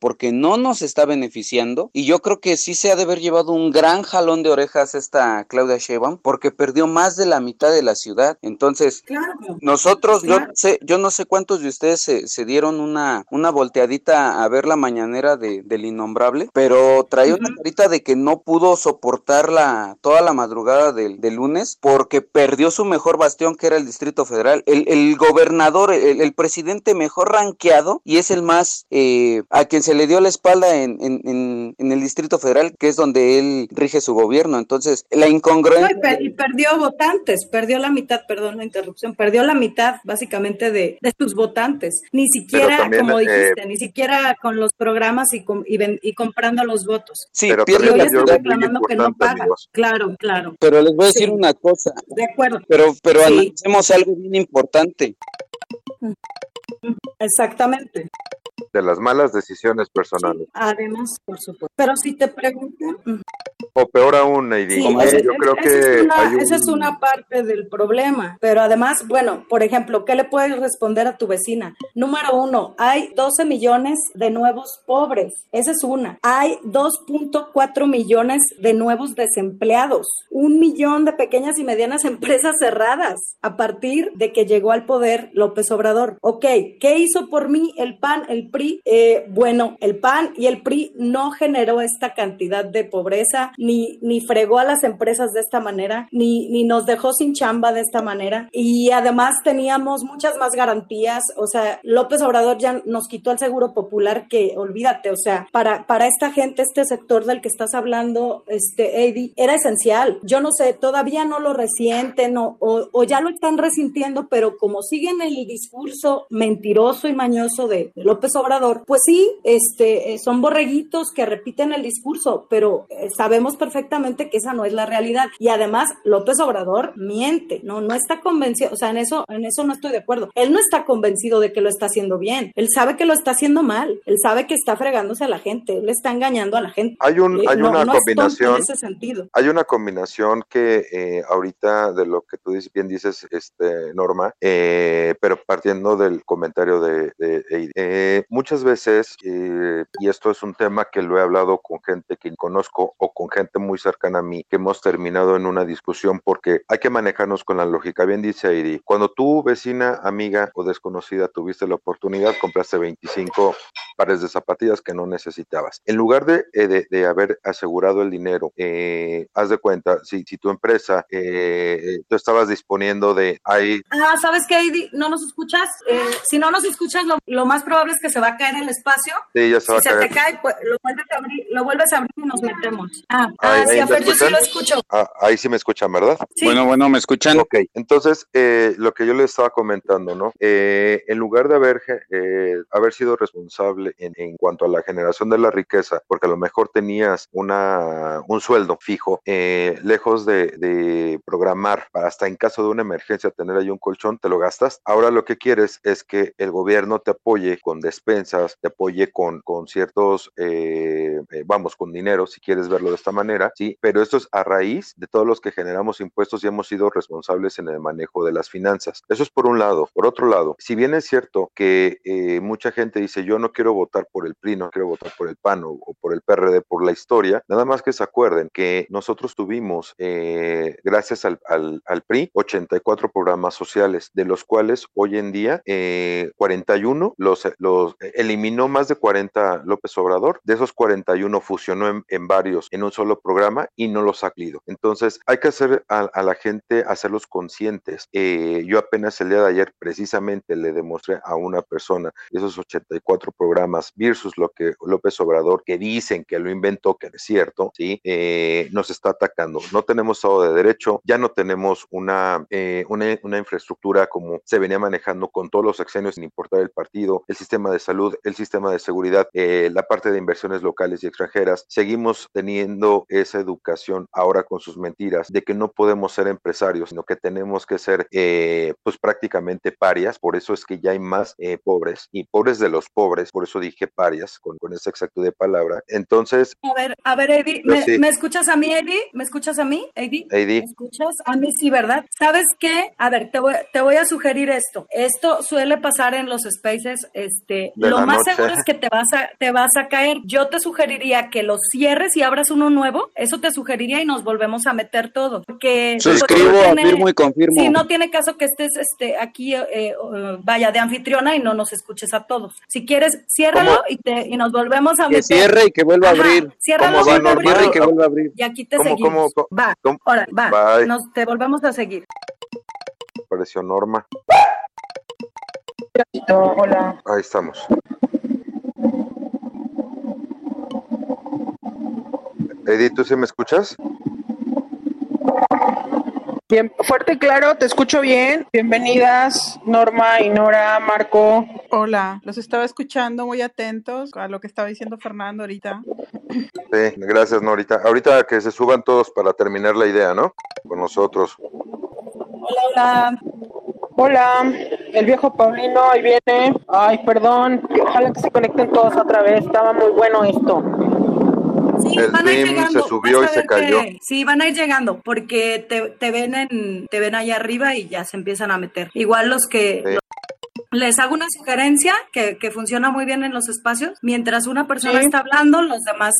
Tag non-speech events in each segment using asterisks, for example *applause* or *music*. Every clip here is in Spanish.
porque no nos está beneficiando y yo creo que sí se ha de haber llevado un gran jalón de orejas esta Claudia Sheinbaum porque perdió más de la mitad de la ciudad. Entonces, nosotros, yo sé, yo no sé cuántos de ustedes se, dieron una, una volteadita a ver la mañanera de, del innombrable, pero traía una carita de que no pudo soportar la, toda la madrugada del, lunes porque perdió su mejor bastión que era el Distrito Federal. El, el gobernador, el, presidente mejor ranqueado y es el más eh, a quien se le dio la espalda en, en, en, el Distrito Federal, que es donde él rige su gobierno. Entonces, la incongruencia... y, perdió votantes, perdió la mitad, perdón la interrupción, perdió la mitad básicamente de, de sus votantes. Ni siquiera, como eh, dijiste, ni siquiera con los programas y, y, comprando los votos. Sí, pero pierde reclamando que no paga. Claro, claro. Pero les voy a decir una cosa. De acuerdo. Pero, pero algo bien importante. Exactamente de las malas decisiones personales. además, por supuesto. Pero si te preguntan... O peor aún, Neidi, yo creo que... Es una, Esa es una parte del problema. Pero además, bueno, por ejemplo, ¿qué le puedes responder a tu vecina? Número uno, hay 12 millones de nuevos pobres. Esa es una. Hay 2.4 millones de nuevos desempleados. Un millón de pequeñas y medianas *laughs* empresas cerradas a partir de que llegó al poder López Obrador. Ok, ¿qué hizo por mí el PAN, el PRI? Eh, bueno, el PAN y el PRI no generó esta cantidad de pobreza, ni, ni fregó a las empresas de esta manera, ni, ni nos dejó sin chamba de esta manera. Y además teníamos muchas más garantías. O sea, López Obrador ya nos quitó el seguro popular que, olvídate, o sea, para, para esta gente, este sector del que estás hablando, este, Eddie, era esencial. Yo no sé, todavía no lo resienten o, o, ya lo están resintiendo, pero como siguen el discurso mentiroso y mañoso de López Obrador, pues sí, este, eh, son borreguitos que repiten el discurso, pero eh, sabemos perfectamente que esa no es la realidad. Y además, López Obrador miente, no, no está convencido, o sea, en eso, en eso no estoy de acuerdo. Él no está convencido de que lo está haciendo bien, él sabe que lo está haciendo mal, él sabe que está fregándose a la gente, él está engañando a la gente. Hay un, eh, una combinación. en ese sentido. Hay una combinación que ahorita de lo que tú bien dices, este, Norma, pero partiendo del comentario de, de, muchas veces, eh, y esto es un tema que lo he hablado con gente que conozco o con gente muy cercana a mí, que hemos terminado en una discusión porque hay que manejarnos con la lógica. Bien dice Airi, cuando tu vecina, amiga o desconocida tuviste la oportunidad, compraste 25 pares de zapatillas que no necesitabas. En lugar de, eh, de, haber asegurado el dinero, eh, haz de cuenta, si, si tu empresa, tú estabas disponiendo de ahí. Ah, ¿sabes qué, Aidi? ¿No nos escuchas? si no nos escuchas, lo, lo más probable es que se va a caer el espacio. Sí, ya se va si a caer. se te cae, pues lo vuelves a abrir, lo vuelves a abrir y nos metemos. Ah, ah sí, a ver, yo sí lo escucho. Ah, ahí sí me escuchan, ¿verdad? Bueno, bueno, ¿me escuchan? Ok, entonces, eh, lo que yo les estaba comentando, ¿no? Eh, en lugar de haber, eh, haber sido responsable en, en, cuanto a la generación de la riqueza, porque a lo mejor tenías una, un sueldo fijo, eh, lejos de, de programar para hasta en caso de una emergencia tener ahí un colchón, te lo gastas. Ahora lo que quieres es que el gobierno te apoye con despensas te apoye con, con ciertos, eh, eh, vamos, con dinero, si quieres verlo de esta manera, sí, pero esto es a raíz de todos los que generamos impuestos y hemos sido responsables en el manejo de las finanzas. Eso es por un lado. Por otro lado, si bien es cierto que eh, mucha gente dice yo no quiero votar por el PRI, no quiero votar por el PAN o, por el PRD por la historia, nada más que se acuerden que nosotros tuvimos, gracias al, al, PRI, 84 programas sociales, de los cuales hoy en día 41 los, los eliminó más de 40 López Obrador, de esos 41 fusionó en, varios en un solo programa y no los ha salido. Entonces hay que hacer a, la gente, hacerlos conscientes. Eh, yo apenas el día de ayer precisamente le demostré a una persona esos 84 programas versus lo que López Obrador, que dicen que lo inventó, que es cierto, ¿sí? Eh, nos está atacando. No tenemos Estado de Derecho, ya no tenemos una, eh, una, una infraestructura como se venía manejando con todos los sexenios sin importar el partido, el sistema de salud el sistema de seguridad, la parte de inversiones locales y extranjeras. Seguimos teniendo esa educación ahora con sus mentiras de que no podemos ser empresarios, sino que tenemos que ser eh, pues prácticamente parias, por eso es que ya hay más eh, pobres y pobres de los pobres, por eso dije parias con, con esa exactitud de palabra. Entonces... A ver, a ver, Eddie, ¿me, escuchas a mí, Eddie? ¿Me escuchas a mí, Eddie? Eddie. ¿Me escuchas? A mí sí, ¿verdad? ¿Sabes qué? A ver, te voy, te voy a sugerir esto. Esto suele pasar en los spaces, este, lo más seguro es que te vas a, te vas a caer. Yo te sugeriría que los cierres y abras uno nuevo, eso te sugeriría y nos volvemos a meter todo. Porque suscribo, afirmo y confirmo. Sí, no tiene caso que estés este, aquí, eh, eh, vaya de anfitriona y no nos escuches a todos. Si quieres, ciérralo y, te, y nos volvemos a meter. Que cierre y que vuelva a abrir. Ciérralo y que vuelva a abrir. Y aquí te seguimos. va, ahora, va. Nos, te volvemos a seguir. Pareció Norma. Hola. Ahí estamos. Edith, ¿tú sí me escuchas? Bien, fuerte y claro, te escucho bien. Bienvenidas, Norma y Nora, Marco. Hola, los estaba escuchando muy atentos a lo que estaba diciendo Fernando ahorita. Sí, gracias, Norita. Ahorita que se suban todos para terminar la idea, ¿no? Con nosotros. Hola, hola. Hola, el viejo Paulino ahí viene. Ay, perdón, ojalá que se conecten todos otra vez. Estaba muy bueno esto. Sí, el van a ir llegando. se subió y se cayó. sí, van a ir llegando porque te, te ven en, te ven allá arriba y ya se empiezan a meter. Igual los que les hago una sugerencia que, que, funciona muy bien en los espacios. Mientras una persona está hablando, los demás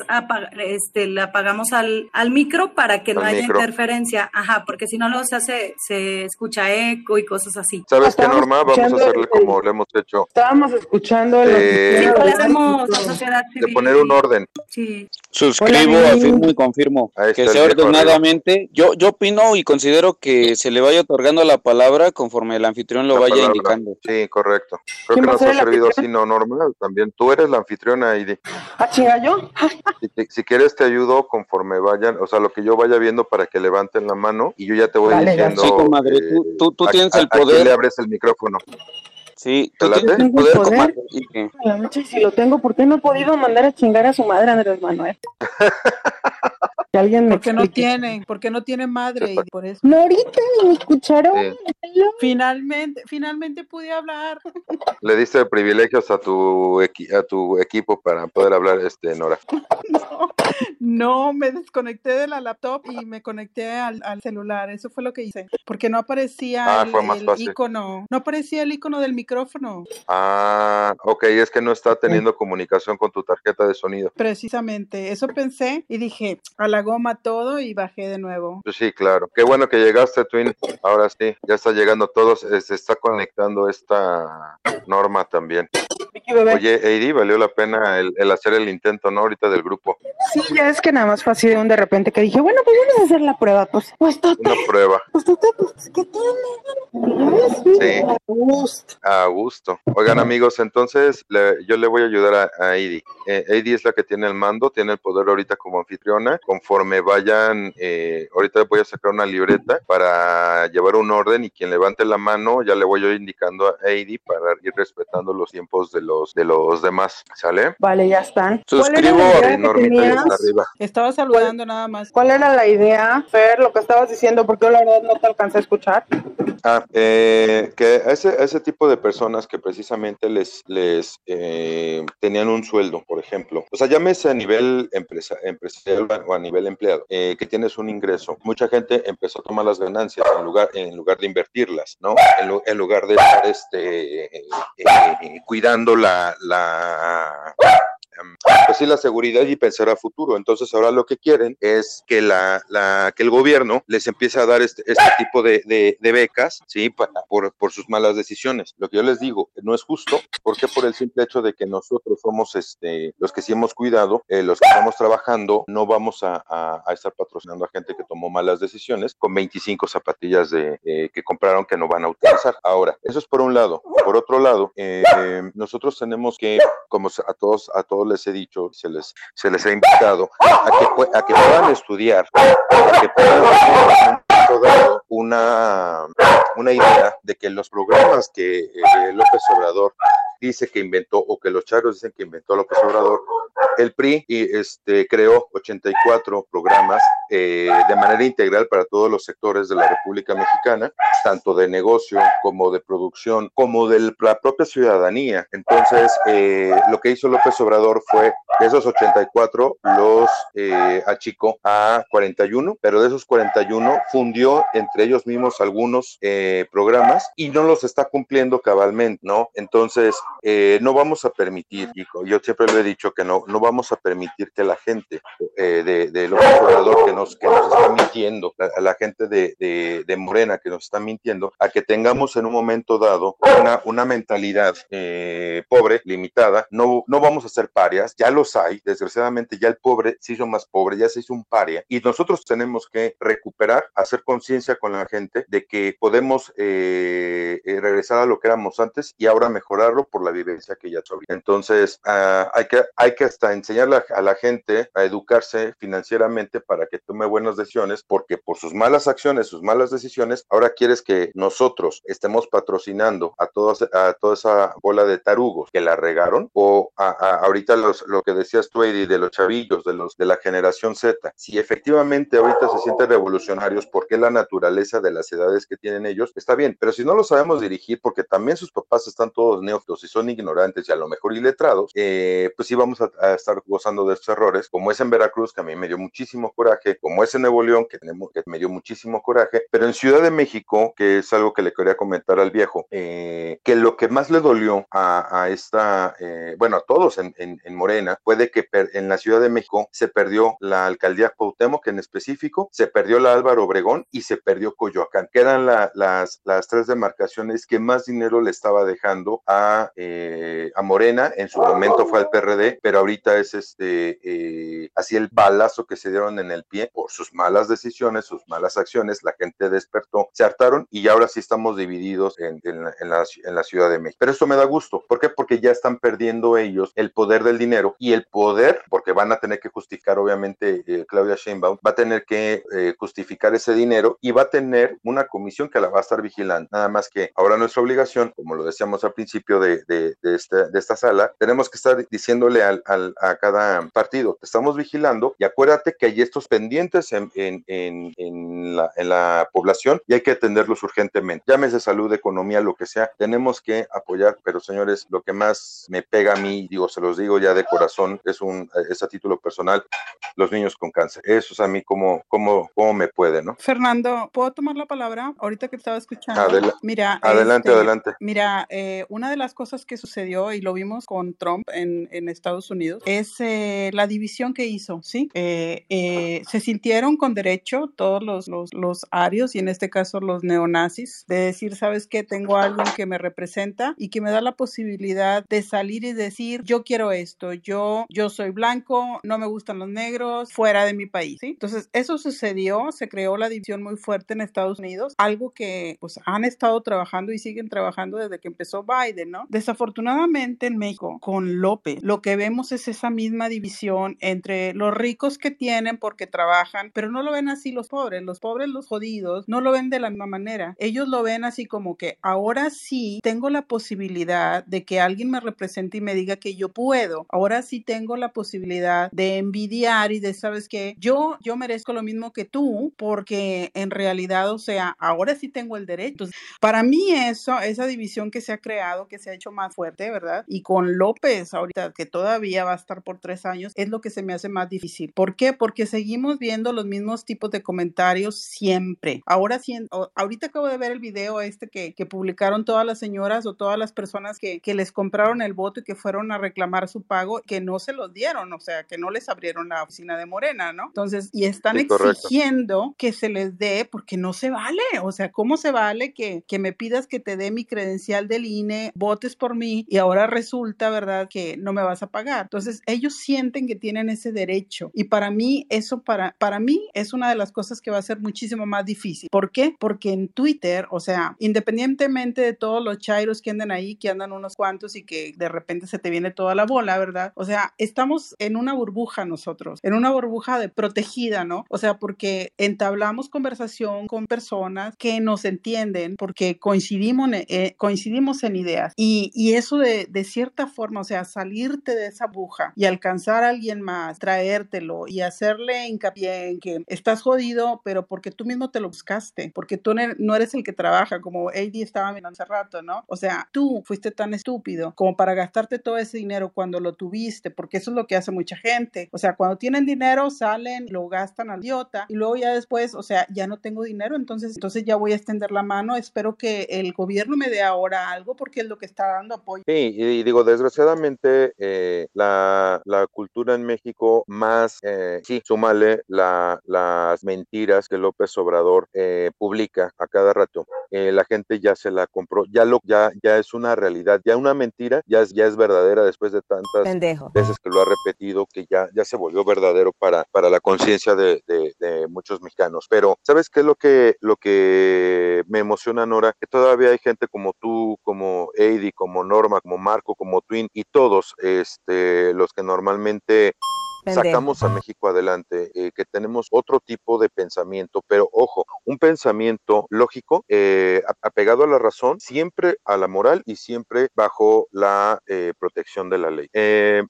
este, le apagamos al, al micro para que no haya interferencia. Ajá, porque si no luego se hace, se escucha eco y cosas así. ¿Sabes qué, Norma? Vamos a hacerle como le hemos hecho. Estábamos escuchando sí, la sociedad civil. De poner un orden. Sí. Suscribo, afirmo y confirmo que sea ordenadamente. Yo, yo opino y considero que se le vaya otorgando la palabra conforme el anfitrión lo vaya indicando. Sí, correcto. Creo que nos ha servido así, ¿no, normal También tú eres la anfitriona, Heidi. ¿Ah, chinga yo? si, quieres te ayudo conforme vayan, o sea, lo que yo vaya viendo para que levanten la mano y yo ya te voy diciendo. Sí, comadre, tú, tú, tienes el poder. Aquí le abres el micrófono. Sí, tú tienes el poder, comadre. si lo tengo, ¿por qué no he podido mandar a chingar a su madre, Andrés Manuel? *laughs* que alguien me porque no tiene, porque no tiene madre y por eso. Norita, ¿me escucharon? Finalmente, finalmente pude hablar. Le diste privilegios a tu a tu equipo para poder hablar, este Nora. No, me desconecté de la laptop y me conecté al, celular. Eso fue lo que hice, porque no aparecía ah, el, icono, no aparecía el icono del micrófono. Ah, ok, es que no está teniendo comunicación con tu tarjeta de sonido. Precisamente, eso pensé y dije, a la goma todo y bajé de nuevo. Pues sí, claro. Qué bueno que llegaste, Twin. Ahora sí, ya está llegando todos, se está conectando esta norma también. Oye, Eddie, valió la pena el, hacer el intento, ¿no? Ahorita del grupo. Sí, ya es que nada más fue así de un de repente que dije, bueno, pues vamos a hacer la prueba, pues. pues Una prueba. Pues, pues, ¿qué tiene? Sí. A gusto. A gusto. Oigan, amigos, entonces yo le voy a ayudar a, a Eddie. Eh, es la que tiene el mando, tiene el poder ahorita como anfitriona. Conforme vayan, eh, ahorita voy a sacar una libreta para llevar un orden y quien levante la mano ya le voy yo indicando a Eddie para ir respetando los tiempos de los de los demás, ¿sale? Vale, ya están. Suscribo a arriba. Estaba saludando nada más. ¿Cuál era la idea, Fer, lo que estabas diciendo? Porque yo la verdad no te alcancé a escuchar. Ah, eh, que ese, ese tipo de personas que precisamente les, les eh, tenían un sueldo, por ejemplo, o sea, llámese a nivel empresa, empresarial o a nivel empleado, eh, que tienes un ingreso. Mucha gente empezó a tomar las ganancias en lugar, en lugar de invertirlas, ¿no? En, lugar de estar este, cuidando la, la pues sí, la seguridad y pensar a futuro. Entonces ahora lo que quieren es que, la, que el gobierno les empiece a dar este, este tipo de, becas, ¿sí? por, por, sus malas decisiones. Lo que yo les digo, no es justo, porque por el simple hecho de que nosotros somos este, los que sí hemos cuidado, eh, los que estamos trabajando, no vamos a, estar patrocinando a gente que tomó malas decisiones con 25 zapatillas eh, que compraron que no van a utilizar. Ahora, eso es por un lado. Por otro lado, eh, nosotros tenemos que, como a todos, a todos les he dicho, se les, se les ha invitado a que, a puedan estudiar, a que puedan una, una idea de que los programas que eh, López Obrador dice que inventó o que los charros dicen que inventó López Obrador el PRI este, creó 84 programas eh, de manera integral para todos los sectores de la República Mexicana, tanto de negocio como de producción, como de la propia ciudadanía. Entonces, eh, lo que hizo López Obrador fue de esos 84 los eh, achicó a 41, pero de esos 41 fundió entre ellos mismos algunos eh, programas y no los está cumpliendo cabalmente, ¿no? Entonces, eh, no vamos a permitir, hijo, yo siempre lo he dicho que no, no vamos a permitir que la gente de, López Obrador que que nos está mintiendo, a la, gente de, de, Morena que nos está mintiendo, a que tengamos en un momento dado una, una mentalidad eh, pobre, limitada, no, no vamos a ser parias, ya los hay, desgraciadamente ya el pobre se hizo más pobre, ya se hizo un paria, y nosotros tenemos que recuperar, hacer conciencia con la gente de que podemos eh, eh, regresar a lo que éramos antes y ahora mejorarlo por la vivencia que ya tuvimos. Entonces, uh, hay, que, hay que hasta enseñarle a la gente a educarse financieramente para que tome buenas decisiones, porque por sus malas acciones, sus malas decisiones, ahora quieres que nosotros estemos patrocinando a, todos, a toda esa bola de tarugos que la regaron, o a, ahorita los, lo que decías tú, Eddie, de los chavillos, de los de la generación Z, si efectivamente ahorita se sienten revolucionarios porque la naturaleza de las edades que tienen ellos está bien, pero si no lo sabemos dirigir porque también sus papás están todos neófitos y son ignorantes y a lo mejor iletrados, eh, pues sí vamos a, a, estar gozando de estos errores, como es en Veracruz, que a mí me dio muchísimo coraje, como es en Nuevo León, que, tenemos, que me dio muchísimo coraje, pero en Ciudad de México, que es algo que le quería comentar al viejo, eh, que lo que más le dolió a, esta, eh, bueno, a todos en, en, en Morena, fue de que en la Ciudad de México se perdió la alcaldía Cuauhtémoc en específico, se perdió la Álvaro Obregón y se perdió Coyoacán, que eran la, las, las tres demarcaciones que más dinero le estaba dejando a, eh, a Morena, en su momento fue al PRD, pero ahorita es este así el balazo que se dieron en el pie por sus malas decisiones, sus malas acciones, la gente despertó, se hartaron y ahora sí estamos divididos en, en, en, la, en la Ciudad de México. Pero eso me da gusto, ¿por qué? Porque ya están perdiendo ellos el poder del dinero y el poder, porque van a tener que justificar, obviamente, eh, Claudia Sheinbaum va a tener que eh, justificar ese dinero y va a tener una comisión que la va a estar vigilando. Nada más que ahora nuestra obligación, como lo decíamos al principio de, de, de, este, de esta sala, tenemos que estar diciéndole al, al, a cada partido, te estamos vigilando y acuérdate que hay estos pendientes en, en, en, en, la, en la población y hay que atenderlos urgentemente. Llámese salud, economía, lo que sea, tenemos que apoyar, pero señores, lo que más me pega a mí, digo, se los digo ya de corazón, es un es a título personal, los niños con cáncer. Eso es a mí como, como, como me puede, ¿no? Fernando, ¿puedo tomar la palabra ahorita que estaba escuchando? Adela mira, adelante, este, adelante. Mira, eh, una de las cosas que sucedió y lo vimos con Trump en, en Estados Unidos es eh, la división que hizo, ¿sí? Eh, eh, se sintieron con derecho todos los, los, los arios y en este caso los neonazis de decir, ¿sabes qué? Tengo a alguien que me representa y que me da la posibilidad de salir y decir, yo quiero esto, yo, yo soy blanco, no me gustan los negros, fuera de mi país, ¿sí? Entonces, eso sucedió, se creó la división muy fuerte en Estados Unidos, algo que pues han estado trabajando y siguen trabajando desde que empezó Biden, ¿no? Desafortunadamente en México, con López, lo que vemos es esa misma división entre los ricos que tienen porque trabajan, pero no lo ven así los pobres, los pobres, los jodidos, no lo ven de la misma manera. Ellos lo ven así como que ahora sí tengo la posibilidad de que alguien me represente y me diga que yo puedo. Ahora sí tengo la posibilidad de envidiar y de, sabes que yo, yo merezco lo mismo que tú porque en realidad, o sea, ahora sí tengo el derecho. Entonces, para mí eso, esa división que se ha creado, que se ha hecho más fuerte, ¿verdad? Y con López ahorita, que todavía va a estar por tres años, es lo que se me hace más difícil. ¿Por qué? Porque seguimos viendo los mismos tipos de comentarios siempre. Ahora sí, ahorita acabo de ver el video este que, que publicaron todas las señoras o todas las personas que, que les compraron el voto y que fueron a reclamar su pago, que no se los dieron, o sea, que no les abrieron la oficina de Morena, ¿no? Entonces, y están Sí, exigiendo que se les dé, porque no se vale, o sea, ¿cómo se vale que, que me pidas que te dé mi credencial del INE, votes por mí y ahora resulta, ¿verdad?, que no me vas a pagar. Entonces, ellos sienten que tienen ese derecho y para mí eso, para, para mí es una de las cosas que va a ser muchísimo más difícil. ¿Por qué? Porque en Twitter, o sea, independientemente de todos los chairos que andan ahí, que andan unos cuantos y que de repente se te viene toda la bola, ¿verdad? O sea, estamos en una burbuja nosotros, en una burbuja de protegida, ¿no? O sea, porque entablamos conversación con personas que nos entienden, porque coincidimos, eh, coincidimos en ideas. Y, y eso de, de, cierta forma, o sea, salirte de esa burbuja y alcanzar a alguien más, traértelo y hacerle hincapié en que estás jodido, pero porque tú mismo te lo buscaste, porque tú no eres el que trabaja, como AD estaba mirando hace rato, ¿no? O sea, tú fuiste tan estúpido como para gastarte todo ese dinero cuando lo tuviste, porque eso es lo que hace mucha gente. O sea, cuando tienen dinero, salen, lo gastan al idiota y luego ya después, o sea, ya no tengo dinero, entonces, entonces ya voy a extender la mano. Espero que el gobierno me dé ahora algo porque es lo que está dando apoyo. Sí, y digo, desgraciadamente, eh, la, la, cultura en México, más, eh, sí, súmale la, las mentiras que López Obrador eh, publica a cada rato. Eh, la gente ya se la compró, ya lo, ya, ya es una realidad, ya una mentira, ya es, ya es verdadera después de tantas veces que lo ha repetido, que ya, ya se volvió verdadero para, para la conciencia de, de, de, muchos mexicanos. Pero, ¿sabes qué es lo que, lo que me emociona, Nora? Que todavía hay gente como tú, como Eddie, como Norma, como Marco, como Twin y todos este, los que normalmente sacamos a México adelante, eh, que tenemos otro tipo de pensamiento, pero ojo, un pensamiento lógico, eh, apegado a la razón, siempre a la moral y siempre bajo la eh, protección de la ley.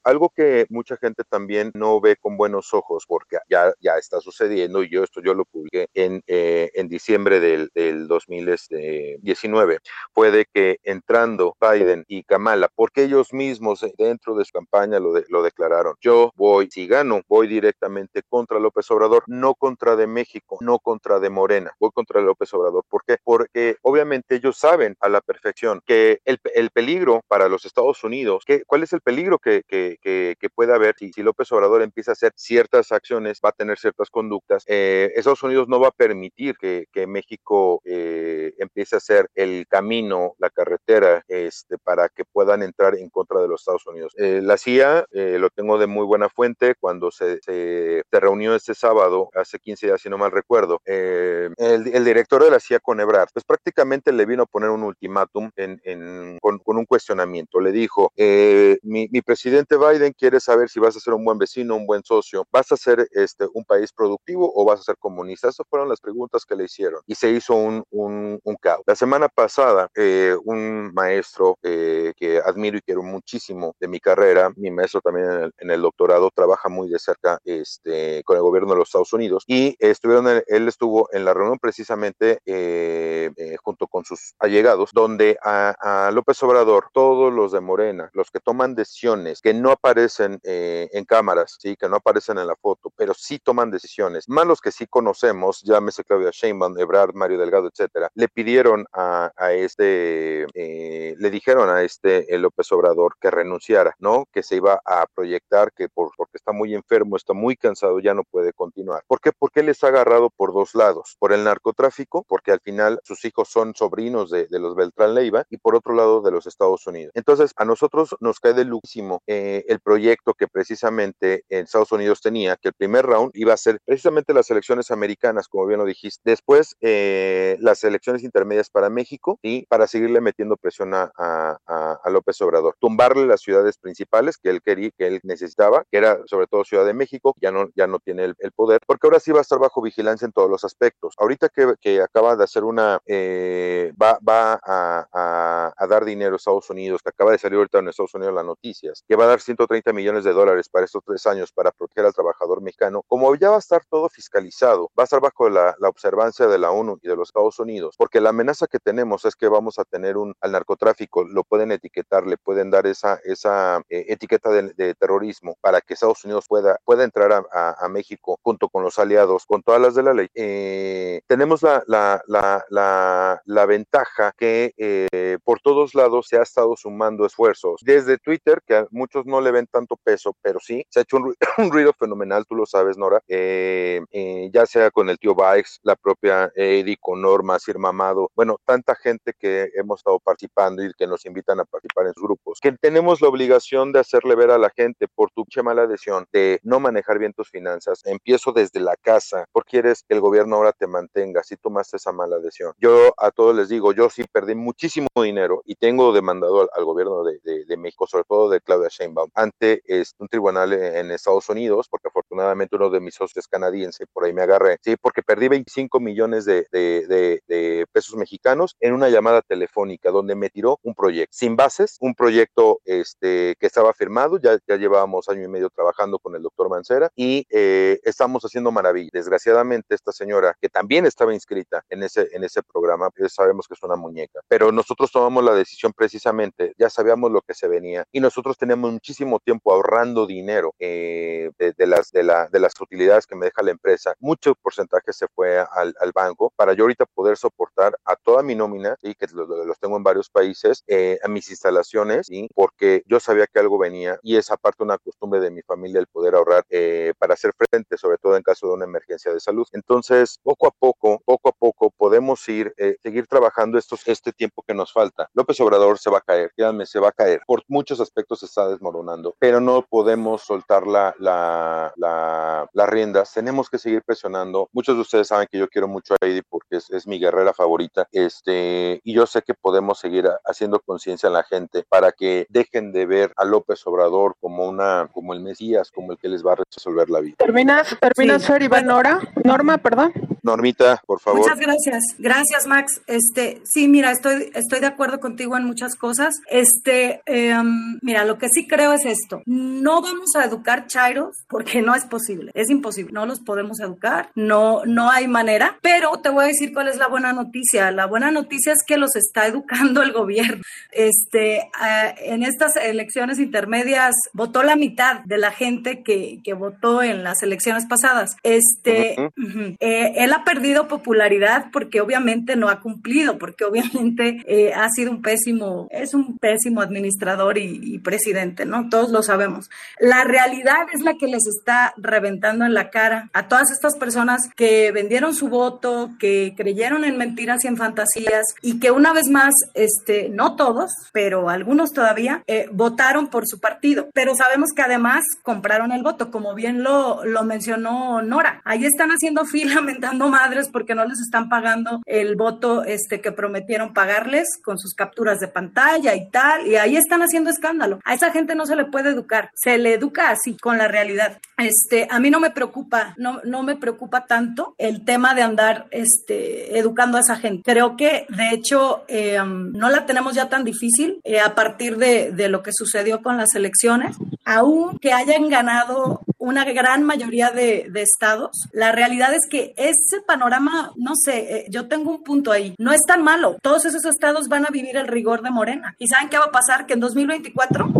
algo que mucha gente también no ve con buenos ojos, porque ya, ya está sucediendo, y yo esto yo lo publiqué en, en diciembre del, del 2019, fue de que entrando Biden y Kamala, porque ellos mismos dentro de su campaña lo, lo declararon, yo voy, si gano, voy directamente contra López Obrador, no contra de México, no contra de Morena, voy contra López Obrador. ¿Por qué? Porque obviamente ellos saben a la perfección que el, el peligro para los Estados Unidos, que, ¿cuál es el peligro que, que, puede haber si, si, López Obrador empieza a hacer ciertas acciones, va a tener ciertas conductas? Eh, Estados Unidos no va a permitir que, México eh, empiece a hacer el camino, la carretera, este, para que puedan entrar en contra de los Estados Unidos. Eh, la CIA, lo tengo de muy buena fuente, cuando se, se, reunió este sábado, hace 15 días, si no mal recuerdo, eh, el, el, director de la CIA con Ebrard, pues prácticamente le vino a poner un ultimátum en, en, con, con, un cuestionamiento. Le dijo, eh, mi, mi, presidente Biden quiere saber si vas a ser un buen vecino, un buen socio, vas a ser este, un país productivo o vas a ser comunista. Esas fueron las preguntas que le hicieron y se hizo un, un, un caos. La semana pasada, eh, un maestro eh, que admiro y quiero muchísimo de mi carrera, mi maestro también en el, en el doctorado, trabaja muy de cerca este, con el gobierno de los Estados Unidos y estuvieron, él estuvo en la reunión precisamente eh, eh, junto con sus allegados, donde a, a, López Obrador, todos los de Morena, los que toman decisiones que no aparecen eh, en cámaras, sí, que no aparecen en la foto, pero sí toman decisiones, más los que sí conocemos, llámese Claudia Sheinbaum, Ebrard, Mario Delgado, etcétera, le pidieron a, a este, eh, le dijeron a este López Obrador que renunciara, ¿no? Que se iba a proyectar, que por, porque está muy enfermo, está muy cansado, ya no puede continuar. ¿Por qué? Porque les ha agarrado por dos lados, por el narcotráfico, porque al final sus hijos son sobrinos de, los Beltrán Leiva, y por otro lado de los Estados Unidos. Entonces, a nosotros nos cae de luxísimo eh, el proyecto que precisamente en Estados Unidos tenía, que el primer round iba a ser precisamente las elecciones americanas, como bien lo dijiste, después eh, las elecciones intermedias para México y para seguirle metiendo presión a, a, a, López Obrador, tumbarle las ciudades principales que él quería, que él necesitaba, que era sobre todo Ciudad de México, ya no, ya no tiene el, poder, porque ahora sí va a estar bajo vigilancia en todos los aspectos. Ahorita que, que acaba de hacer una, eh, va, va a, dar dinero a Estados Unidos, que acaba de salir ahorita en Estados Unidos las noticias, que va a dar 130 millones de dólares para estos tres años para proteger al trabajador mexicano, como ya va a estar todo fiscalizado, va a estar bajo la, observancia de la ONU y de los Estados Unidos, porque la amenaza que tenemos es que vamos a tener un al narcotráfico, lo pueden etiquetar, le pueden dar esa, esa eh, etiqueta de, terrorismo para que Estados Unidos pueda, pueda entrar a, México junto con los aliados, con todas las de la ley. Eh, tenemos la, la, la, la, ventaja que eh, por todos lados se ha estado sumando esfuerzos. Desde Twitter, que a muchos no le ven tanto peso, pero sí, se ha hecho un, *coughs* ruido fenomenal, tú lo sabes, Nora, eh, eh, ya sea con el tío Bikes, la propia Eddie, con Norma, Sir Mamado, bueno, tanta gente que hemos estado participando y que nos invitan a participar en sus grupos, que tenemos la obligación de hacerle ver a la gente por tu mala adhesión de no manejar bien tus finanzas, empiezo desde la casa, porque quieres que el gobierno ahora te mantenga si tomaste esa mala decisión. Yo a todos les digo, yo sí perdí muchísimo dinero y tengo demandado al, gobierno de, México, sobre todo de Claudia Sheinbaum, ante este, un tribunal en, Estados Unidos, porque afortunadamente uno de mis socios canadiense, por ahí me agarré, sí, porque perdí 25 millones de, de pesos mexicanos en una llamada telefónica donde me tiró un proyecto sin bases, un proyecto este, que estaba firmado, ya, ya llevábamos año y medio trabajando con el doctor Mancera y eh, estamos haciendo maravillas. Desgraciadamente esta señora, que también estaba inscrita en ese, en ese programa, pues sabemos que es una muñeca, pero nosotros tomamos la decisión precisamente, ya sabíamos lo que se venía y nosotros teníamos muchísimo tiempo ahorrando dinero eh, de, las, de, la, de las utilidades que me deja la empresa. Mucho porcentaje se fue al, al banco para yo ahorita poder soportar a toda mi nómina y que los, tengo en varios países, eh, a mis instalaciones, ¿sí? porque yo sabía que algo venía y es aparte una costumbre de mi familia el poder ahorrar eh, para hacer frente, sobre todo en caso de una emergencia de salud. Entonces, poco a poco, poco a poco podemos ir, eh, seguir trabajando estos, este tiempo que nos falta. López Obrador se va a caer, créanme, se va a caer. Por muchos aspectos se está desmoronando, pero no podemos soltar la, la, la, las riendas. Tenemos que seguir presionando. Muchos de ustedes saben que yo quiero mucho a Heidi porque es, es mi guerrera favorita. Este, y yo sé que podemos seguir haciendo conciencia en la gente para que dejen de ver a López Obrador como una, como el Mesías, como el que les va a resolver la vida. ¿Terminas, terminas, sí. Fer Nora? Norma, perdón. Normita, por favor. Muchas gracias. Gracias, Max. Este, sí, mira, estoy, estoy de acuerdo contigo en muchas cosas. Este, eh, mira, lo que sí creo es esto. No vamos a educar chairos porque no es posible. Es imposible. No los podemos educar. No, no hay manera. Pero te voy a decir cuál es la buena noticia. La buena noticia es que los está educando el gobierno. Este, en estas elecciones intermedias votó la mitad de la gente que, que votó en las elecciones pasadas. Este, uh -huh. eh, ha perdido popularidad porque obviamente no ha cumplido, porque obviamente eh, ha sido un pésimo, es un pésimo administrador y, y, presidente, ¿no? Todos lo sabemos. La realidad es la que les está reventando en la cara a todas estas personas que vendieron su voto, que creyeron en mentiras y en fantasías y que una vez más, este, no todos, pero algunos todavía, eh, votaron por su partido. Pero sabemos que además compraron el voto, como bien lo, lo mencionó Nora. Ahí están haciendo fila, *laughs* mentando madres porque no les están pagando el voto este, que prometieron pagarles con sus capturas de pantalla y tal. Y ahí están haciendo escándalo. A esa gente no se le puede educar. Se le educa así, con la realidad. Este, a mí no me preocupa, no, no me preocupa tanto el tema de andar este, educando a esa gente. Creo que, de hecho, eh, no la tenemos ya tan difícil eh, a partir de, de lo que sucedió con las elecciones. Aún que hayan ganado una gran mayoría de, de, estados, la realidad es que ese panorama, no sé, eh, yo tengo un punto ahí, no es tan malo. Todos esos estados van a vivir el rigor de Morena. ¿Y saben qué va a pasar? Que en 2024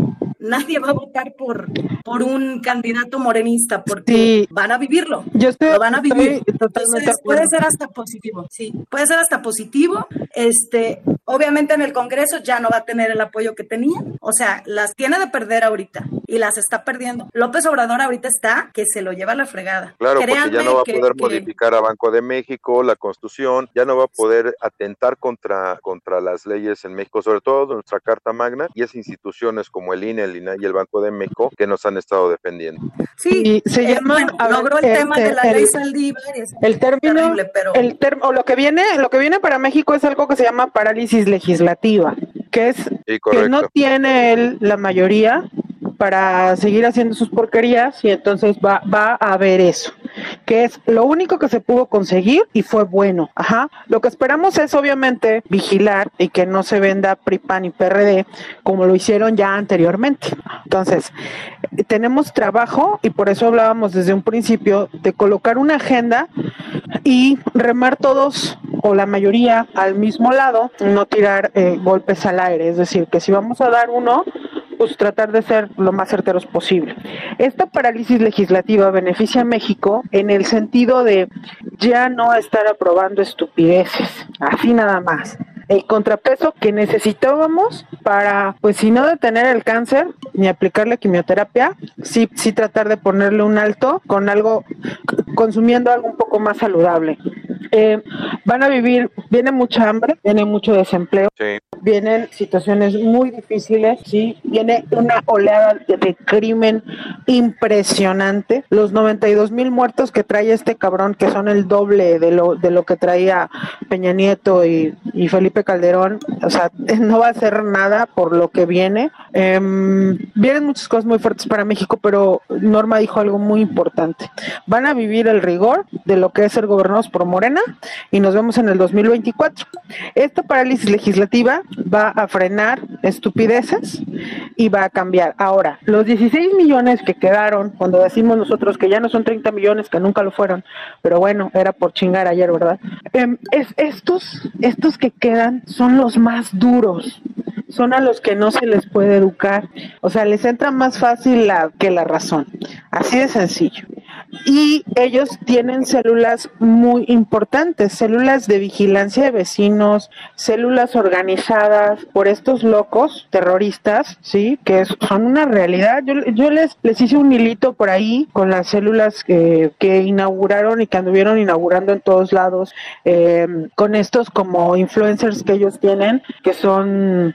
nadie va a votar por, por un candidato morenista porque sí. van a vivirlo. Yo estoy, lo van a vivir. Entonces, puede ser hasta positivo. Sí, puede ser hasta positivo. Este, obviamente en el Congreso ya no va a tener el apoyo que tenía. O sea, las tiene de perder ahorita y las está perdiendo. López Obrador ahorita está que se lo lleva a la fregada. Claro, Créanme porque ya no va a poder que, modificar que... a Banco de México, la Constitución, ya no va a poder atentar contra, contra las leyes en México, sobre todo nuestra Carta Magna y esas instituciones como el INE, el INAI y el Banco de México que nos han estado defendiendo. Sí, y se eh, llama bueno, logró el, este, tema de la el, ley Saldívar. El término, terrible, pero... el o lo que viene, lo que viene para México es algo que se llama parálisis legislativa, que es sí, que no tiene él la mayoría para seguir haciendo sus porquerías y entonces va, va a haber eso que es lo único que se pudo conseguir y fue bueno. Ajá. Lo que esperamos es obviamente vigilar y que no se venda PRIPAN y PRD como lo hicieron ya anteriormente. Entonces, tenemos trabajo y por eso hablábamos desde un principio de colocar una agenda y remar todos o la mayoría al mismo lado, no tirar eh, golpes al aire. Es decir, que si vamos a dar uno, pues tratar de ser lo más certeros posible. Esta parálisis legislativa beneficia a México en el sentido de ya no estar aprobando estupideces, así nada más. El contrapeso que necesitábamos para, pues si no detener el cáncer ni aplicarle quimioterapia, sí, sí tratar de ponerle un alto con algo, consumiendo algo un poco más saludable. Eh, van a vivir, viene mucha hambre, viene mucho desempleo. Sí. Vienen situaciones muy difíciles, ¿sí? Viene una oleada de crimen impresionante. Los 92 mil muertos que trae este cabrón, que son el doble de lo, de lo que traía Peña Nieto y, Felipe Calderón, o sea, *laughs* no va a hacer nada por lo que viene. Em, vienen muchas cosas muy fuertes para México, pero Norma dijo algo muy importante. Van a vivir el rigor de lo que es ser gobernados por Morena y nos vemos en el 2024. Esta parálisis legislativa va a frenar estupideces y va a cambiar. Ahora, los 16 millones que quedaron, cuando decimos nosotros que ya no son 30 millones, que nunca lo fueron, pero bueno, era por chingar ayer, ¿verdad? Em, es, estos, estos que quedan son los más duros, son a los que no se les puede educar, o sea, les entra más fácil la, que la razón, así de sencillo y ellos tienen células muy importantes, células de vigilancia de vecinos, células organizadas por estos locos terroristas, sí, que son una realidad. Yo, yo les, les hice un hilito por ahí con las células que, que inauguraron y que anduvieron inaugurando en todos lados, eh, con estos como influencers que ellos tienen, que son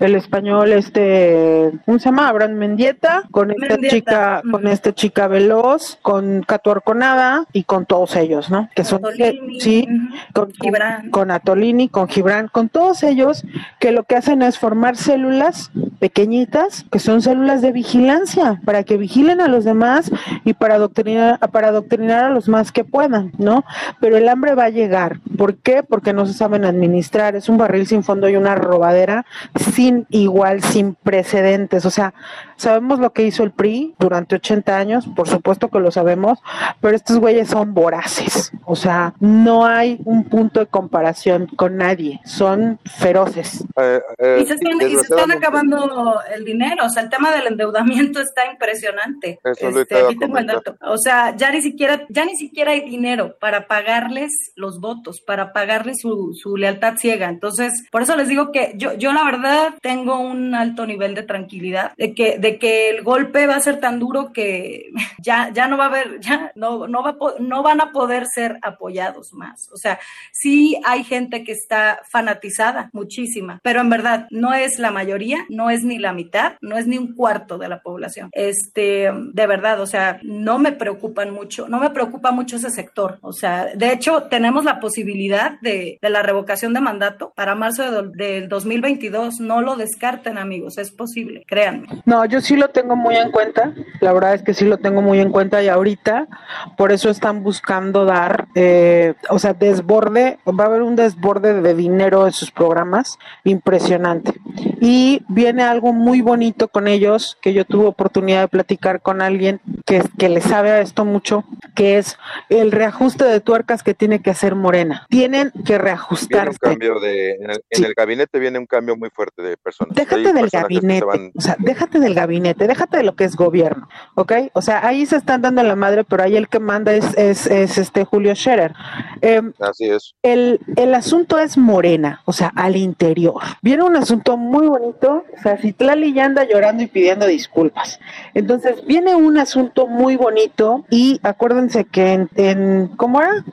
el español, este, ¿cómo se llama? Abraham Mendieta, con esta chica, con esta chica veloz con Cato Arconada y con todos ellos, ¿no? Que son, sí, con, Gibran. con, Atolini, con Gibran, con todos ellos, que lo que hacen es formar células pequeñitas, que son células de vigilancia, para que vigilen a los demás y para adoctrinar, para adoctrinar a los más que puedan, ¿no? Pero el hambre va a llegar. ¿Por qué? Porque no se saben administrar. Es un barril sin fondo y una robadera sin igual, sin precedentes. O sea, sabemos lo que hizo el PRI durante 80 años, por supuesto que lo sabemos, pero estos güeyes son voraces. O sea, no hay un punto de comparación con nadie. Son feroces. Eh, eh, y, se están, acabando el dinero. O sea, el tema del endeudamiento está impresionante. Este, o sea, ya ni siquiera, ya ni siquiera hay dinero para pagarles los votos, para pagarles su, su lealtad ciega. Entonces, por eso les digo que yo, yo la verdad tengo un alto nivel de tranquilidad de que, de que el golpe va a ser tan duro que *laughs* ya, ya no va a haber, ya no, no, va, no van a poder ser apoyados más. O sea, sí hay gente que está fanatizada, muchísima, pero en verdad no es la mayoría, no es ni la mitad, no es ni un cuarto de la población. Este, de verdad, o sea, no me preocupan mucho, no me preocupa mucho ese sector. O sea, de hecho, tenemos la posibilidad de, la revocación de mandato para marzo del 2022. No lo descarten, amigos, es posible, créanme. No, yo sí lo tengo muy en cuenta. La verdad es que sí lo tengo muy en cuenta y ahorita por eso están buscando dar, eh, o sea, desborde, va a haber un desborde de dinero en sus programas impresionante. Y viene algo muy bonito con ellos, que yo tuve oportunidad de platicar con alguien que, que le sabe a esto mucho, que es el reajuste de tuercas que tiene que hacer Morena. Tienen que reajustarse. cambio de, en, el, gabinete viene un cambio muy fuerte de personas. Déjate del gabinete, o sea, déjate del gabinete, déjate de lo que es gobierno, ¿ok? O sea, ahí se están dando la madre, pero ahí el que manda es, es, este Julio Scherer. Em, Así es. El, el asunto es Morena, o sea, al interior. Viene un asunto muy bonito, o sea, Citlali ya anda llorando y pidiendo disculpas. Entonces, viene un asunto muy bonito y acuérdense que en, en ¿cómo era?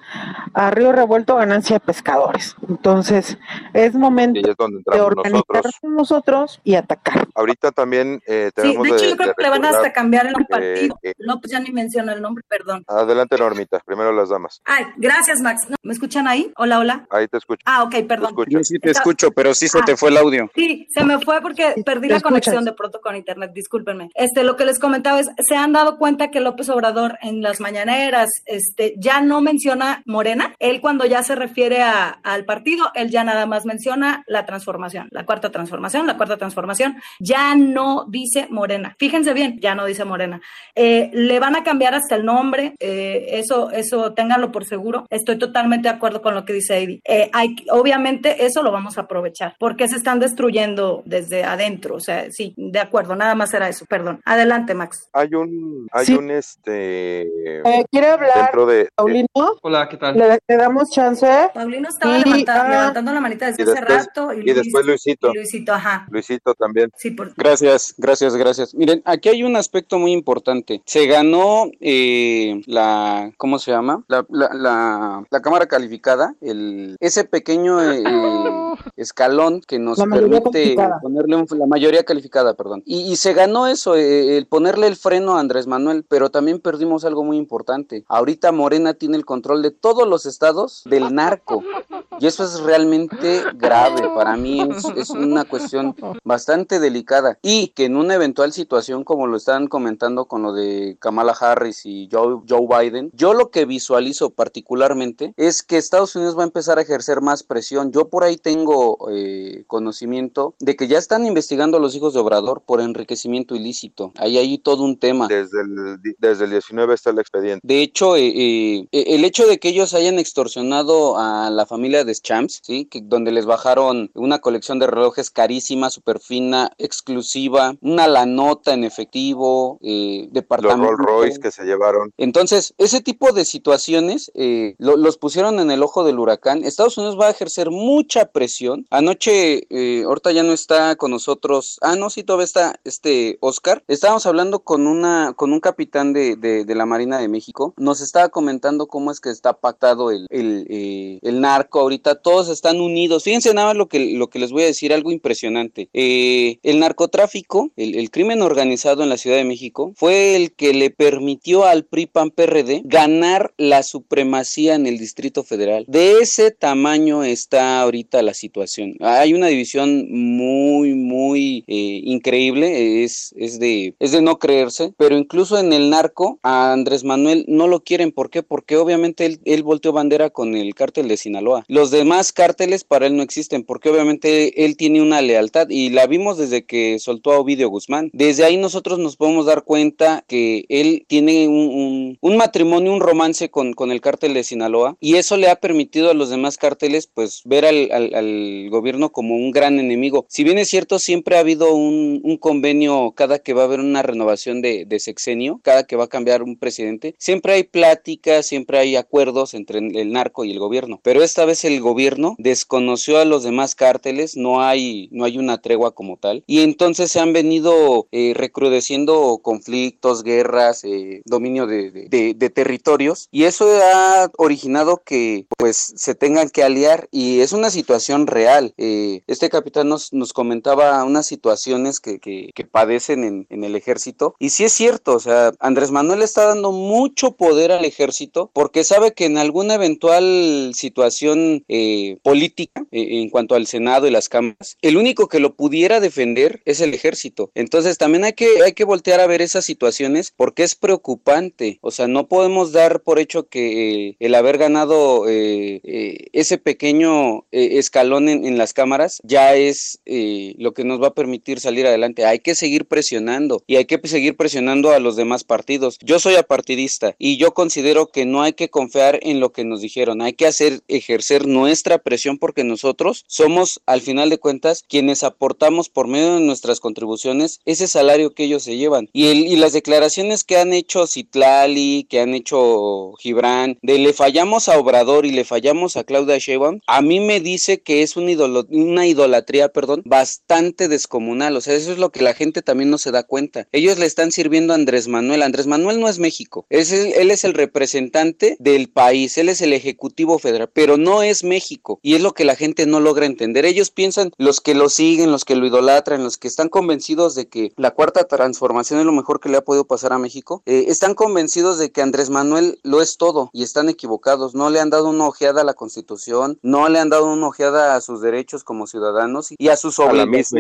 A Río Revuelto ganancia de pescadores. Entonces, es momento de organizarnos nosotros. y atacar. Ahorita también eh, tenemos Sí, de hecho yo creo que le van hasta cambiar el partido. no, pues ya ni menciona el nombre, perdón. Adelante, Normita, primero las damas. Ay, gracias, Max. ¿Me escuchan ahí? Hola, hola. Ahí te escucho. Ah, ok, perdón. Yo sí te escucho, pero sí se te fue el audio. Sí, se me fue porque perdí la conexión de pronto con internet, discúlpenme. Este, lo que les comentaba es, se han dado cuenta que López Obrador en las mañaneras, este, ya no menciona Morena. Él cuando ya se refiere a, al partido, él ya nada más menciona la transformación, la cuarta transformación, la cuarta transformación. Ya no dice Morena. Fíjense bien, ya no dice Morena. Eh, le van a cambiar hasta el nombre, eh, eso, eso ténganlo por seguro. Estoy totalmente de acuerdo con lo que dice Eddie. Eh, hay, obviamente eso lo vamos a aprovechar porque se están destruyendo desde adentro. O sea, sí, de acuerdo, nada más era eso, perdón. Adelante, Max. Hay un, hay un este. quiere hablar Paulino. Hola, ¿qué tal? Le, damos chance. Paulino estaba ah, levantando la manita desde hace rato. Y, después Luisito. Luisito, ajá. Luisito también. Sí, Gracias, gracias, gracias. Miren, aquí hay un aspecto muy importante. Se ganó eh, la, ¿cómo se llama? La, la, la, cámara calificada, el, ese pequeño eh, *laughs* escalón que nos permite ponerle la mayoría calificada, perdón. Y, se ganó eso, eh, el ponerle el freno a Andrés Manuel, pero también perdimos algo muy importante. Ahorita Morena tiene el control de todos los estados del narco. Y eso es realmente grave. Para mí es, una cuestión bastante delicada. Y que en una eventual situación, como lo están comentando con lo de Kamala Harris y Joe, Joe Biden, yo lo que visualizo particularmente es que Estados Unidos va a empezar a ejercer más presión. Yo por ahí tengo eh, conocimiento de que ya están investigando a los hijos de Obrador por enriquecimiento ilícito. Ahí hay todo un tema. Desde el, desde el 19 está el expediente. De hecho, eh, eh, el hecho de que ellos hayan extorsionado a la familia de Champs, ¿sí? Que, donde les bajaron una colección de relojes carísima, súper fina, exclusiva, una la nota en efectivo, departamento. Los Rolls Royce que se llevaron. Entonces, ese tipo de situaciones los pusieron en el ojo del huracán. Estados Unidos va a ejercer mucha presión. Anoche, eh, ahorita ya no está con nosotros. Ah, no, sí, todavía está este Oscar. Estábamos hablando con una, con un capitán de, de, la Marina de México. Nos estaba comentando cómo es que está pactado el, eh, el narco ahorita. Todos están unidos. Fíjense nada más lo que, lo que les voy a decir, algo impresionante. Eh, el narcotráfico, el, el crimen organizado en la Ciudad de México, fue el que le permitió al PRI-PAN-PRD ganar la supremacía en el Distrito Federal. De ese tamaño está ahorita la situación. Hay una división muy, muy eh, increíble, es, es, de, es de no creerse, pero incluso en el narco a Andrés Manuel no lo quieren. ¿Por qué? Porque obviamente él, él volteó bandera con el cártel de Sinaloa. Los demás cárteles para él no existen, porque obviamente él tiene una lealtad y la vimos desde que soltó a Ovidio Guzmán. Desde ahí nosotros nos podemos dar cuenta que él tiene un, un, matrimonio, un romance con, con, el cártel de Sinaloa y eso le ha permitido a los demás cárteles pues ver al, al, gobierno como un gran enemigo. Si bien es cierto, siempre ha habido un, convenio cada que va a haber una renovación de, de, sexenio, cada que va a cambiar un presidente, siempre hay pláticas, siempre hay acuerdos entre el narco y el gobierno. Pero esta vez el gobierno desconoció a los demás cárteles, no hay, no hay una tregua como tal, y entonces se han venido eh, recrudeciendo conflictos, guerras, eh, dominio de, de, territorios, y eso ha originado que pues se tengan que aliar, y es una situación real. Eh, este capitán nos, nos comentaba unas situaciones que, que, padecen en, en el ejército, y sí es cierto, o sea, Andrés Manuel está dando mucho poder al ejército porque sabe que en alguna eventual situación eh, política eh, en cuanto al Senado y las cámaras, el único que lo pudiera defender es el ejército. Entonces también hay que, hay que voltear a ver esas situaciones porque es preocupante. O sea, no podemos dar por hecho que el haber ganado ese pequeño escalón en, en, las cámaras ya es lo que nos va a permitir salir adelante. Hay que seguir presionando y hay que seguir presionando a los demás partidos. Yo soy apartidista y yo considero que no hay que confiar en lo que nos dijeron. Hay que hacer ejercer nuestra presión porque nosotros somos, al final de cuentas, quienes aportamos por medio de nuestras contribuciones ese salario que ellos se llevan. Y, el, y las declaraciones que han hecho Citlali, que han hecho Gibran, de le fallamos a Obrador y le fallamos a Claudia Sheinbaum, a mí me dice que es un una idolatría, perdón, bastante descomunal. O sea, eso es lo que la gente también no se da cuenta. Ellos le están sirviendo a Andrés Manuel. Andrés Manuel no es México. Él es el representante del país. Él es el ejecutivo federal, pero no es México. Y es lo que la gente no logra entender. Ellos piensan, los que lo siguen, los que lo idolatran, los que están convencidos de que la cuarta transformación es lo mejor que le ha podido pasar a México, eh, están convencidos de que Andrés Manuel lo es todo y están equivocados. No le han dado una ojeada a la Constitución, no le han dado una ojeada a sus derechos como ciudadanos y a sus obligaciones.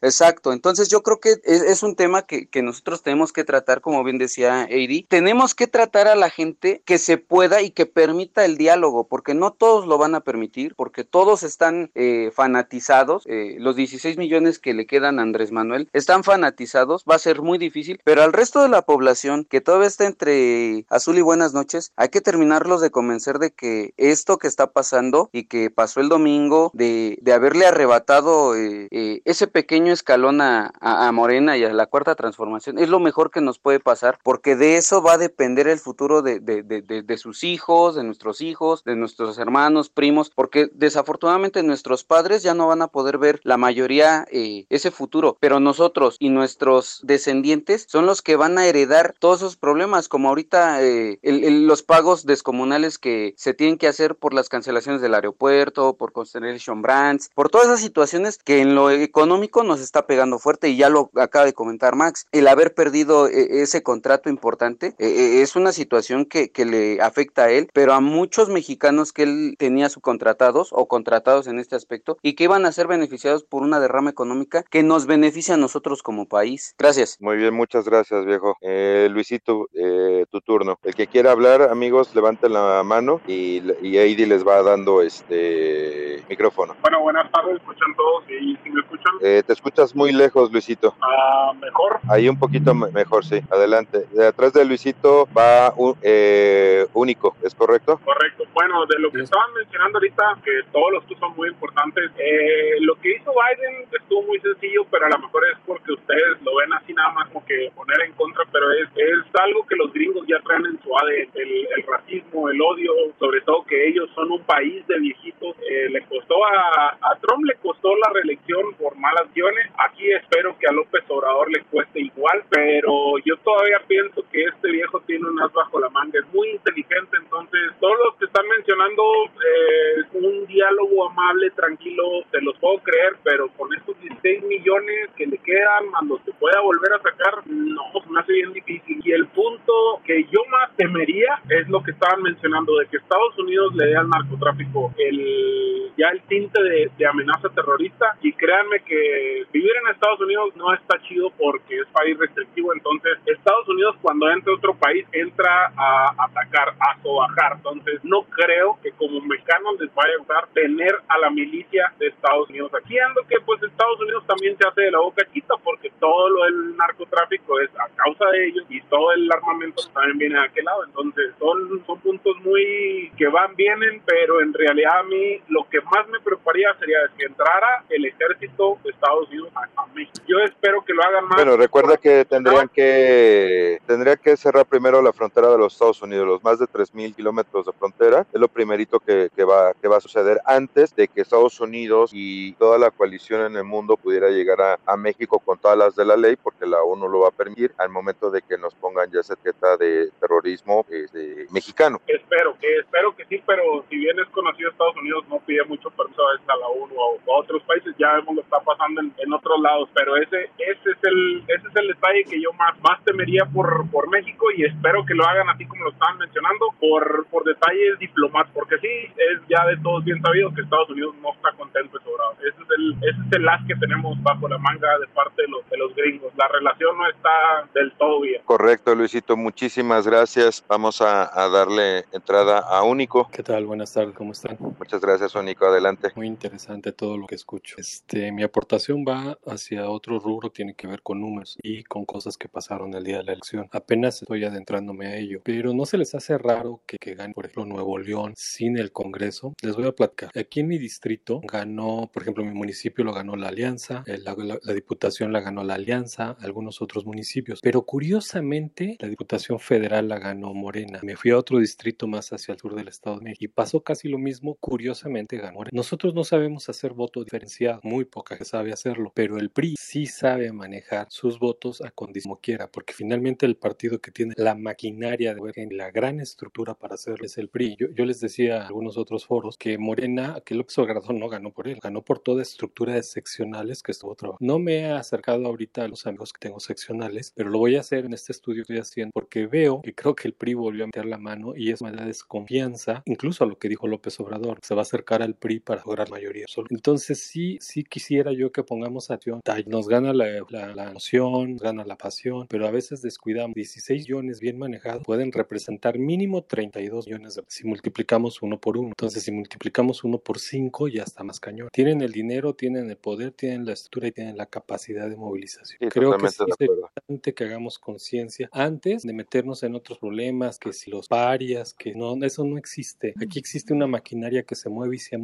Exacto. Entonces yo creo que es, un tema que, que, nosotros tenemos que tratar, como bien decía Eddie, tenemos que tratar a la gente que se pueda y que permita el diálogo, porque no todos lo lo van a permitir porque todos están eh, fanatizados. Eh, los 16 millones que le quedan a Andrés Manuel están fanatizados. Va a ser muy difícil, pero al resto de la población que todavía está entre azul y buenas noches, hay que terminarlos de convencer de que esto que está pasando y que pasó el domingo de, haberle arrebatado eh, ese pequeño escalón a, Morena y a la cuarta transformación es lo mejor que nos puede pasar porque de eso va a depender el futuro de, sus hijos, de nuestros hijos, de nuestros hermanos, primos, porque desafortunadamente nuestros padres ya no van a poder ver la mayoría eh, ese futuro, pero nosotros y nuestros descendientes son los que van a heredar todos esos problemas, como ahorita eh, los pagos descomunales que se tienen que hacer por las cancelaciones del aeropuerto, por Constellation Brands, por todas esas situaciones que en lo económico nos está pegando fuerte y ya lo acaba de comentar Max, el haber perdido eh, ese contrato importante es una situación que, que le afecta a él, pero a muchos mexicanos que él tenía subcontratados o contratados en este aspecto y que iban a ser beneficiados por una derrama económica que nos beneficia a nosotros como país. Gracias. Muy bien, muchas gracias, viejo. Eh, Luisito, eh, tu turno. El que quiera hablar, amigos, levanten la mano y, y les va dando este micrófono. Bueno, buenas tardes, escuchan todos y si me escuchan. Eh, te escuchas muy lejos, Luisito. Ah, mejor. Ahí un poquito mejor, sí. Adelante. De atrás de Luisito va un, eh, único, ¿es correcto? Correcto. Bueno, de lo que estaban mencionando ahorita, que todos los que son muy importantes, eh, lo que hizo Biden estuvo muy sencillo, pero a lo mejor es porque ustedes lo ven así nada más como que poner en contra, pero es, es algo que los gringos ya traen en su ADN, el, el racismo, el odio, sobre todo que ellos son un país de viejitos. Eh, le costó a, a Trump, le costó la reelección por malas acciones. Aquí espero que a López Obrador le cueste igual, pero yo todavía pienso que este viejo tiene un as bajo la manga, es muy inteligente, entonces todos los que están mencionando eh, un diálogo amable, tranquilo, te los puedo creer, pero con estos 16 millones que le quedan, cuando se pueda volver a sacar, no, me hace bien difícil. Y el punto que yo más temería es lo que estaban mencionando, de que Estados Unidos le dé al narcotráfico el ya el tinte de, de amenaza terrorista. Y créanme que vivir en Estados Unidos no está chido porque es país restrictivo, entonces Estados Unidos cuando entra a otro país entra a atacar, a sobajar, entonces no creo que como mexicanos les vaya a gustar tener a la milicia de Estados Unidos aquí, ando que pues Estados Unidos también se hace de la boca chica porque todo lo del narcotráfico es a causa de ellos y todo el armamento también viene de aquel lado, entonces son, son puntos muy que van, vienen, pero en realidad a mí lo que más me preocuparía sería que entrara el ejército de Estados Unidos a, México. Yo espero que lo hagan más. Bueno, recuerda que tendrían que tendría que cerrar primero la frontera de los Estados Unidos, los más de 3.000 kilómetros de frontera, es lo primerito que, que, va, que va a suceder antes de que Estados Unidos y toda la coalición en el mundo pudiera llegar a, a México con todas las de la ley, porque la ONU lo va a permitir al momento de que nos pongan ya etiqueta de terrorismo este, mexicano. Espero, que espero que sí, pero si bien es conocido Estados Unidos no pide mucho permiso a la ONU o a otros países, ya vemos lo que está pasando en, en, otros lados, pero ese, ese es el, ese es el detalle que yo más, más temería por, por México y espero que lo hagan así como lo estaban mencionando, por, por detalles diplomáticos, porque sí, es ya de todos bien sabido que Estados Unidos no está contento y sobrado. Ese es el, ese es el as que tenemos bajo la manga de parte de los, de los gringos. La relación no está del todo bien. Correcto, Luisito, muchísimas gracias. Vamos a, a darle entrada a Único. ¿Qué tal? Buenas tardes, ¿cómo están? Muchas gracias, Único, adelante. Muy interesante todo lo que escucho. Este, mi aportación va hacia otro rubro, tiene que ver con números y con cosas que pasaron el día de la elección. Apenas estoy adentrándome a ello, pero no se les hace raro que, que gane, por ejemplo, Nuevo León sin el Congreso. Les voy a platicar. Aquí en mi distrito ganó, por ejemplo, mi municipio lo ganó la Alianza, la, la, la Diputación la ganó la Alianza, algunos otros municipios, pero curiosamente la Diputación Federal la ganó Morena. Me fui a otro distrito más hacia el sur del Estado de México y pasó casi lo mismo, curiosamente ganó Morena. Nosotros no sabemos hacer voto diferenciado, muy poca gente sabe hacerlo, pero el PRI sí sabe manejar sus votos a condición quiera, porque finalmente el partido que tiene la maquinaria de la gran estructura para hacerlo es el PRI. Yo, yo les decía a algunos otros foros que Morena, que López Obrador no ganó por él, ganó por toda estructura de seccionales que estuvo trabajando. No me he acercado ahorita a los amigos que tengo seccionales, pero lo voy a hacer en este estudio que estoy haciendo porque veo que creo que el PRI volvió a meter la mano y eso me da desconfianza, incluso a lo que dijo López Obrador, se va a acercar al PRI para lograr mayoría absoluta. Entonces sí, sí quisiera yo que pongamos acción. Nos gana la, la, la emoción, nos gana la pasión, pero a veces descuidamos. 16 millones bien manejados pueden representar mínimo 32 millones de, si multiplicamos uno por uno. Entonces si multiplicamos uno por cinco ya está más cañón. Tienen el dinero, tienen el poder, tienen la estructura y tienen la capacidad de movilización. Creo que es importante que hagamos conciencia antes de meternos en otros problemas, que si los parias, que no, eso no existe. Aquí existe una maquinaria que se mueve y se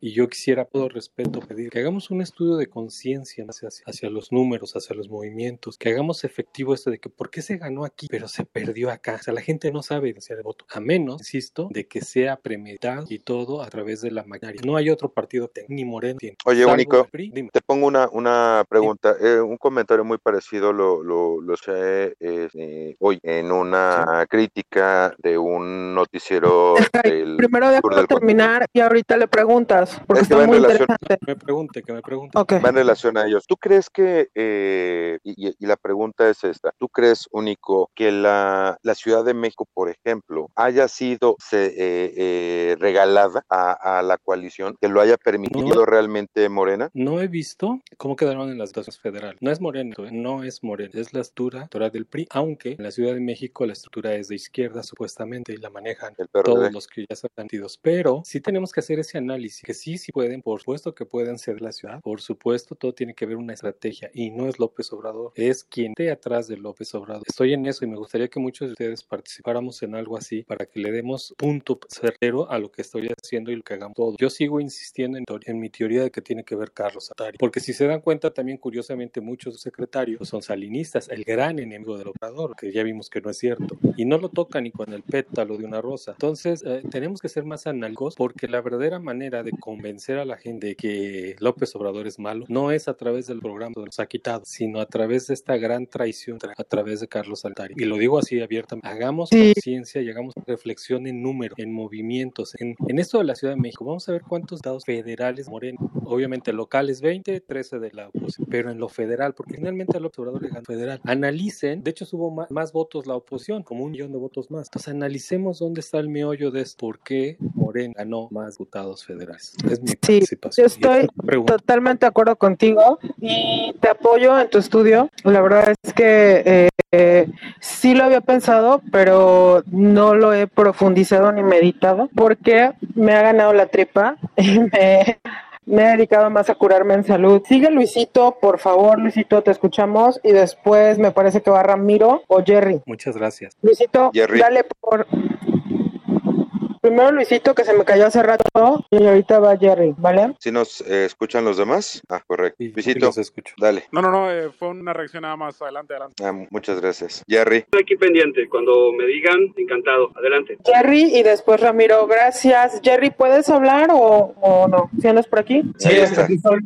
Y yo quisiera, todo respeto, pedir que hagamos un estudio de conciencia hacia, hacia, los números, hacia los movimientos, que hagamos efectivo esto de que por qué se ganó aquí, pero se perdió acá. O sea, la gente no sabe hacia el voto, a menos, insisto, de que sea premeditado y todo a través de la maquinaria. No hay otro partido ni Moreno. Oye, único, te pongo una, una pregunta, eh, un comentario muy parecido lo, lo, lo sé eh, hoy en una crítica de un noticiero. *laughs* Del Primero déjame terminar y ahorita le preguntas, porque está muy interesante. Que me pregunte, que me pregunte. Va en relación a ellos. ¿Tú crees que, eh, y, la pregunta es esta, ¿tú crees, único, que la, la Ciudad de México, por ejemplo, haya sido se, regalada a, a la coalición, que lo haya permitido realmente Morena? No he visto cómo quedaron en las situaciones federales. No es Morena, no es Morena, es la estructura del PRI, aunque en la Ciudad de México la estructura es de izquierda supuestamente y la manejan todos los que ya son sentidos. Pero sí tenemos que hacer ese análisis, que sí, sí pueden, por supuesto que pueden ser la ciudad, por supuesto todo tiene que ver una estrategia y no es López Obrador, es quien esté atrás de López Obrador. Estoy en eso y me gustaría que muchos de ustedes participáramos en algo así para que le demos punto certero a lo que estoy haciendo y lo que hagamos todo. Yo sigo insistiendo en, en mi teoría de que tiene que ver Carlos Atari, porque si se dan cuenta también curiosamente muchos secretarios son salinistas, el gran enemigo del operador, que ya vimos que no es cierto, y no lo toca ni con el pétalo de una rosa. Entonces, eh, tenemos que ser más analíticos porque la verdadera manera de convencer a la gente de que López Obrador es malo no es a través del programa que nos ha quitado, sino a través de esta gran traición a través de Carlos Altari. Y lo digo así abiertamente, hagamos conciencia y hagamos reflexión en número, en movimientos, en, en esto de la Ciudad de México. Vamos a ver cuántos estados federales Moreno, obviamente locales 20, 13 de la oposición, pero en lo federal, porque finalmente López Obrador le ganó federal. Analicen, de hecho hubo más, votos la oposición, como un millón de votos más. Entonces analicemos dónde está el meollo de esto, por qué Morena ganó más diputados federales. Es mi sí, Yo estoy totalmente de acuerdo contigo y te apoyo en tu estudio. La verdad es que eh, sí lo había pensado, pero no lo he profundizado ni meditado porque me ha ganado la tripa *laughs* y me me he dedicado más a curarme en salud. Sigue Luisito, por favor, Luisito, te escuchamos. Y después me parece que va Ramiro o Jerry. Muchas gracias. Luisito, dale por Primero Luisito, que se me cayó hace rato, y ahorita va Jerry, ¿vale? Si nos eh, escuchan los demás. Ah, correcto. Luisito, escucho. dale. No, no, no, eh, fue una reacción nada más. Adelante, adelante. Ah, muchas gracias. Jerry. Estoy aquí pendiente. Cuando me digan, encantado. Adelante. Jerry y después Ramiro, gracias. Jerry, ¿puedes hablar o, o no? ¿Si andas por aquí? Sí,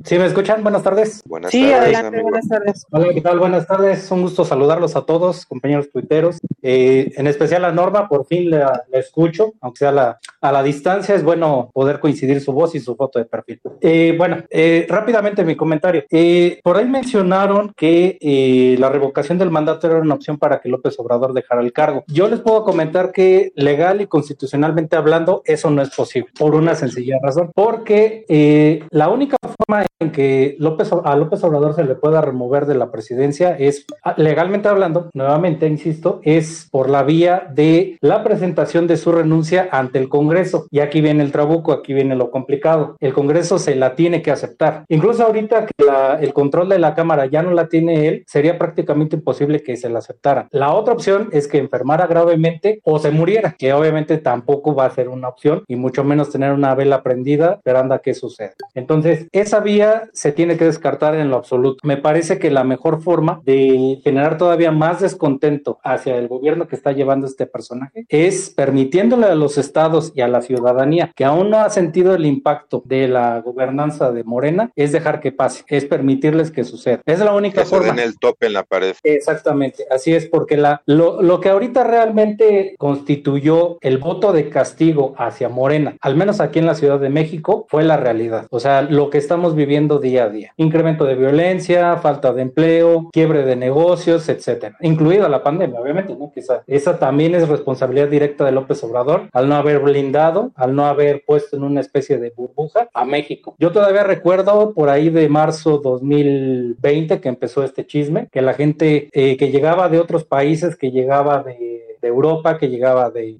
¿Sí me escuchan? Buenas tardes. Buenas sí, adelante, buenas tardes. Hola, ¿qué tal? Buenas tardes. Un gusto saludarlos a todos, compañeros tuiteros. Eh, en especial a Norma, por fin la, la escucho, aunque sea la, a la distancia es bueno poder coincidir su voz y su foto de perfil. Eh, bueno, eh, rápidamente mi comentario. Eh, por ahí mencionaron que la revocación del mandato era una opción para que López Obrador dejara el cargo. Yo les puedo comentar que legal y constitucionalmente hablando, eso no es posible, por una sencilla razón, porque la única forma en que López, a López Obrador se le pueda remover de la presidencia es, ah, legalmente hablando, nuevamente, insisto, es por la vía de la presentación de su renuncia ante el Congreso. Y aquí viene el trabuco, aquí viene lo complicado. El Congreso se la tiene que aceptar. Incluso ahorita que el control de la Cámara ya no la tiene él, sería prácticamente imposible que se la aceptara. La otra opción es que enfermara gravemente o se muriera, que obviamente tampoco va a ser una opción y mucho menos tener una vela prendida esperando a qué sucede. Entonces, esa vía se tiene que descartar en lo absoluto. Me parece que la mejor forma de generar todavía más descontento hacia el gobierno que está llevando este personaje es permitiéndole a los estados y a la ciudad ciudadanía que aún no ha sentido el impacto de la gobernanza de Morena es dejar que pase, es permitirles que suceda. Es la única que forma. en el tope en la pared. Exactamente, así es, porque la, lo, lo que ahorita realmente constituyó el voto de castigo hacia Morena, al menos aquí en la Ciudad de México, fue la realidad. O sea, lo que estamos viviendo día a día. Incremento de violencia, falta de empleo, quiebre de negocios, etcétera, incluida la pandemia, obviamente, ¿no? Que esa, también es responsabilidad directa de López Obrador al no haber blindado, al no haber puesto en una especie de burbuja a México. Yo todavía recuerdo por ahí de marzo 2020 que empezó este chisme, que la gente eh, que llegaba de otros países, que llegaba de Europa, que llegaba de,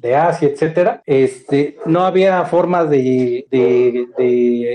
de, Asia, etcétera, este, no había forma de,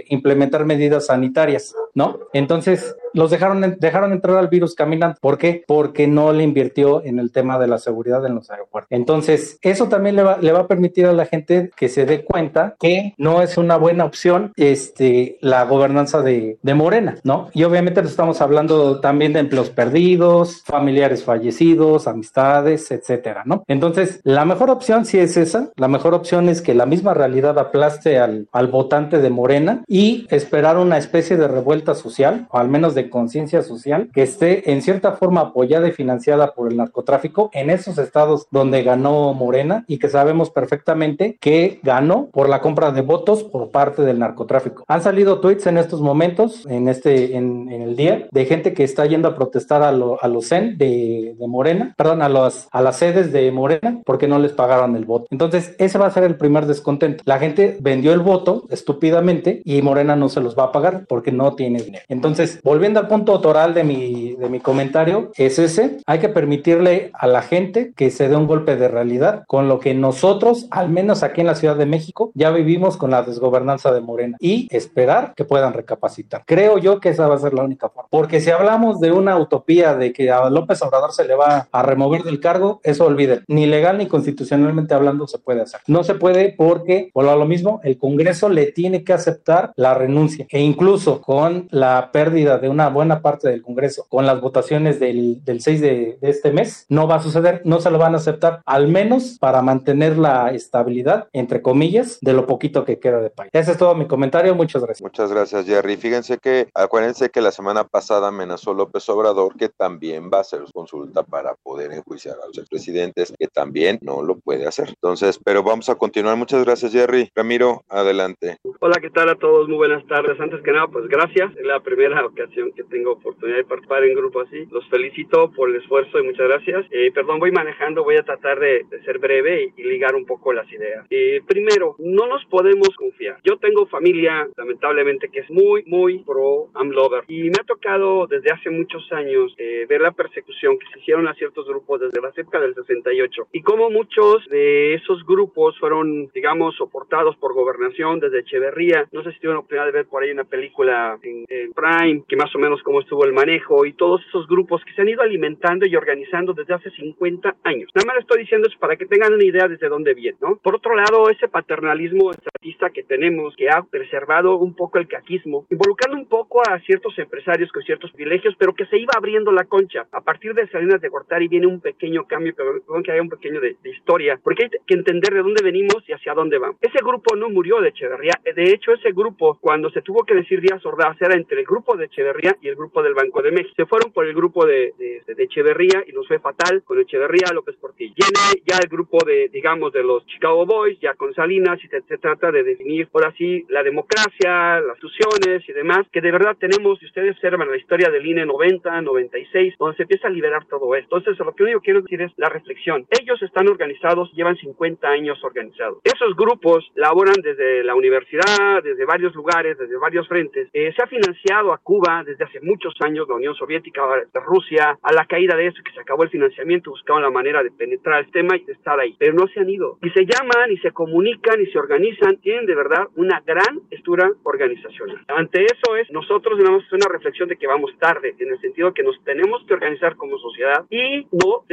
implementar medidas sanitarias, ¿no? Entonces, los dejaron, dejaron entrar al virus caminando. ¿Por qué? Porque no le invirtió en el tema de la seguridad en los aeropuertos. Entonces, eso también le va, le va a permitir a la gente que se dé cuenta que no es una buena opción este, la gobernanza de, Morena, ¿no? Y obviamente estamos hablando también de empleos perdidos, familiares fallecidos, amistades, etcétera, ¿no? Entonces, la mejor opción sí es esa. La mejor opción es que la misma realidad aplaste al, al votante de Morena y esperar una especie de revuelta social, o al menos de conciencia social que esté en cierta forma apoyada y financiada por el narcotráfico en esos estados donde ganó Morena y que sabemos perfectamente que ganó por la compra de votos por parte del narcotráfico. Han salido tweets en estos momentos, en este, en, el día, de gente que está yendo a protestar a, a los CEN de, Morena, perdón, a, los, las sedes de Morena porque no les pagaron el voto. Entonces, ese va a ser el primer descontento. La gente vendió el voto estúpidamente y Morena no se los va a pagar porque no tiene dinero. Entonces, volviendo al punto toral de mi, de mi comentario, es ese. Hay que permitirle a la gente que se dé un golpe de realidad con lo que nosotros, al menos aquí en la Ciudad de México, ya vivimos con la desgobernanza de Morena y esperar que puedan recapacitar. Creo yo que esa va a ser la única forma. Porque si hablamos de una utopía de que a López Obrador se le va a remover del cargo, eso olviden. Ni legal ni constitucionalmente hablando se puede hacer. No se puede porque, por lo mismo, el Congreso le tiene que aceptar la renuncia e incluso con la pérdida de un una buena parte del Congreso con las votaciones del, del 6 de, este mes, no va a suceder, no se lo van a aceptar, al menos para mantener la estabilidad, entre comillas, de lo poquito que queda de país. Ese es todo mi comentario, muchas gracias. Muchas gracias, Jerry. Fíjense que, acuérdense que la semana pasada amenazó López Obrador que también va a hacer consulta para poder enjuiciar a expresidentes, que también no lo puede hacer. Entonces, pero vamos a continuar. Muchas gracias, Jerry. Ramiro, adelante. Hola, ¿qué tal a todos? Muy buenas tardes. Antes que nada, pues gracias. Es la primera ocasión que tengo oportunidad de participar en grupo así. Los felicito por el esfuerzo y muchas gracias. Eh, perdón, voy manejando, voy a tratar de, ser breve y, ligar un poco las ideas. Eh, primero, no nos podemos confiar. Yo tengo familia, lamentablemente, que es muy, muy pro AMLover y me ha tocado desde hace muchos años eh, ver la persecución que se hicieron a ciertos grupos desde la época del 68 y cómo muchos de esos grupos fueron, digamos, soportados por gobernación desde Echeverría. No sé si tuvieron oportunidad de ver por ahí una película en, en Prime que más o menos cómo estuvo el manejo y todos esos grupos que se han ido alimentando y organizando desde hace 50 años. Nada más estoy diciendo eso para que tengan una idea desde dónde viene, ¿no? Por otro lado, ese paternalismo estatista que tenemos, que ha preservado un poco el caquismo, involucrando un poco a ciertos empresarios con ciertos privilegios, pero que se iba abriendo la concha. A partir de Salinas de Gortari viene un pequeño cambio, perdón que haya un pequeño de, de historia, porque hay que entender de dónde venimos y hacia dónde vamos. Ese grupo no murió de Echeverría, de hecho ese grupo, cuando se tuvo que decir Díaz Ordaz, era entre el grupo de Echeverría y el grupo del Banco de México. Se fueron por el grupo de, de, Echeverría y nos fue fatal con Echeverría, López Portillo. Viene ya el grupo de, digamos, de los Chicago Boys, ya con Salinas, y se, trata de definir, ahora sí, la democracia, las instituciones y demás, que de verdad tenemos, si ustedes observan la historia del INE 90, 96, donde se empieza a liberar todo esto. Entonces, lo que que quiero decir es la reflexión. Ellos están organizados, llevan 50 años organizados. Esos grupos laboran desde la universidad, desde varios lugares, desde varios frentes. Eh, se ha financiado a Cuba desde hace muchos años, la Unión Soviética, Rusia, a la caída de eso, que se acabó el financiamiento, buscaban la manera de penetrar el tema y de estar ahí. Pero no se han ido. Y se llaman, y se comunican, y se organizan, tienen de verdad una gran estructura organizacional. Ante eso es, nosotros debemos una reflexión de que vamos tarde, en el sentido que nos tenemos que organizar como sociedad y no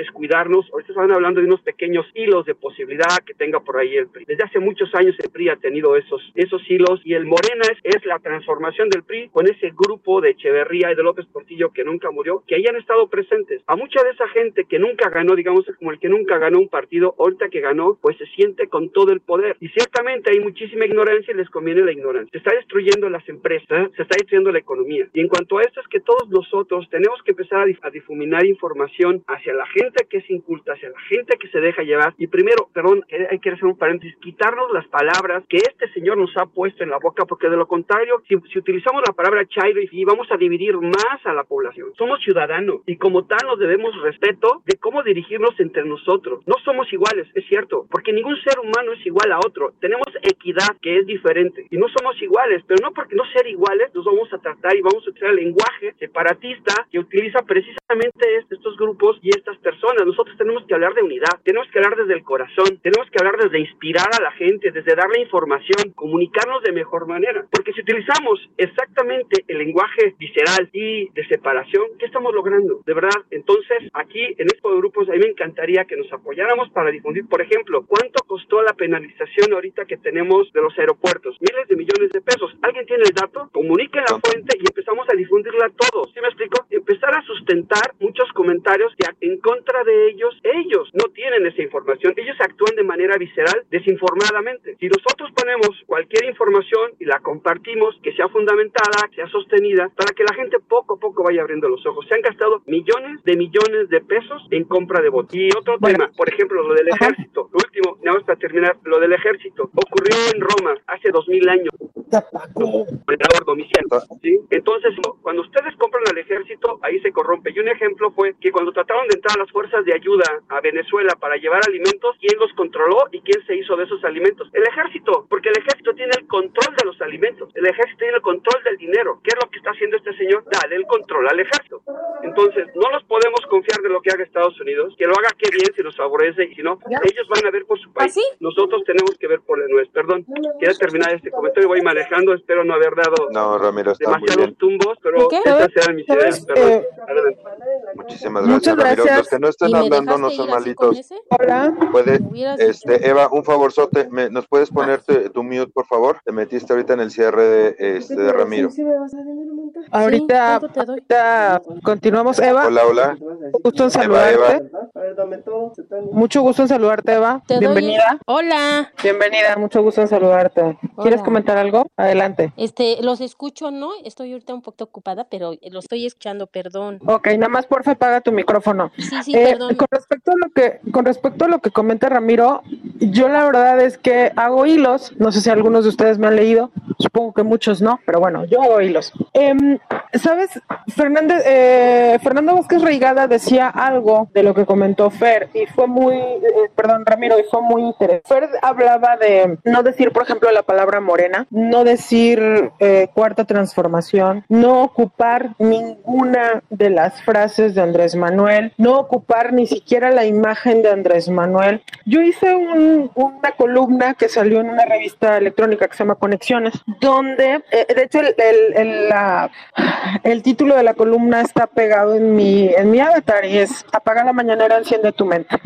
descuidarnos. Ahorita están hablando de unos pequeños hilos de posibilidad que tenga por ahí el PRI. Desde hace muchos años el PRI ha tenido esos, esos hilos y el Morena es, es la transformación del PRI con ese grupo de Echeverría y de López Portillo que nunca murió, que hayan estado presentes. A mucha de esa gente que nunca ganó, digamos como el que nunca ganó un partido, ahorita que ganó, pues se siente con todo el poder. Y ciertamente hay muchísima ignorancia y les conviene la ignorancia. Se está destruyendo las empresas, se está destruyendo la economía. Y en cuanto a esto es que todos nosotros tenemos que empezar a, difuminar información hacia la gente que es inculta, hacia la gente que se deja llevar. Y primero, perdón, hay que hacer un paréntesis, quitarnos las palabras que este señor nos ha puesto en la boca, porque de lo contrario, si, utilizamos la palabra chairo y vamos a dividir más a la población. Somos ciudadanos y como tal nos debemos respeto de cómo dirigirnos entre nosotros. No somos iguales, es cierto, porque ningún ser humano es igual a otro. Tenemos equidad que es diferente y no somos iguales, pero no porque no ser iguales nos vamos a tratar y vamos a utilizar el lenguaje separatista que utiliza precisamente estos grupos y estas personas. Nosotros tenemos que hablar de unidad, tenemos que hablar desde el corazón, tenemos que hablar desde inspirar a la gente, desde darle información, comunicarnos de mejor manera, porque si utilizamos exactamente el lenguaje visceral y de separación, ¿qué estamos logrando? De verdad, entonces aquí en estos grupos a mí me encantaría que nos apoyáramos para difundir, por ejemplo, cuánto costó la penalización ahorita que tenemos de los aeropuertos, miles de millones de pesos. ¿Alguien tiene el dato? Comunique la fuente y empezamos a difundirla todos. ¿Sí me explico? Empezar a sustentar muchos comentarios en contra de ellos, ellos no tienen esa información. Ellos actúan de manera visceral, desinformadamente. Si nosotros ponemos cualquier información y la compartimos, que sea fundamentada, que sea sostenida, para que la gente poco a poco vaya abriendo los ojos. Se han gastado millones de millones de pesos en compra de votos. Y otro tema, por ejemplo, lo del ejército. Lo último, nada más para terminar, lo del ejército. Ocurrió en Roma hace dos mil años. ¿sí? Entonces, cuando ustedes compran al ejército, ahí se corrompe. Y un ejemplo fue que cuando trataron de entrar las fuerzas de ayuda a Venezuela para llevar alimentos, ¿quién los controló y quién se hizo de esos alimentos? El ejército, porque el ejército tiene el control de los alimentos, el ejército tiene el control del dinero. ¿Qué es lo que está haciendo este señor? Dale el control al ejército. Entonces, no nos podemos confiar de lo que haga Estados Unidos, que lo haga qué bien si nos favorece y si no, ellos van a ver por su país. ¿Ah, Nosotros tenemos que ver por el nuestro. Perdón, quiero terminar este comentario, voy manejando, espero no haber dado no, Ramiro, demasiados tumbos, pero estas eran mis ideas. Eh, Muchísimas gracias, Ramiro. Los que no estén hablando no son malitos. Hola. Puede, este, Eva, un favorzote, ¿me, ¿nos puedes ponerte tu mute, por favor? Te metiste ahorita en el cierre de, este, de Ramiro. Ahorita, ahorita continuamos, Eva. Hola, hola. Gusto en saludarte. Mucho gusto en saludarte, Eva. Bienvenida. Hola. Bienvenida, mucho gusto en saludarte. ¿Quieres comentar algo? Adelante. Este, los escucho, ¿no? Estoy ahorita un poco ocupada, pero lo estoy escuchando, perdón. Ok, nada más porfa apaga tu micrófono. Sí, sí, eh, perdón. Con respecto a lo que, con respecto a lo que comenta Ramiro, yo la verdad es que hago hilos, no sé si algunos de ustedes me han leído, supongo que muchos no, pero bueno, yo hago hilos. Em, ¿Sabes? Fernández, eh, Fernando Vázquez Reigada decía algo de lo que comentó Fer y fue muy, eh, perdón, Ramiro, y fue muy interesante. Fer hablaba de no decir, por ejemplo, la palabra morena, no decir eh, cuarta transformación, no ocupar ninguna de las frases de Andrés Manuel, no ocupar ni siquiera la imagen de Andrés Manuel. Yo hice una columna que salió en una revista electrónica que se llama Conexiones, donde, de hecho, el, el título de la columna está pegado en mi, en mi avatar y es Apaga la mañanera, enciende tu mente.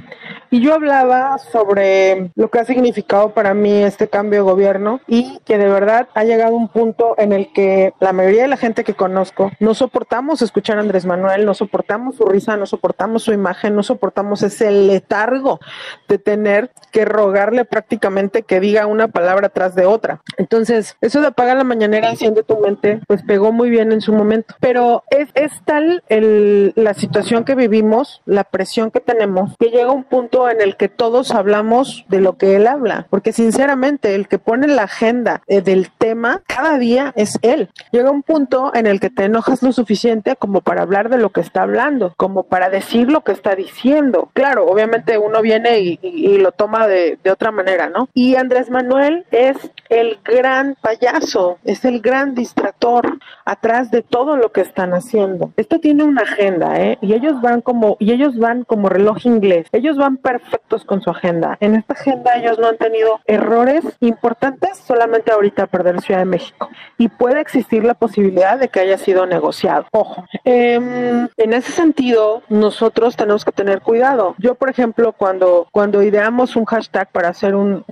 Y yo hablaba sobre lo que ha significado para mí este cambio de gobierno y que de verdad ha llegado un punto en el que la mayoría de la gente que conozco no soportamos escuchar a Andrés Manuel, no soportamos su risa, no soportamos su imagen, no soportamos ese letargo de tener que rogarle prácticamente que diga una palabra tras de otra. Entonces, eso de apagar la mañanera, enciende tu mente, pues pegó muy bien en su momento. Pero es, es tal el, la situación que vivimos, la presión que tenemos, que llega un punto en el que todos hablamos de lo que él habla. Porque sinceramente, el que pone la agenda eh, del tema cada día es él. Llega un punto en el que te enojas lo suficiente como para hablar de lo que está hablando, como para decir lo que está diciendo. Claro, obviamente uno viene y, y lo toma de, de otra manera, ¿no? Y Andrés Manuel es el gran payaso, es el gran distractor atrás de todo lo que están haciendo. Esto tiene una agenda, ¿eh? Y ellos van como, y ellos van como reloj inglés. Ellos van perfectos con su agenda. En esta agenda ellos no han tenido errores importantes, solamente ahorita perder Ciudad de México. Y puede existir la posibilidad de que haya sido negociado. Ojo, em, en ese sentido, nosotros tenemos que tener cuidado. Yo, por ejemplo, cuando, cuando ideamos un hashtag para hacer un,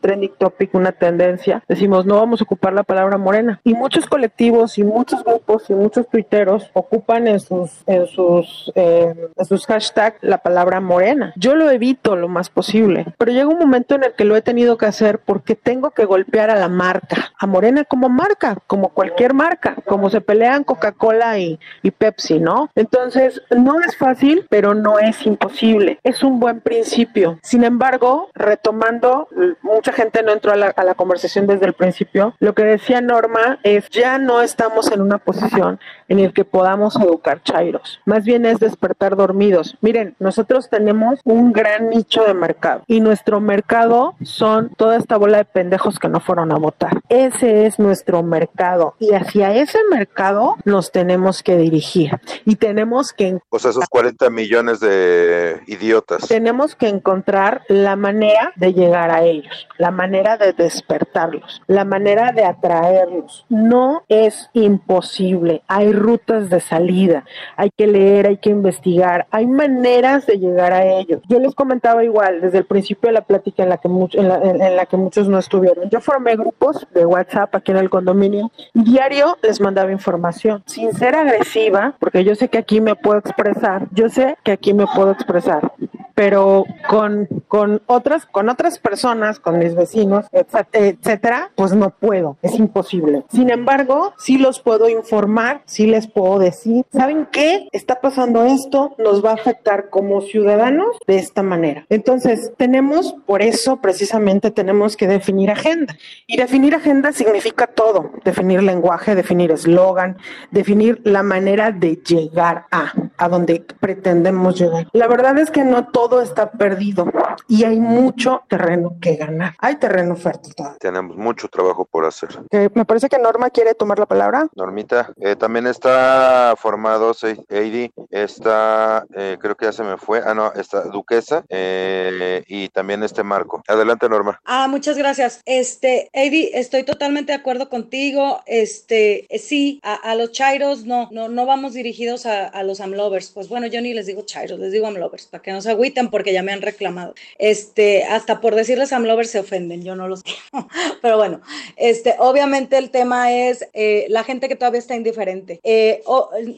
trending topic, una tendencia, decimos no vamos a ocupar la palabra morena. Y muchos colectivos y muchos grupos y muchos tuiteros ocupan en sus, en sus, eh, en sus hashtags la palabra morena. Yo lo evito lo más posible, pero llega un momento en el que lo he tenido que hacer porque tengo que golpear a la marca, a Morena como marca, como cualquier marca, como se pelean Coca-Cola y, y Pepsi, ¿no? Entonces, no es fácil, pero no es imposible. Es un buen principio. Sin embargo, retomando, mucha gente no entró a la, a la conversación desde el principio. Lo que decía Norma es, ya no estamos en una posición en el que podamos educar chairos. Más bien es despertar dormidos. Miren, nosotros tenemos un gran nicho de mercado y nuestro mercado son toda esta bola de pendejos que no fueron a votar. Ese es nuestro mercado y hacia ese mercado nos tenemos que dirigir y tenemos que... O sea, esos 40 millones de idiotas. Tenemos que encontrar la manera de llegar a ellos, la manera de despertarlos, la manera de atraerlos. No es imposible. Hay rutas de salida, hay que leer, hay que investigar, hay maneras de llegar a ellos. Yo les comentaba igual desde el principio de la plática en la que, en la, en la que muchos no estuvieron. Yo formé grupos de WhatsApp aquí en el condominio diario les mandaba información, sin ser agresiva, porque yo sé que aquí me puedo expresar, yo sé que aquí me puedo expresar, pero con, con otras, con otras personas, con mis vecinos, etcétera, pues no puedo, es imposible. Sin embargo, sí los puedo informar, sí les puedo decir, ¿saben qué? Está pasando esto, nos va a afectar como ciudadanos de esta manera. Entonces, tenemos, por eso precisamente tenemos que definir agenda. Y definir agenda significa todo, definir lenguaje, definir eslogan, definir la manera de llegar a, a donde pretendemos llegar. La verdad es que no todo está perdido y hay mucho terreno que ganar. Hay terreno fértil Tenemos mucho trabajo por hacer. me parece que Norma quiere tomar la palabra. Normita, eh, también está formado, Heidi, está, eh, creo que ya se me fue, ah, no, está Duquesa eh, y también este Marco. Adelante, Norma. Ah, muchas gracias. Este, Heidi, estoy totalmente de acuerdo contigo. Este, sí, a, los chairos no, no, no vamos dirigidos a, a, los amlovers. Pues bueno, yo ni les digo chairos, les digo amlovers, para que no se agüiten porque ya me han reclamado. Este, hasta por decirles amlovers se ofenden, yo no los *laughs* digo. Pero bueno, este, obviamente el tema es eh, la gente que todavía está indiferente. Eh,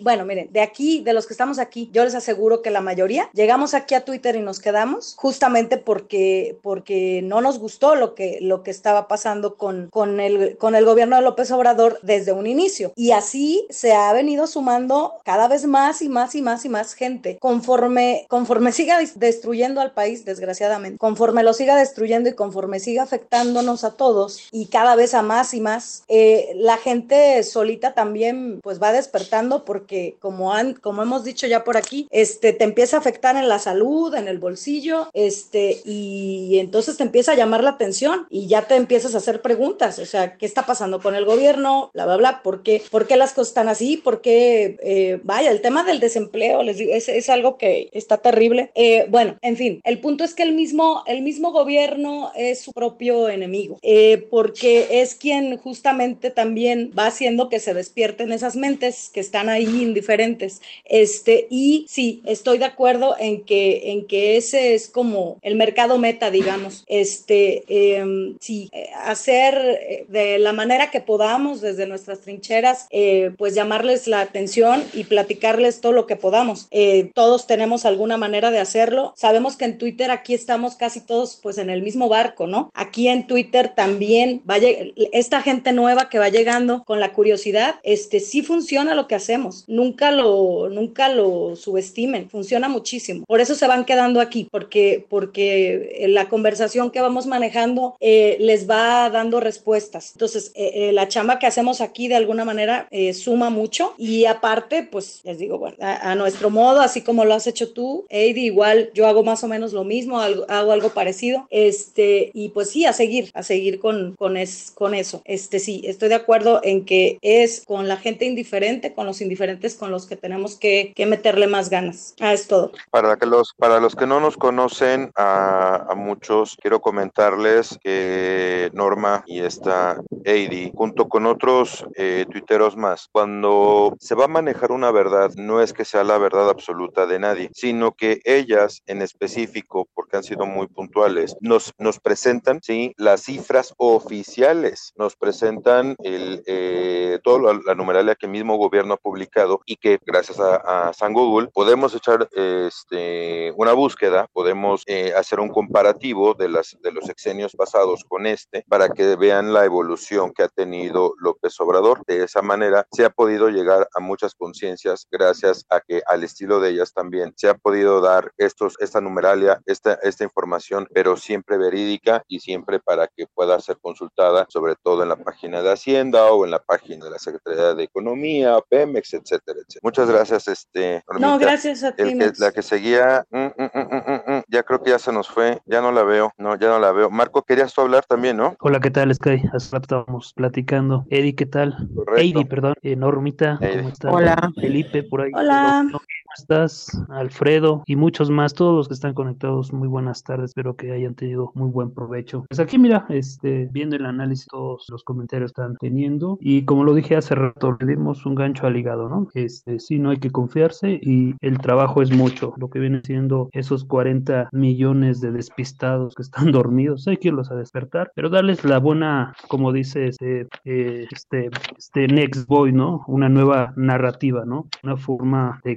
bueno, miren, de aquí, de los que estamos aquí, yo les aseguro que la mayoría llegamos aquí a Twitter y nos quedamos justamente porque, porque no nos gustó lo que, lo que estaba pasando con, con, el, con el gobierno de López Obrador desde un inicio. Y así se ha venido sumando cada vez más y más y más y más gente conforme, conforme siga destruyendo al país, desgraciadamente, conforme lo siga destruyendo y conforme siga afectándonos a todos y cada vez a más y más, eh, la gente solita también pues va despertando porque como, han, como hemos dicho ya por aquí, este, te empieza a afectar en la salud, en el bolsillo, este, y entonces te empieza a llamar la atención y ya te empiezas a hacer preguntas, o sea, ¿qué está pasando con el gobierno? Bla, bla, bla, ¿por qué, ¿Por qué las cosas están así? ¿Por qué, eh, vaya, el tema del desempleo, les digo, es, es algo que está terrible. Eh, bueno, en fin, el punto es que el mismo, el mismo gobierno es su propio enemigo, eh, porque es quien justamente también va haciendo que se despierten esas mentes que están ahí indiferentes. Este, y sí, estoy de acuerdo en que, en que ese es como el mercado meta, digamos. Este, em, sí, hacer eh, de la manera que podamos desde nuestras trincheras, eh, pues llamarles la atención y platicarles todo lo que podamos. Eh, todos tenemos alguna manera de hacerlo. Sabemos que en Twitter aquí estamos casi todos pues en el mismo barco, ¿no? Aquí en Twitter también vaya esta gente nueva que va llegando con la curiosidad, este sí funciona lo que hacemos. Nunca lo nunca lo subestimen, funciona muchísimo. Por eso se van quedando aquí porque porque la conversación que vamos manejando eh, les va dando respuestas. Entonces, eh, eh, la chamba que hacemos aquí de alguna manera suma mucho y aparte, pues les digo, bueno, a, nuestro modo, así como lo has hecho tú, Eddie, igual yo hago más o menos lo mismo, hago algo parecido, este, y pues sí, a seguir, a seguir con, con, es, con eso. Este, sí, estoy de acuerdo en que es con la gente indiferente, con los indiferentes con los que tenemos que, que meterle más ganas. Ah, es todo. Para que los, para los que no nos conocen, a, a muchos, quiero comentarles que Norma y esta Heidi, junto con otros eh, tuiteros más, cuando se va a manejar una verdad, no es que sea la verdad absoluta de nadie, sino que ellas en específico, porque han sido muy puntuales, nos, nos presentan ¿sí? las cifras oficiales, nos presentan el, eh, toda la, numeralia que el mismo gobierno ha publicado y que gracias a, a San Google podemos echar este, una búsqueda, podemos eh, hacer un comparativo de, las, de los exenios pasados con este para que vean la evolución que ha tenido López Obrador. De esa manera se ha podido llegar a muchas conciencias gracias a que al estilo de ellas también se ha podido dar estos, esta numeralia, esta, esta información, pero siempre verídica y siempre para que pueda ser consultada, sobre todo en la página de Hacienda o en la página de la Secretaría de Economía, Pemex, etcétera, etcétera. Muchas gracias, este. No, gracias a ti. la que seguía, mm, mm, mm, ya creo que ya se nos fue, ya no la veo, no, ya no la veo. Marco, querías tú hablar también, ¿no? Hola, ¿qué tal, Sky? Hace rato estábamos platicando. Eddie, ¿qué tal? Correcto. perdón. Eh, Normita, ¿cómo estás? Hola. Felipe, por ahí. Hola. ¿Cómo estás? Alfredo y muchos más, todos los que están conectados, muy buenas tardes, espero que hayan tenido muy buen provecho. Pues aquí, mira, este, viendo el análisis, todos los comentarios están teniendo y como lo dije hace rato, le dimos un gancho al hígado, ¿no? Este, sí, no hay que confiarse y el trabajo es mucho, lo que viene siendo esos 40 millones de despistados que están *laughs* dormidos, hay que irlos a despertar, pero darles la buena, como dice este, eh, este, este Next Boy, ¿no? Una nueva narrativa, ¿no? Una forma de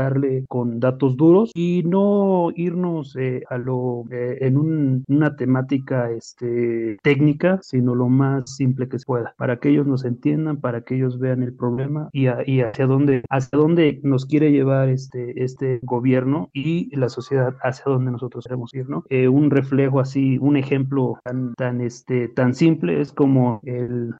explicarle con datos duros y no irnos eh, a lo eh, en un, una temática este, técnica, sino lo más simple que se pueda, para que ellos nos entiendan, para que ellos vean el problema y, y hacia dónde hacia dónde nos quiere llevar este este gobierno y la sociedad hacia dónde nosotros queremos ir, ¿no? Eh, un reflejo así, un ejemplo tan tan este tan simple es como el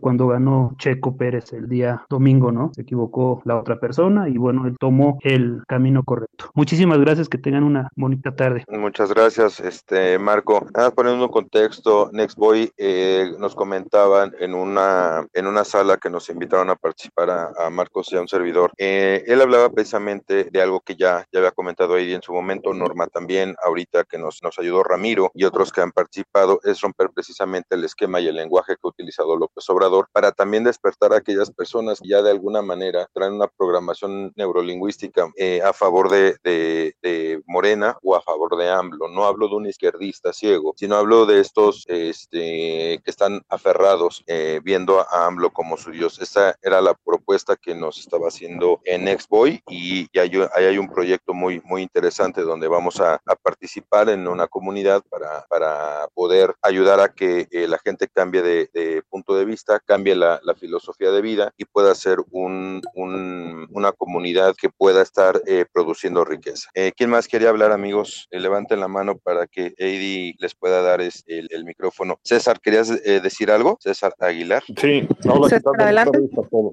cuando ganó Checo Pérez el día domingo, ¿no? Se equivocó la otra persona y bueno, él tomó el camino correcto. Muchísimas gracias, que tengan una bonita tarde. Muchas gracias, este Marco. Nada, poniendo un contexto, Nextboy eh, nos comentaban en una en una sala que nos invitaron a participar a, Marcos y a un servidor. Eh, él hablaba precisamente de algo que ya, ya había comentado ahí en su momento, Norma también, ahorita que nos, nos ayudó Ramiro y otros que han participado, es romper precisamente el esquema y el lenguaje que ha utilizado López Obrador para también despertar a aquellas personas que ya de alguna manera traen una programación neurolingüística eh, a favor de, de, Morena o a favor de AMLO. No hablo de un izquierdista ciego, sino hablo de estos este, que están aferrados eh, viendo a AMLO como su Dios. Esa era la propuesta que nos estaba haciendo en Exboy y, y hay, hay, un proyecto muy, muy interesante donde vamos a, participar en una comunidad para, para poder ayudar a que eh, la gente cambie de, punto de vista, cambie la, la filosofía de vida y pueda ser un, una comunidad que pueda estar eh, produciendo riqueza. Eh, ¿Quién más quería hablar, amigos? Eh, levanten la mano para que Eddie les pueda dar el, el micrófono. César, ¿querías decir algo? César Aguilar. Sí,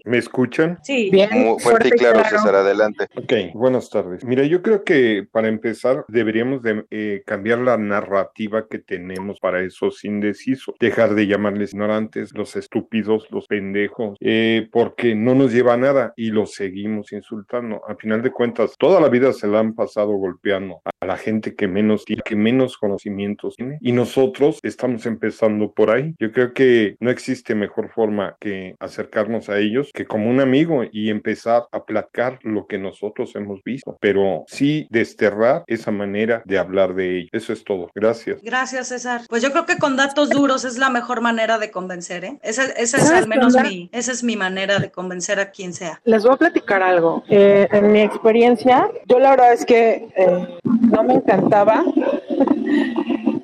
¿Me escuchan? Sí, bien. Muy fuerte y claro, César, adelante. Ok, buenas tardes. Mira, yo creo que para empezar deberíamos de cambiar la narrativa que tenemos para esos indecisos. Dejar de llamarles ignorantes, los estúpidos, los pendejos, eh, porque no nos lleva a nada y los seguimos insultando. A final de cuentas, toda la vida se la han pasado golpeando a la gente que menos tiene, que menos conocimientos tiene y nosotros estamos empezando por ahí. Yo creo que no existe mejor forma que acercarnos a ellos que como un amigo y empezar a platicar lo que nosotros hemos visto, pero sí desterrar esa manera de hablar de ellos. Eso es todo. Gracias. Gracias, César. Pues yo creo que con datos duros es la mejor manera de convencer, ¿eh? Esa, esa es al menos mi, esa es mi manera de convencer a quien sea. Les voy a platicar algo. Eh, en mi experiencia, yo la verdad es que eh, no me encantaba. *laughs*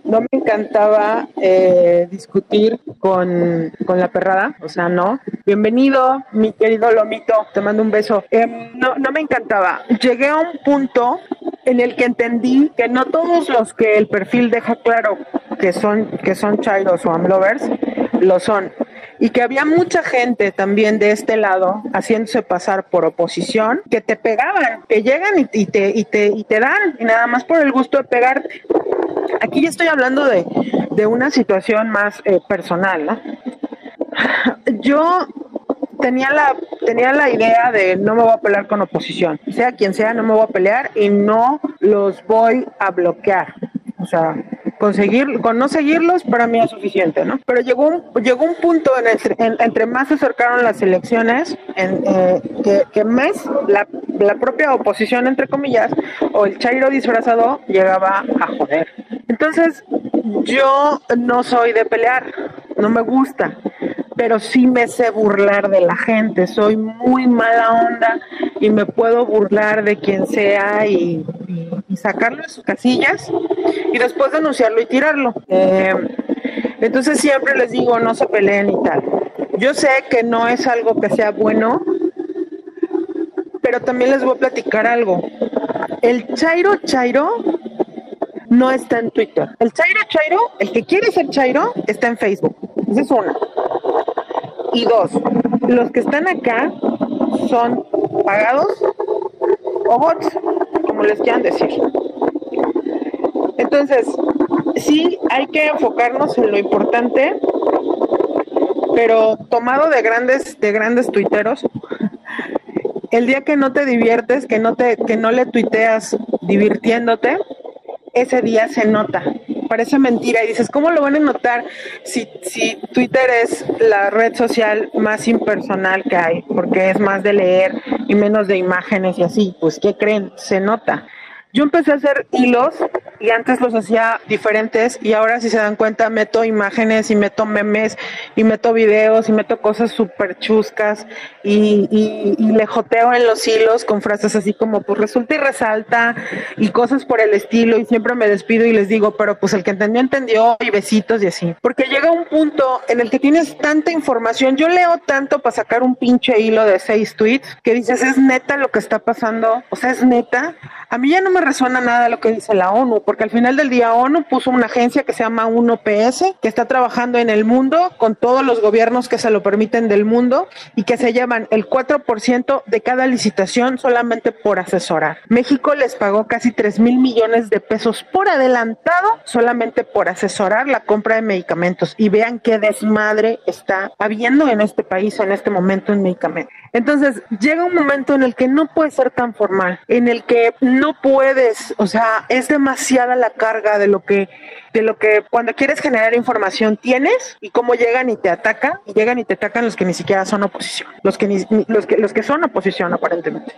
no me encantaba eh, discutir con, con, la perrada, o sea, no. Bienvenido, mi querido Lomito, te mando un beso. no, no me encantaba. Llegué a un punto en el que entendí que no todos los que el perfil deja claro que son, que son chairos o amlovers, lo son y que había mucha gente también de este lado haciéndose pasar por oposición, que te pegaban, que llegan y, te, y, te, y te dan, y nada más por el gusto de pegarte. Aquí ya estoy hablando de, de una situación más eh, personal. ¿no? Yo tenía la tenía la idea de no me voy a pelear con oposición, sea quien sea, no me voy a pelear y no los voy a bloquear. O sea, conseguir, con no seguirlos para mí es suficiente, ¿no? Pero llegó un, llegó un punto en entre más se acercaron las elecciones, en, eh, que, mes la, la propia oposición, entre comillas, o el Chairo disfrazado llegaba a joder. Entonces, yo no soy de pelear, no me gusta, pero sí me sé burlar de la gente, soy muy mala onda y me puedo burlar de quien sea y, sacarlo de sus casillas y después denunciarlo y tirarlo. Eh, entonces siempre les digo, no se peleen y tal. Yo sé que no es algo que sea bueno, pero también les voy a platicar algo. El Chairo Chairo no está en Twitter. El Chairo Chairo, el que quiere ser Chairo, está en Facebook. Esa es una. Y dos, los que están acá son pagados o bots, como les decir. Entonces, sí hay que enfocarnos en lo importante, pero tomado de grandes, de grandes tuiteros, el día que no te diviertes, que no te, que no le tuiteas divirtiéndote, ese día se nota. Parece mentira y dices, ¿cómo lo van a notar si, si Twitter es la red social más impersonal que hay? Porque es más de leer y menos de imágenes y así. Pues, ¿qué creen? Se nota. Yo empecé a hacer hilos y antes los hacía diferentes y ahora si se dan cuenta meto imágenes y meto memes y meto videos y meto cosas súper chuscas y, y, y, le joteo en los hilos con frases así como pues resulta y resalta y cosas por el estilo y siempre me despido y les digo pero pues el que entendió entendió y besitos y así. Porque llega un punto en el que tienes tanta información. Yo leo tanto para sacar un pinche hilo de seis tweets que dices es neta lo que está pasando o sea es neta a mí ya no me resuena nada lo que dice la ONU, porque al final del día ONU puso una agencia que se llama 1PS, que está trabajando en el mundo con todos los gobiernos que se lo permiten del mundo y que se llevan el 4% de cada licitación solamente por asesorar. México les pagó casi 3 mil millones de pesos por adelantado solamente por asesorar la compra de medicamentos. Y vean qué desmadre está habiendo en este país en este momento en medicamentos. Entonces, llega un momento en el que no puede ser tan formal, en el que no puedes, o sea, es demasiada la carga de lo que de lo que cuando quieres generar información tienes y cómo llegan y te atacan, y llegan y te atacan los que ni siquiera son oposición, los que los que los que son oposición aparentemente.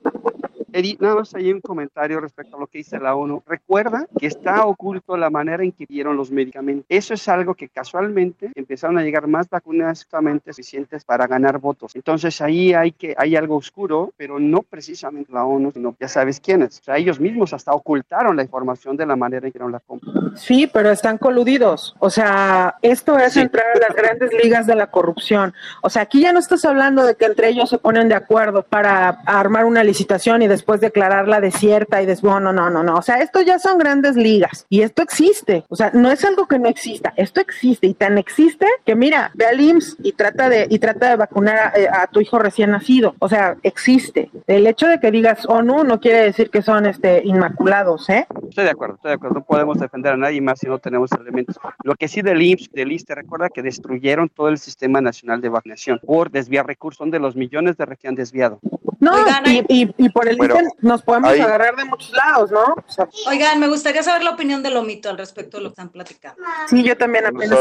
Edith, nada más hay un comentario respecto a lo que dice la ONU. Recuerda que está oculto la manera en que dieron los medicamentos. Eso es algo que casualmente empezaron a llegar más vacunas suficientes para ganar votos. Entonces ahí hay que hay algo oscuro, pero no precisamente la ONU, sino ya sabes quiénes. O sea, ellos mismos hasta ocultaron la información de la manera en que dieron la compra. Sí, pero están coludidos. O sea, esto es entrar a las grandes ligas de la corrupción. O sea, aquí ya no estás hablando de que entre ellos se ponen de acuerdo para armar una licitación y después declararla desierta y después, no, no, no, no. O sea, esto ya son grandes ligas y esto existe. O sea, no es algo que no exista, esto existe y tan existe que mira, ve al IMSS y trata de, y trata de vacunar a, eh, a tu hijo recién nacido. O sea, existe. El hecho de que digas ONU no quiere decir que son este inmaculados, ¿eh? Estoy de acuerdo, estoy de acuerdo. No podemos defender a nadie más si no tenemos elementos. Lo que sí del IMSS, del ISTE, recuerda que destruyeron todo el sistema nacional de vacunación por desviar recursos, son de los millones de que han desviado. No, y, y, por el bueno, nos podemos agarrar de muchos lados, ¿no? O sea, Oigan, me gustaría saber la opinión de Lomito al respecto de lo que están platicando. Sí, yo también apenas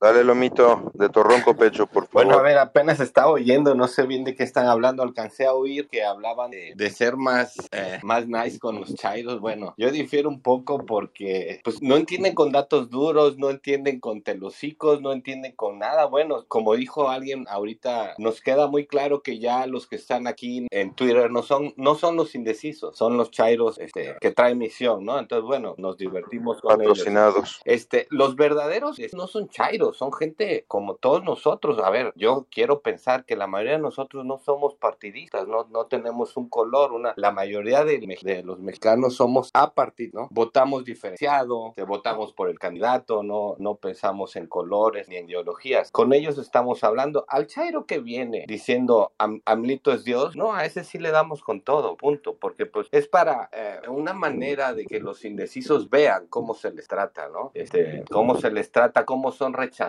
Dale, Lomito, de Torronco Pecho, por favor. Bueno, a ver, apenas estaba oyendo, no sé bien de qué están hablando, alcancé a oír que hablaban de, de ser más, eh, más nice con los chairos. Bueno, yo difiero un poco porque pues no entienden con datos duros, no entienden con telocicos, no entienden con nada. Bueno, como dijo alguien ahorita, nos queda muy claro que ya los que están aquí en Twitter no son, no son los indecisos, son los chairos este, que traen misión, ¿no? Entonces, bueno, nos divertimos con Patrocinados. Ellos. Este, los verdaderos no son chairos son gente como todos nosotros. A ver, yo quiero pensar que la mayoría de nosotros no somos partidistas, no, no tenemos un color, una, la mayoría de, de los mexicanos somos a partir, ¿no? Votamos diferenciado, votamos por el candidato, no, no pensamos en colores ni en ideologías. Con ellos estamos hablando. Al Chairo que viene diciendo Am Amlito es Dios, no, a ese sí le damos con todo, punto, porque pues es para eh, una manera de que los indecisos vean cómo se les trata, ¿no? Este, cómo se les trata, cómo son rechazados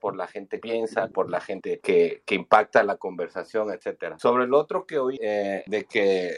por la gente que piensa, por la gente que, que impacta la conversación, etcétera. Sobre el otro que hoy, eh, de que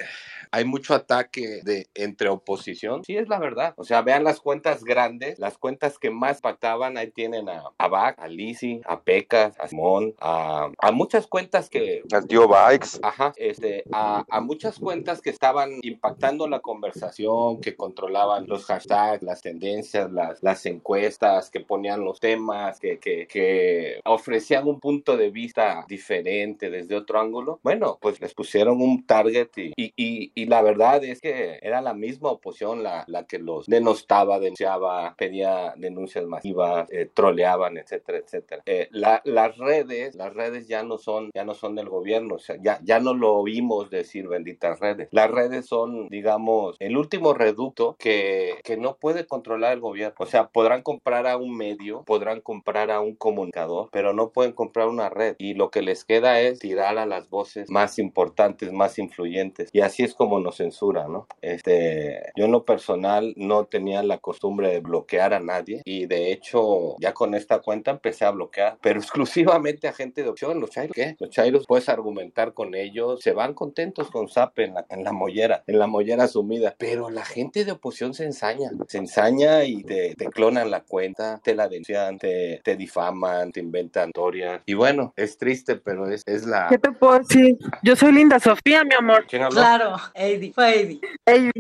hay mucho ataque de entre oposición, sí es la verdad. O sea, vean las cuentas grandes, las cuentas que más impactaban, ahí tienen a, a Bach, a Lisi, a Pecas, a Simón, a, a muchas cuentas que... Al tío Bikes. Ajá, este, a, a muchas cuentas que estaban impactando la conversación, que controlaban los hashtags, las tendencias, las, las encuestas, que ponían los temas, que, que, que ofrecían un punto de vista diferente desde otro ángulo. Bueno, pues les pusieron un target y, y, y, y la verdad es que era la misma oposición la, la que los denostaba, denunciaba, pedía denuncias masivas, eh, troleaban, etcétera, etcétera. Eh, la, las redes, las redes ya no son, ya no son del gobierno, o sea, ya, ya no lo oímos decir benditas redes. Las redes son, digamos, el último reducto que, que no puede controlar el gobierno. O sea, podrán comprar a un medio, podrán comprar a un comunicador, pero no pueden comprar una red. Y lo que les queda es tirar a las voces más importantes, más influyentes. Y así es como nos censura, ¿no? Este, yo en lo personal no tenía la costumbre de bloquear a nadie y de hecho ya con esta cuenta empecé a bloquear, *laughs* pero exclusivamente a gente de opción, los chairos, ¿qué? Los chairos puedes argumentar con ellos, se van contentos con Zap en la, en la mollera, en la mollera sumida, pero la gente de oposición se ensaña, se ensaña y te, te clonan la cuenta, te la denuncian, te, te difaman, te inventan historias y bueno, es triste, pero es, es la... ¿Qué te puedo decir? Yo soy Linda Sofía, mi amor. ¿Quién habló? Claro, Eddie, fue Eddie. Eddie.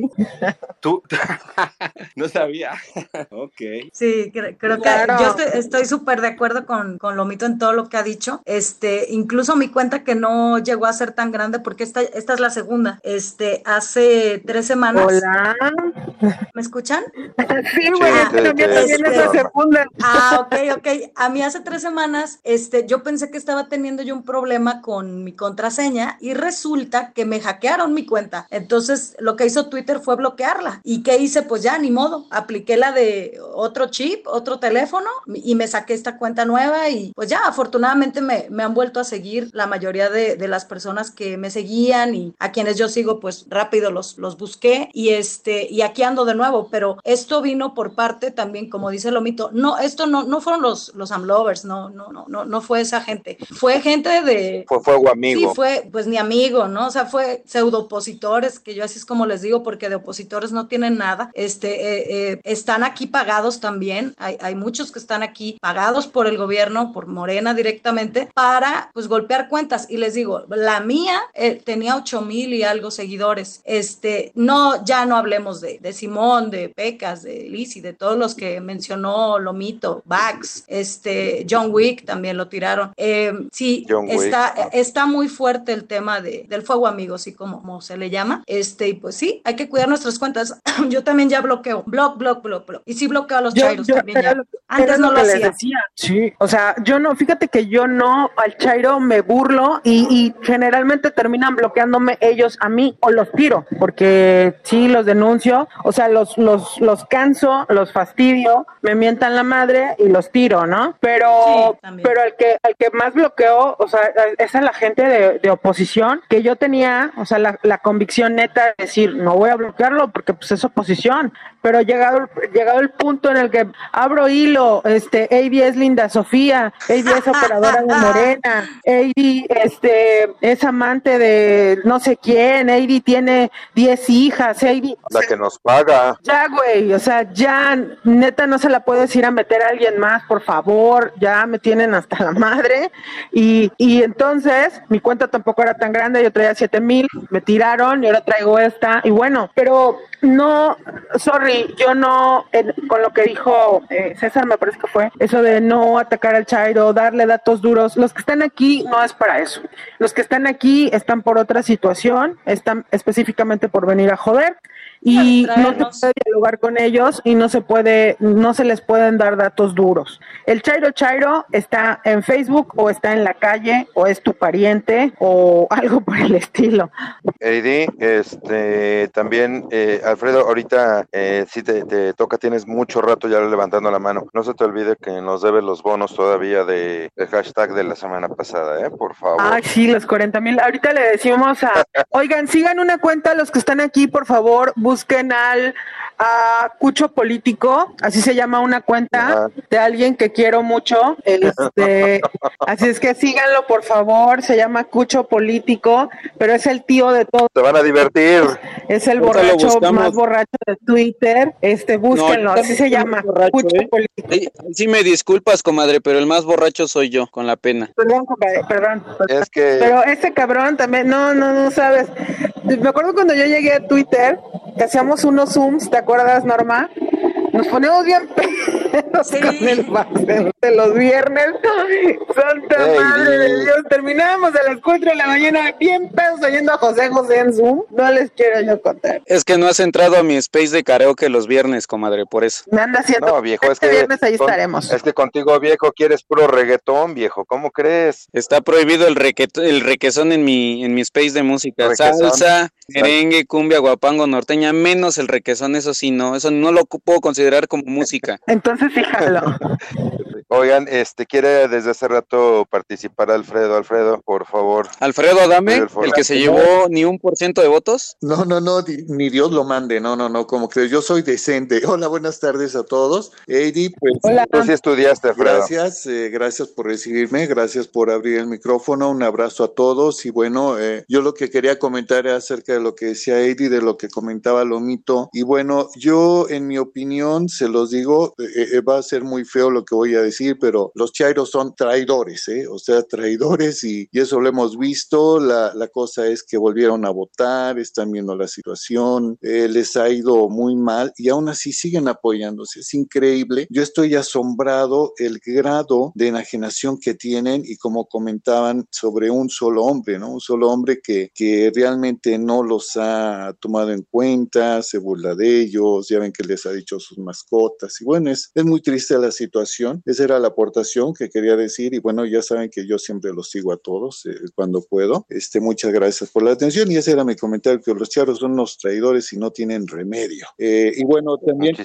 Tú, *laughs* no sabía. *laughs* ok. Sí, cre- creo Claro. que yo estoy- estoy súper de acuerdo con, con Lomito en todo lo que ha dicho. Este, incluso mi cuenta que no llegó a ser tan grande, porque esta, esta es la segunda. Este, hace tres semanas. Hola. ¿Me escuchan? *laughs* Sí, güey, Ah, también este- también es la segunda. Ah, ok, ok. A mí hace tres semanas, este, yo pensé que estaba teniendo yo un problema con mi contraseña y resulta que me hackearon mi cuenta. Entonces, lo que hizo Twitter fue bloquearla. ¿Y qué hice? Pues ya, ni modo. Apliqué la de otro chip, otro teléfono y me saqué esta cuenta nueva y pues ya, afortunadamente me, me han vuelto a seguir la mayoría de, de las personas que me seguían y a quienes yo sigo, pues rápido los, los busqué y este, y aquí ando de nuevo, pero esto vino por parte también, como dice Lomito, no, esto no, no fueron los, los amlovers, no, no, no, no, no fue esa gente, fue gente de, Fue fuego amigo. Sí, fue, pues ni amigo, ¿no? O sea, fue pseudo opositores, que yo así es como les digo, porque de opositores no tienen nada. Este, eh, eh, están aquí pagados también. Hay, hay muchos que están aquí pagados por el gobierno, por Morena directamente, para pues golpear cuentas. Y les digo, la mía eh, tenía ocho mil y algo seguidores. Este, no, ya no hablemos de, de Simón, de Pecas, de Lizzy, de todos los que mencionó Lomito, Bax, este, John Wick también lo tiraron. Eh, sí, John Wick. está, está muy fuerte el tema de, del fuego amigo, así como, como se le llama. Este, y pues sí, hay que cuidar nuestras cuentas. *clears throat* Yo también ya bloqueo, block, block, block, block. Y sí bloqueo a los Yo- chairos yo- también era ya. lo- Antes no lo hacía. decía. Sí, o sea, yo no, fíjate que yo no al Chairo me burlo y, y generalmente terminan bloqueándome ellos a mí o los tiro, porque sí los denuncio, o sea, los, los, los canso, los fastidio, me mientan la madre y los tiro, ¿no? Pero, pero el que, el que más bloqueo, o sea, es a la gente de, de oposición, que yo tenía, o sea, la, la convicción neta de decir, no voy a bloquearlo porque pues es oposición, pero llegado, llegado el punto en el que abro hilo, este, AB es Linda Sofía, AB es *laughs* operadora de Morena, AB este, es amante de no sé quién, AB tiene 10 hijas, AB, La que nos paga. ya, güey, o sea, ya, neta, no se la puedes ir a meter a alguien más, por favor, ya me tienen hasta la madre. Y, y entonces, mi cuenta tampoco era tan grande, yo traía 7 mil, me tiraron y ahora traigo esta. Y bueno, pero no, sorry, yo no, en- con lo que dijo eh, César, me parece que fue, eso de no atacar al Chairo, darle datos duros, los que están aquí no es para eso. Los que están aquí están por otra situación, están específicamente por venir a joder y no se puede dialogar con ellos y no se puede, no se les pueden dar datos duros. El Chairo Chairo está en Facebook o está en la calle o es tu pariente o *laughs* algo por el estilo. Eddie, este, también, eh, Alfredo, ahorita eh, sí te, te toca, tienes mucho rato ya levantando la mano. No se te olvide que nos debes los bonos todavía de, del hashtag de la semana pasada, ¿eh? Por favor. Ay, sí, los 40 mil. Ahorita le decimos a, *laughs* oigan, sigan una cuenta los que están aquí, por favor, busquen busquen al a Cucho Político, así se llama una cuenta de alguien que quiero mucho. Este, *laughs* así es que síganlo, por favor. Se llama Cucho Político, pero es el tío de todos. Se van a divertir. Es el borracho más borracho de Twitter. Este, búsquenlo, así se llama. Cucho ¿eh? Político. Sí, me disculpas, comadre, pero el más borracho soy yo, con la pena. Perdón, comadre, perdón. Es que... Pero ese cabrón también, no, no, no sabes. Me acuerdo cuando yo llegué a Twitter, que hacíamos unos Zooms, ¿te acuerdas, Norma? Nos ponemos bien *laughs* pedos con el paseo de los viernes. Santa madre de Dios. Terminábamos a las 4 de la mañana bien pedos oyendo a José José en Zoom. No les quiero yo contar. Es que no has entrado a mi space de karaoke los viernes, comadre, por eso. Me anda haciendo. No, viejo, este es que. viernes ahí estaremos. Es que contigo, viejo, quieres puro reggaetón, viejo. ¿Cómo crees? Está prohibido el, el requesón en mi, en mi space de música. Salsa, merengue, cumbia, guapango, norteña, menos el requesón, eso sí, no. Eso no lo puedo considerar como música. Entonces, fíjalo. *laughs* Oigan, este quiere desde hace rato participar Alfredo. Alfredo, por favor. Alfredo dame el que se llevó ni un por ciento de votos. No, no, no, ni Dios lo mande. No, no, no, como que yo soy decente. *laughs* Hola, buenas tardes a todos. Eddie, pues. Hola. Tú sí estudiaste, Alfredo. Gracias, eh, gracias por recibirme, gracias por abrir el micrófono. Un abrazo a todos. Y bueno, eh, yo lo que quería comentar era acerca de lo que decía Eddie, de lo que comentaba Lomito. Y bueno, yo, en mi opinión, se los digo, eh, va a ser muy feo lo que voy a decir pero los chairos son traidores, ¿eh? o sea, traidores y, eso lo hemos visto. La, la, cosa es que volvieron a votar, están viendo la situación, eh, les ha ido muy mal y aún así siguen apoyándose. Es increíble. Yo estoy asombrado el grado de enajenación que tienen y como comentaban sobre un solo hombre, ¿no? Un solo hombre que, que realmente no los ha tomado en cuenta, se burla de ellos, ya ven que les ha dicho sus mascotas y bueno, es, es muy triste la situación. Era la aportación que quería decir y bueno, ya saben que yo siempre los sigo a todos eh, cuando puedo. Este, muchas gracias por la atención y ese era mi comentario, que los charros son unos traidores y no tienen remedio. Eh, y bueno, también,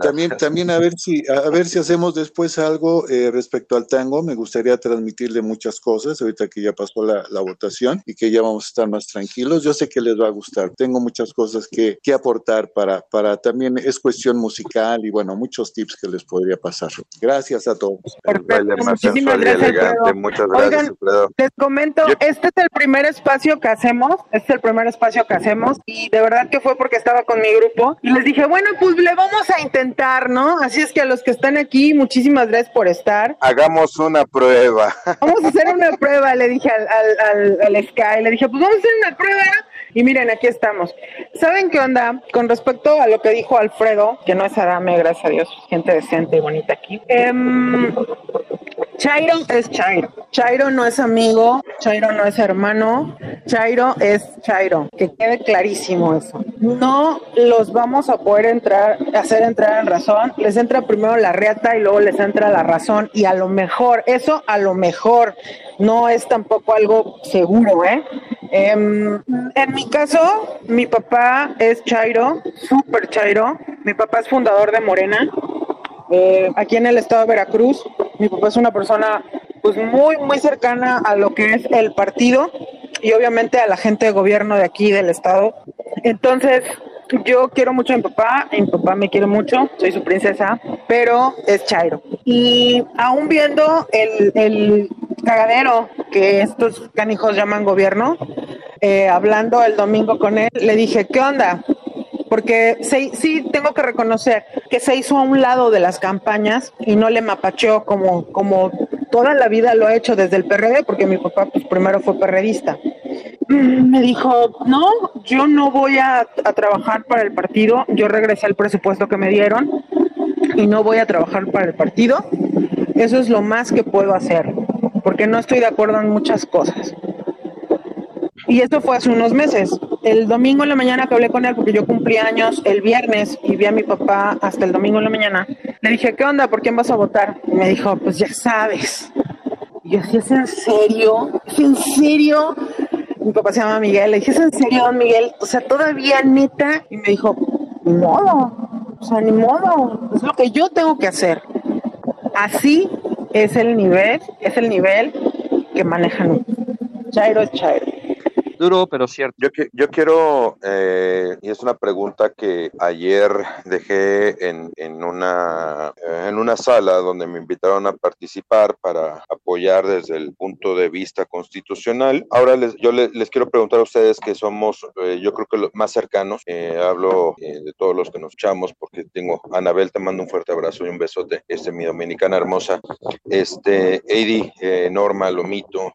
también, también a ver si, a ver si hacemos después algo eh, respecto al tango. Me gustaría transmitirle muchas cosas ahorita que ya pasó la, la, votación y que ya vamos a estar más tranquilos. Yo sé que les va a gustar. Tengo muchas cosas que, que aportar para, para también es cuestión musical y bueno, muchos tips que les podría pasar. Gracias a todos. Muchísimas gracias, Muchas gracias, Les comento, este es el primer espacio que hacemos, este es el primer espacio que hacemos y de verdad que fue porque estaba con mi grupo y les dije, bueno, pues le vamos a intentar, ¿no? Así es que a los que están aquí, muchísimas gracias por estar. Hagamos una prueba. Vamos a hacer una prueba, le dije al, al, al, al Sky, le dije, pues vamos a hacer una prueba y miren, aquí estamos. ¿Saben qué onda? Con respecto a lo que dijo Alfredo, que no es Adame, gracias a Dios, gente decente y bonita aquí. Em, Chairo es Chairo. Chairo no es amigo, Chairo no es hermano, Chairo es Chairo. Que quede clarísimo eso. No los vamos a poder entrar, hacer entrar en razón. Les entra primero la reata y luego les entra la razón. Y a lo mejor, eso a lo mejor no es tampoco algo seguro, ¿eh? Em, en mi caso, mi papá es Chairo, súper Chairo. Mi papá es fundador de Morena, eh, aquí en el estado de Veracruz. Mi papá es una persona pues muy, muy cercana a lo que es el partido y obviamente a la gente de gobierno de aquí del estado. Entonces, yo quiero mucho a mi papá, mi papá me quiere mucho, soy su princesa, pero es Chairo. Y aún viendo el, el cagadero que estos canijos llaman gobierno, eh, hablando el domingo con él, le dije, ¿qué onda? Porque sí, tengo que reconocer que se hizo a un lado de las campañas y no le mapacheó como, como toda la vida lo ha hecho desde el PRD, porque mi papá pues, primero fue perredista. Mm, me dijo, no, yo no voy a, a trabajar para el partido, yo regresé al presupuesto que me dieron y no voy a trabajar para el partido. Eso es lo más que puedo hacer, porque no estoy de acuerdo en muchas cosas. Y esto fue hace unos meses. El domingo en la mañana que hablé con él, porque yo cumplí años el viernes y vi a mi papá hasta el domingo en la mañana, le dije, ¿qué onda? ¿Por quién vas a votar? Y me dijo, pues ya sabes. Y yo, ¿es en serio? ¿Es en serio? Mi papá se llama Miguel. Le dije, ¿es en serio, don Miguel? O sea, todavía neta. Y me dijo, ni modo. O sea, ni modo. Es lo que yo tengo que hacer. Así es el nivel, es el nivel que manejan. Chairo Chairo. Duro, pero cierto. Yo, yo quiero, eh, y es una pregunta que ayer dejé en, en, una, en una sala donde me invitaron a participar para apoyar desde el punto de vista constitucional. Ahora les, yo les, les quiero preguntar a ustedes que somos, eh, yo creo que los más cercanos, eh, hablo eh, de todos los que nos echamos porque tengo, Anabel, te mando un fuerte abrazo y un besote, este, mi dominicana hermosa, este, Eddie, Norma, Lomito,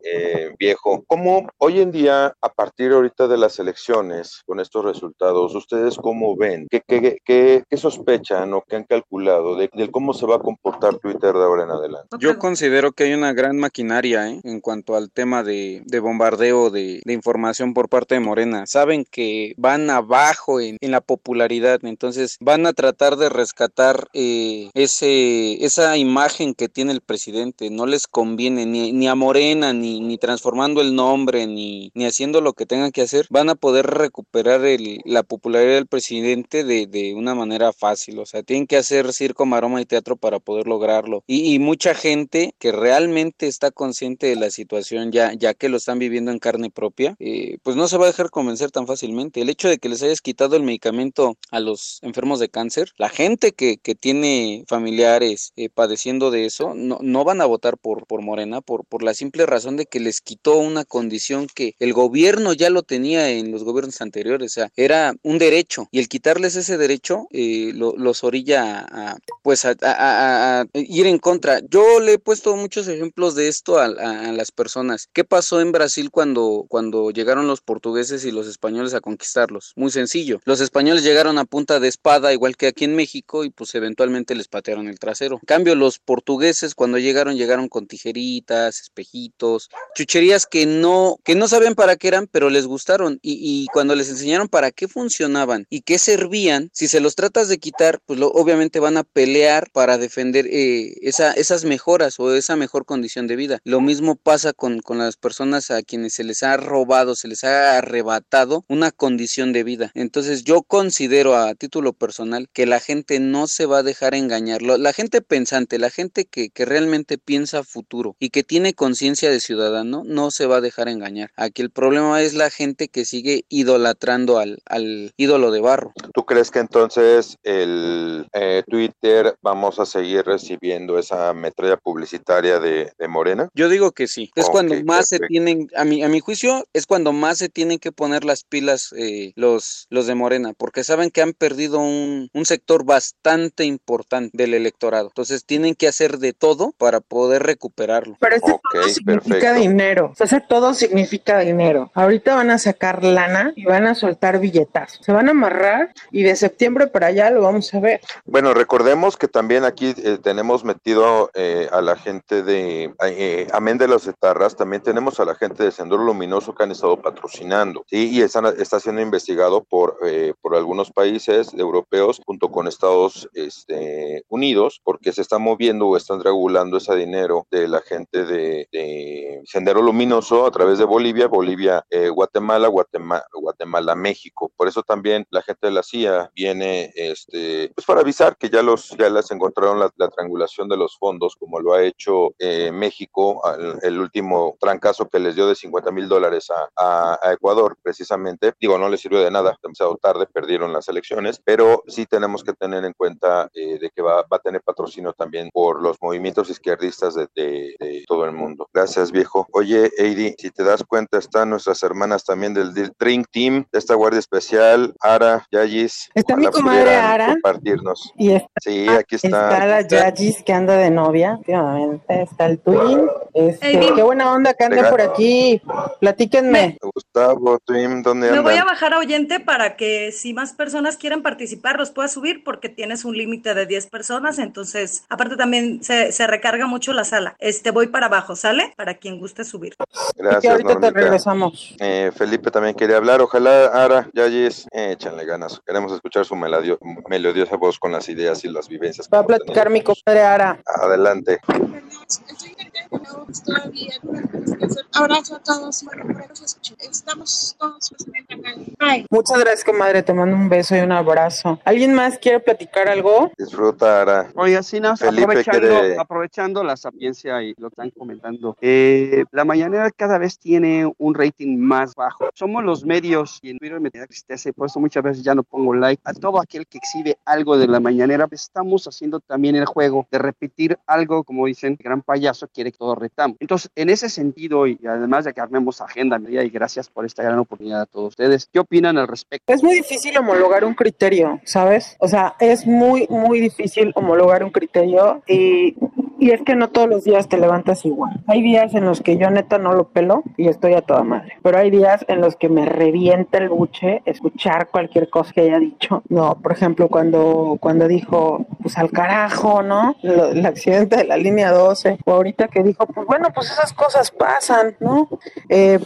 viejo, ¿cómo hoy en día, partir ahorita de las elecciones, con estos resultados, ustedes cómo ven? ¿Qué, qué, qué, qué sospechan o qué han calculado de, de, cómo se va a comportar Twitter de ahora en adelante? Yo considero que hay una gran maquinaria en cuanto al tema de, de bombardeo de, de información por parte de Morena. Saben que van abajo en, en la popularidad, entonces van a tratar de rescatar eh, ese, esa imagen que tiene el presidente. No les conviene ni, ni a Morena, ni, ni transformando el nombre, ni, ni haciendo lo que tengan que hacer. Van a poder recuperar el, la popularidad del presidente de, de una manera fácil. O sea, tienen que hacer circo, maroma y teatro para poder lograrlo. Y, y mucha gente que realmente está consciente de la situación, ya, ya que lo están viviendo en carne propia, eh, pues no se va a dejar convencer tan fácilmente. El hecho de que les hayas quitado el medicamento a los enfermos de cáncer, la gente que, que tiene familiares eh, padeciendo de eso, no, no van a votar por, por Morena por, por la simple razón de que les quitó una condición que el gobierno ya lo tenía en los gobiernos anteriores, o sea, era un derecho y el quitarles ese derecho eh, lo, los orilla a, pues a, ir en contra. Yo le he puesto muchos ejemplos de esto a, las personas. ¿Qué pasó en Brasil cuando, cuando llegaron los portugueses y los españoles a conquistarlos? Muy sencillo. Los españoles llegaron a punta de espada, igual que aquí en México, y pues eventualmente les patearon el trasero. En cambio, los portugueses cuando llegaron, llegaron con tijeritas, espejitos, chucherías que no, que no sabían para qué eran, pero les gustaron. Y, cuando les enseñaron para qué funcionaban y qué servían, si se los tratas de quitar, pues obviamente van a pelear para defender eh, esa, esas mejoras o esa mejor condición de vida. Lo mismo pasa con, con las personas a quienes se les ha robado, se les ha arrebatado una condición de vida. Entonces yo considero a título personal que la gente no se va a dejar engañar. La gente pensante, la gente que, que realmente piensa futuro y que tiene conciencia de ciudadano, no se va a dejar engañar. Aquí el problema es la gente que sigue idolatrando al, al ídolo de barro. ¿Tú crees que entonces el eh, Twitter vamos a seguir recibiendo esa metralla publicitaria de, de Morena? Yo digo que sí. Es okay, cuando más perfecto. se tienen, a mi, a mi juicio, es cuando más se tienen que poner las pilas eh, los, los de Morena, porque saben que han perdido un, un sector bastante importante del electorado. Entonces tienen que hacer de todo para poder recuperarlo. Pero ese okay, todo significa perfecto. dinero. O sea, hacer todo significa dinero. Ahorita van a sacar lana y van a soltar billetas. Se van a amarrar y de septiembre para allá lo vamos a ver. Bueno, recordemos que también aquí eh, tenemos metido eh, a la gente de, eh, amén de los etarras, también tenemos a la gente de Sendero Luminoso que han estado patrocinando. Y están, está siendo investigado por, eh, por algunos países europeos junto con Estados este, Unidos, porque se está moviendo o están regulando ese dinero de la gente de Sendero Luminoso a través de Bolivia, Bolivia, eh, Guatemala, Guatemala, Guatemala, México. Por eso también la gente de la CIA viene, este, pues para avisar que ya los, ya les encontraron la, la triangulación de los fondos, como lo ha hecho eh, México, el, el, último trancazo que les dio de 50 mil dólares a, a, a, Ecuador, precisamente. Digo, no les sirvió de nada, demasiado tarde, perdieron las elecciones, pero sí tenemos que tener en cuenta eh, de que va, va, a tener patrocinio también por los movimientos izquierdistas de, de, de todo el mundo. Gracias, viejo. Oye, Eddie, si te das cuenta, están nuestras hermanas también del, Drink Team, de esta Guardia Especial, Ara, Yayis. Está mi comadre Ara. Compartirnos. Y está, sí, aquí está. Está la Yayis que anda de novia, últimamente. Está el Twin. Este, hey, qué buena onda que anda por aquí. Platíquenme. Gustavo, Twin, ¿dónde Me andan? voy a bajar a oyente para que si más personas quieren participar, los pueda subir porque tienes un límite de 10 personas. Entonces, aparte también se, se, recarga mucho la sala. Este, voy para abajo, ¿sale? Para quien guste subir. Gracias, ahorita Normita. te regresamos. Eh, Felipe también quería hablar. Ojalá, Ara, Yayis, eh, échanle ganas. Queremos escuchar su melodio, melodiosa voz con las ideas y las vivencias. Va a platicar mi compadre Ara. Adelante. Todavía. Abrazo a todos. Bueno, por eso estamos todos Muchas gracias, comadre. Te mando un beso y un abrazo. ¿Alguien más quiere platicar algo? Disfruta, Oye, así nada, aprovechando, aprovechando la sapiencia y lo que están comentando. Eh, la mañanera cada vez tiene un rating más bajo. Somos los medios y en Twitter me da tristeza y por eso muchas veces ya no pongo like a todo aquel que exhibe algo de la mañanera. Estamos haciendo también el juego de repetir algo, como dicen, gran payaso quiere que Entonces, en ese sentido, y además de que armemos agenda, y gracias por esta gran oportunidad a todos ustedes, ¿qué opinan al respecto? Es muy difícil homologar un criterio, ¿sabes? O sea, es muy, muy difícil homologar un criterio y y es que no todos los días te levantas igual. Hay días en los que yo neta no lo pelo y estoy a toda madre. Pero hay días en los que me revienta el buche escuchar cualquier cosa que haya dicho. No, por ejemplo, cuando, cuando dijo, pues al carajo, ¿no? el accidente de la línea 12. O ahorita que dijo, pues bueno, pues esas cosas pasan, ¿no? Eh,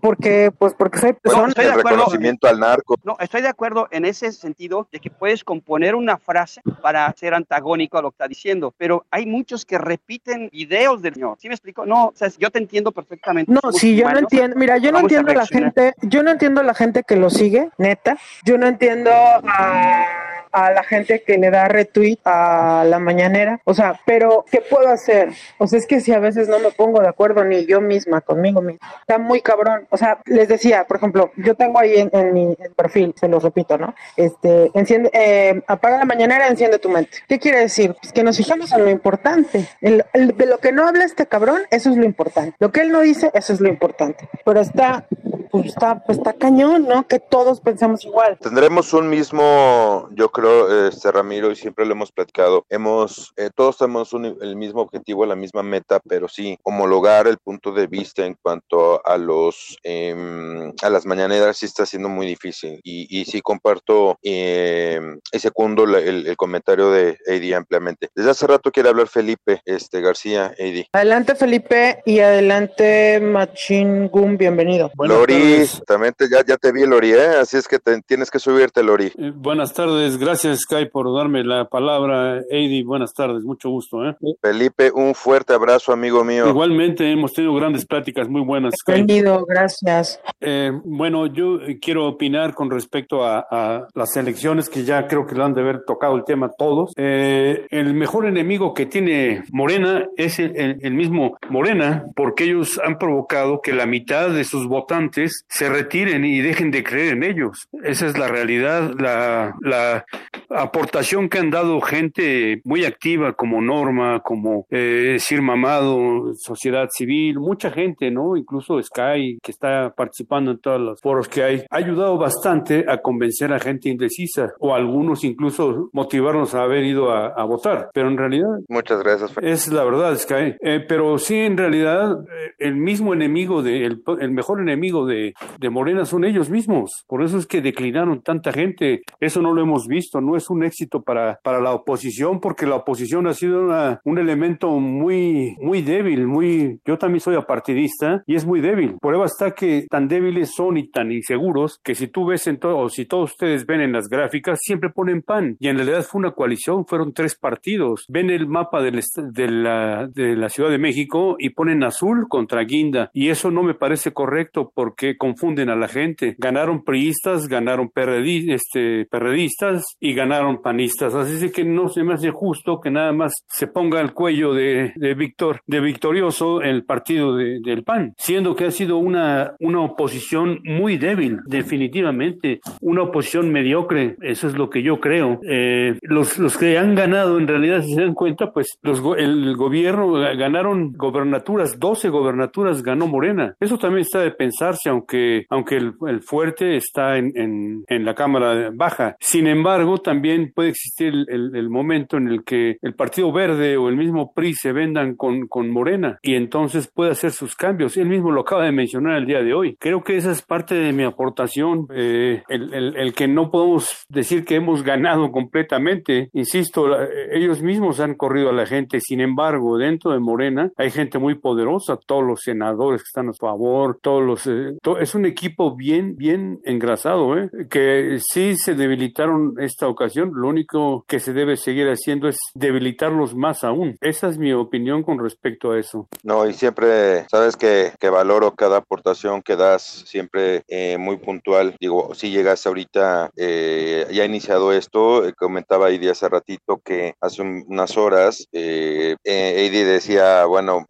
porque, pues porque soy persona. estoy de acuerdo, reconocimiento al narco. No, estoy de acuerdo en ese sentido de que puedes componer una frase para ser antagónico a lo que está diciendo. Pero hay muchos que repiten videos del Señor. ¿Sí me explico? No, o sea, yo te entiendo perfectamente. No, sí, yo no entiendo. Mira, yo no entiendo a la gente, yo no entiendo a la gente que lo sigue, neta. Yo no entiendo a a la gente que le da retweet a la mañanera. O sea, pero ¿qué puedo hacer? O sea, es que si a veces no me pongo de acuerdo ni yo misma conmigo misma. Está muy cabrón. O sea, les decía, por ejemplo, yo tengo ahí en, mi perfil, se los repito, ¿no? Este, enciende, eh, apaga la mañanera, enciende tu mente. ¿Qué quiere decir? Pues que nos fijamos en lo importante. de lo que no habla este cabrón, eso es lo importante. Lo que él no dice, eso es lo importante. Pero está pues está, pues está cañón, ¿no? Que todos pensamos igual. Tendremos un mismo, yo creo, este Ramiro, y siempre lo hemos platicado, hemos, eh, todos tenemos el mismo objetivo, la misma meta, pero sí, homologar el punto de vista en cuanto a los, em, a las mañaneras sí está siendo muy difícil. Y, y sí comparto eh, y segundo el, el, comentario de Eddie ampliamente. Desde hace rato quiere hablar Felipe este García, Eddie. Adelante Felipe y adelante Machin Gum, bienvenido. Lori, también ya, ya te vi, Lori, ¿eh? así es que tienes que subirte, Lori. Eh, buenas tardes, gracias, Sky, por darme la palabra. Eddie, buenas tardes, mucho gusto. ¿eh? Felipe, un fuerte abrazo, amigo mío. Igualmente, hemos tenido grandes pláticas muy buenas. Bienvenido, gracias. Eh, bueno, yo quiero opinar con respecto a, las elecciones, que ya creo que lo han de haber tocado el tema todos. el mejor enemigo que tiene Morena es el mismo Morena, porque ellos han provocado que la mitad de sus votantes se retiren y dejen de creer en ellos. Esa es la realidad, la, la aportación que han dado gente muy activa como Norma, como eh, Sir Mamado, Sociedad Civil, mucha gente, ¿no? Incluso Sky, que está participando en todos los foros que hay, ha ayudado bastante a convencer a gente indecisa o algunos incluso motivarnos a haber ido a, votar. Pero en realidad... Muchas gracias. Es la verdad, Sky. Eh, pero sí, en realidad, eh, el mismo enemigo, de, el, el mejor enemigo de de, Morena son ellos mismos. Por eso es que declinaron tanta gente. Eso no lo hemos visto. No es un éxito para, para la oposición porque la oposición ha sido un elemento muy, muy débil. Muy, yo también soy apartidista y es muy débil. Prueba está que tan débiles son y tan inseguros que si tú ves en todo, o si todos ustedes ven en las gráficas, siempre ponen pan. Y en realidad fue una coalición, fueron tres partidos. Ven el mapa del, de, la, de la Ciudad de México y ponen azul contra Guinda. Y eso no me parece correcto porque confunden a la gente. Ganaron priistas, ganaron este, perredistas y ganaron panistas. Así que no se me hace justo que nada más se ponga el cuello de, de Víctor, de victorioso el partido del PAN, siendo que ha sido una, una oposición muy débil, definitivamente, una oposición mediocre. Eso es lo que yo creo. Eh, los, los que han ganado, en realidad, si se dan cuenta, pues los, el gobierno ganaron gobernaturas, 12 gobernaturas ganó Morena. Eso también está de pensarse, aunque, aunque el, fuerte está en, en, la Cámara Baja. Sin embargo, también puede existir el, el, momento en el que el Partido Verde o el mismo PRI se vendan con, con Morena y entonces puede hacer sus cambios. Él mismo lo acaba de mencionar el día de hoy. Creo que esa es parte de mi aportación, eh, el, el, el, que no podemos decir que hemos ganado completamente. Insisto, ellos mismos han corrido a la gente. Sin embargo, dentro de Morena hay gente muy poderosa, todos los senadores que están a favor, todos los, eh, es un equipo bien, bien engrasado, ¿eh? que sí se debilitaron esta ocasión. Lo único que se debe seguir haciendo es debilitarlos más aún. Esa es mi opinión con respecto a eso. No, y siempre, sabes que, valoro cada aportación que das, siempre eh, muy puntual. Digo, si llegas ahorita, eh, ya ha iniciado esto, eh, comentaba Eddie hace ratito que hace unas horas, eh, Eddie decía, bueno,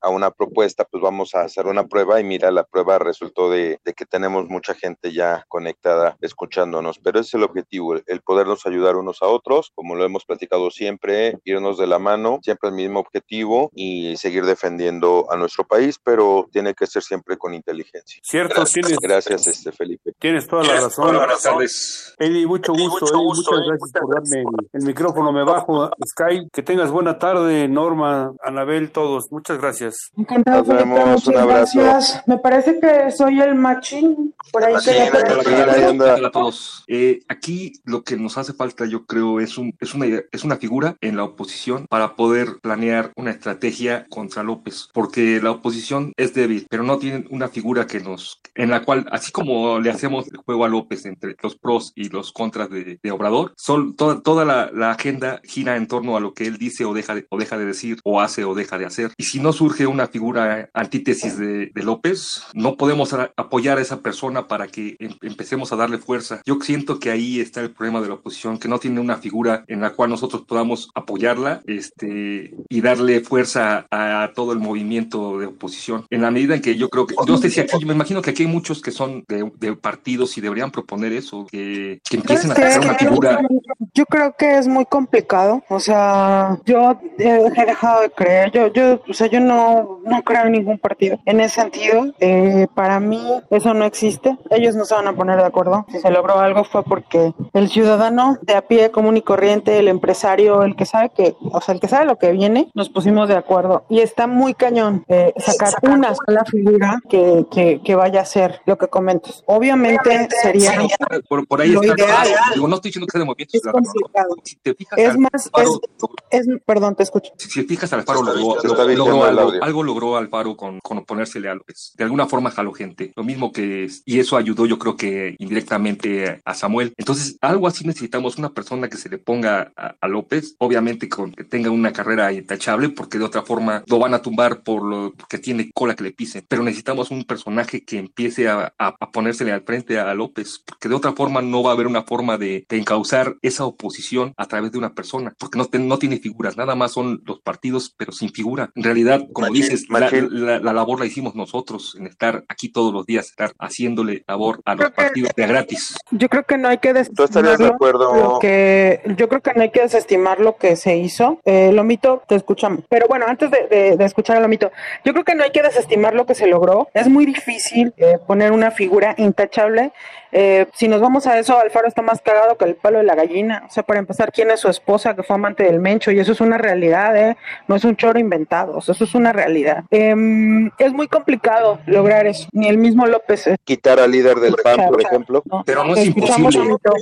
a una propuesta, pues vamos a hacer una prueba y mira, la prueba resultó de, de, que tenemos mucha gente ya conectada escuchándonos, pero ese es el objetivo, el podernos ayudar unos a otros, como lo hemos platicado siempre, irnos de la mano, siempre el mismo objetivo y seguir defendiendo a nuestro país, pero tiene que ser siempre con inteligencia. Cierto, gracias, tienes, gracias este Felipe. Tienes toda la razón. Buenas tardes. Eddie, mucho gusto, mucho Eddie, gusto muchas gracias por darme el, el, micrófono, me bajo Sky, que tengas buena tarde, Norma, Anabel, todos, muchas gracias. Encantado, Nos vemos, Felipe, muchas un abrazo. gracias. Me parece que soy el machín, por ahí Sí, que ya hola, te- ¿qué tal? Ahí anda. Hola a todos. Eh, aquí lo que nos hace falta, yo creo, es, un, es, una, es una figura en la oposición para poder planear una estrategia contra López, porque la oposición es débil, pero no tienen una figura que nos, en la cual, así como le hacemos el juego a López entre los pros y los contras de, de Obrador, toda, toda la, la agenda gira en torno a lo que él dice o deja, de, o deja de decir, o hace o deja de hacer. Y si no surge una figura antítesis de, de López, no podemos a- apoyar a esa persona para que em- empecemos a darle fuerza. Yo siento que ahí está el problema de la oposición, que no tiene una figura en la cual nosotros podamos apoyarla este, y darle fuerza a, a todo el movimiento de oposición. En la medida en que yo creo que, yo no sé si aquí, yo me imagino que aquí hay muchos que son de, de partidos y deberían proponer eso, que, que empiecen a ¿Sabes sacar una figura. Yo creo que es muy complicado. O sea, yo eh, he dejado de creer. Yo, yo, o sea, yo no, no creo en ningún partido. En ese sentido, eh, para mí eso no existe. Ellos no se van a poner de acuerdo. Si se logró algo fue porque el ciudadano de a pie común y corriente, el empresario, el que sabe que, o sea, el que sabe lo que viene, nos pusimos de acuerdo. Y está muy cañón eh, sacar una sola figura que, que, que vaya a ser lo que comentas. Obviamente sería Por, por ahí lo está. ideal. Digo, no estoy diciendo que sea de movimiento Es. Si te fijas, Es Alfaro más, es, es, perdón, te escucho. si si te fijas, Alfaro logró, logró algo, algo logró Alfaro con, con oponérsele a López. De alguna forma jaló gente. Lo mismo que, y eso ayudó yo creo que indirectamente a Samuel. Entonces, algo así necesitamos una persona que se le ponga a, a López, obviamente con que tenga una carrera intachable, porque de otra forma lo van a tumbar por lo que tiene cola que le pisen. Pero necesitamos un personaje que empiece a, a, a ponérsele al frente a López, porque de otra forma no va a haber una forma de, de encauzar esa oposición a través de una persona, porque no, te- no tiene figuras, nada más son los partidos, pero sin figura. En realidad, como dices, la, machín. la- la labor la hicimos nosotros en estar aquí todos los días, estar haciéndole labor a los partidos de gratis. Yo creo que no hay que ¿Tú estarías de desestimarlo. acuerdo? Lo que, yo creo que no hay que desestimar lo que se hizo. Eh, Lomito, te escuchamos. Pero bueno, antes de, de- de escuchar a Lomito, yo creo que no hay que desestimar lo que se logró. Es muy difícil eh, poner una figura intachable. Eh, si nos vamos a eso, Alfaro está más cagado que el palo de la gallina. O sea, para empezar, ¿quién es su esposa que fue amante del Mencho? Y eso es una realidad, ¿eh? No es un choro inventado. o sea, eso es una realidad. Em, es muy complicado lograr eso. Ni el mismo López. eh, Quitar al líder del PAN, por ejemplo. ¿no? Pero no es imposible. Lomito.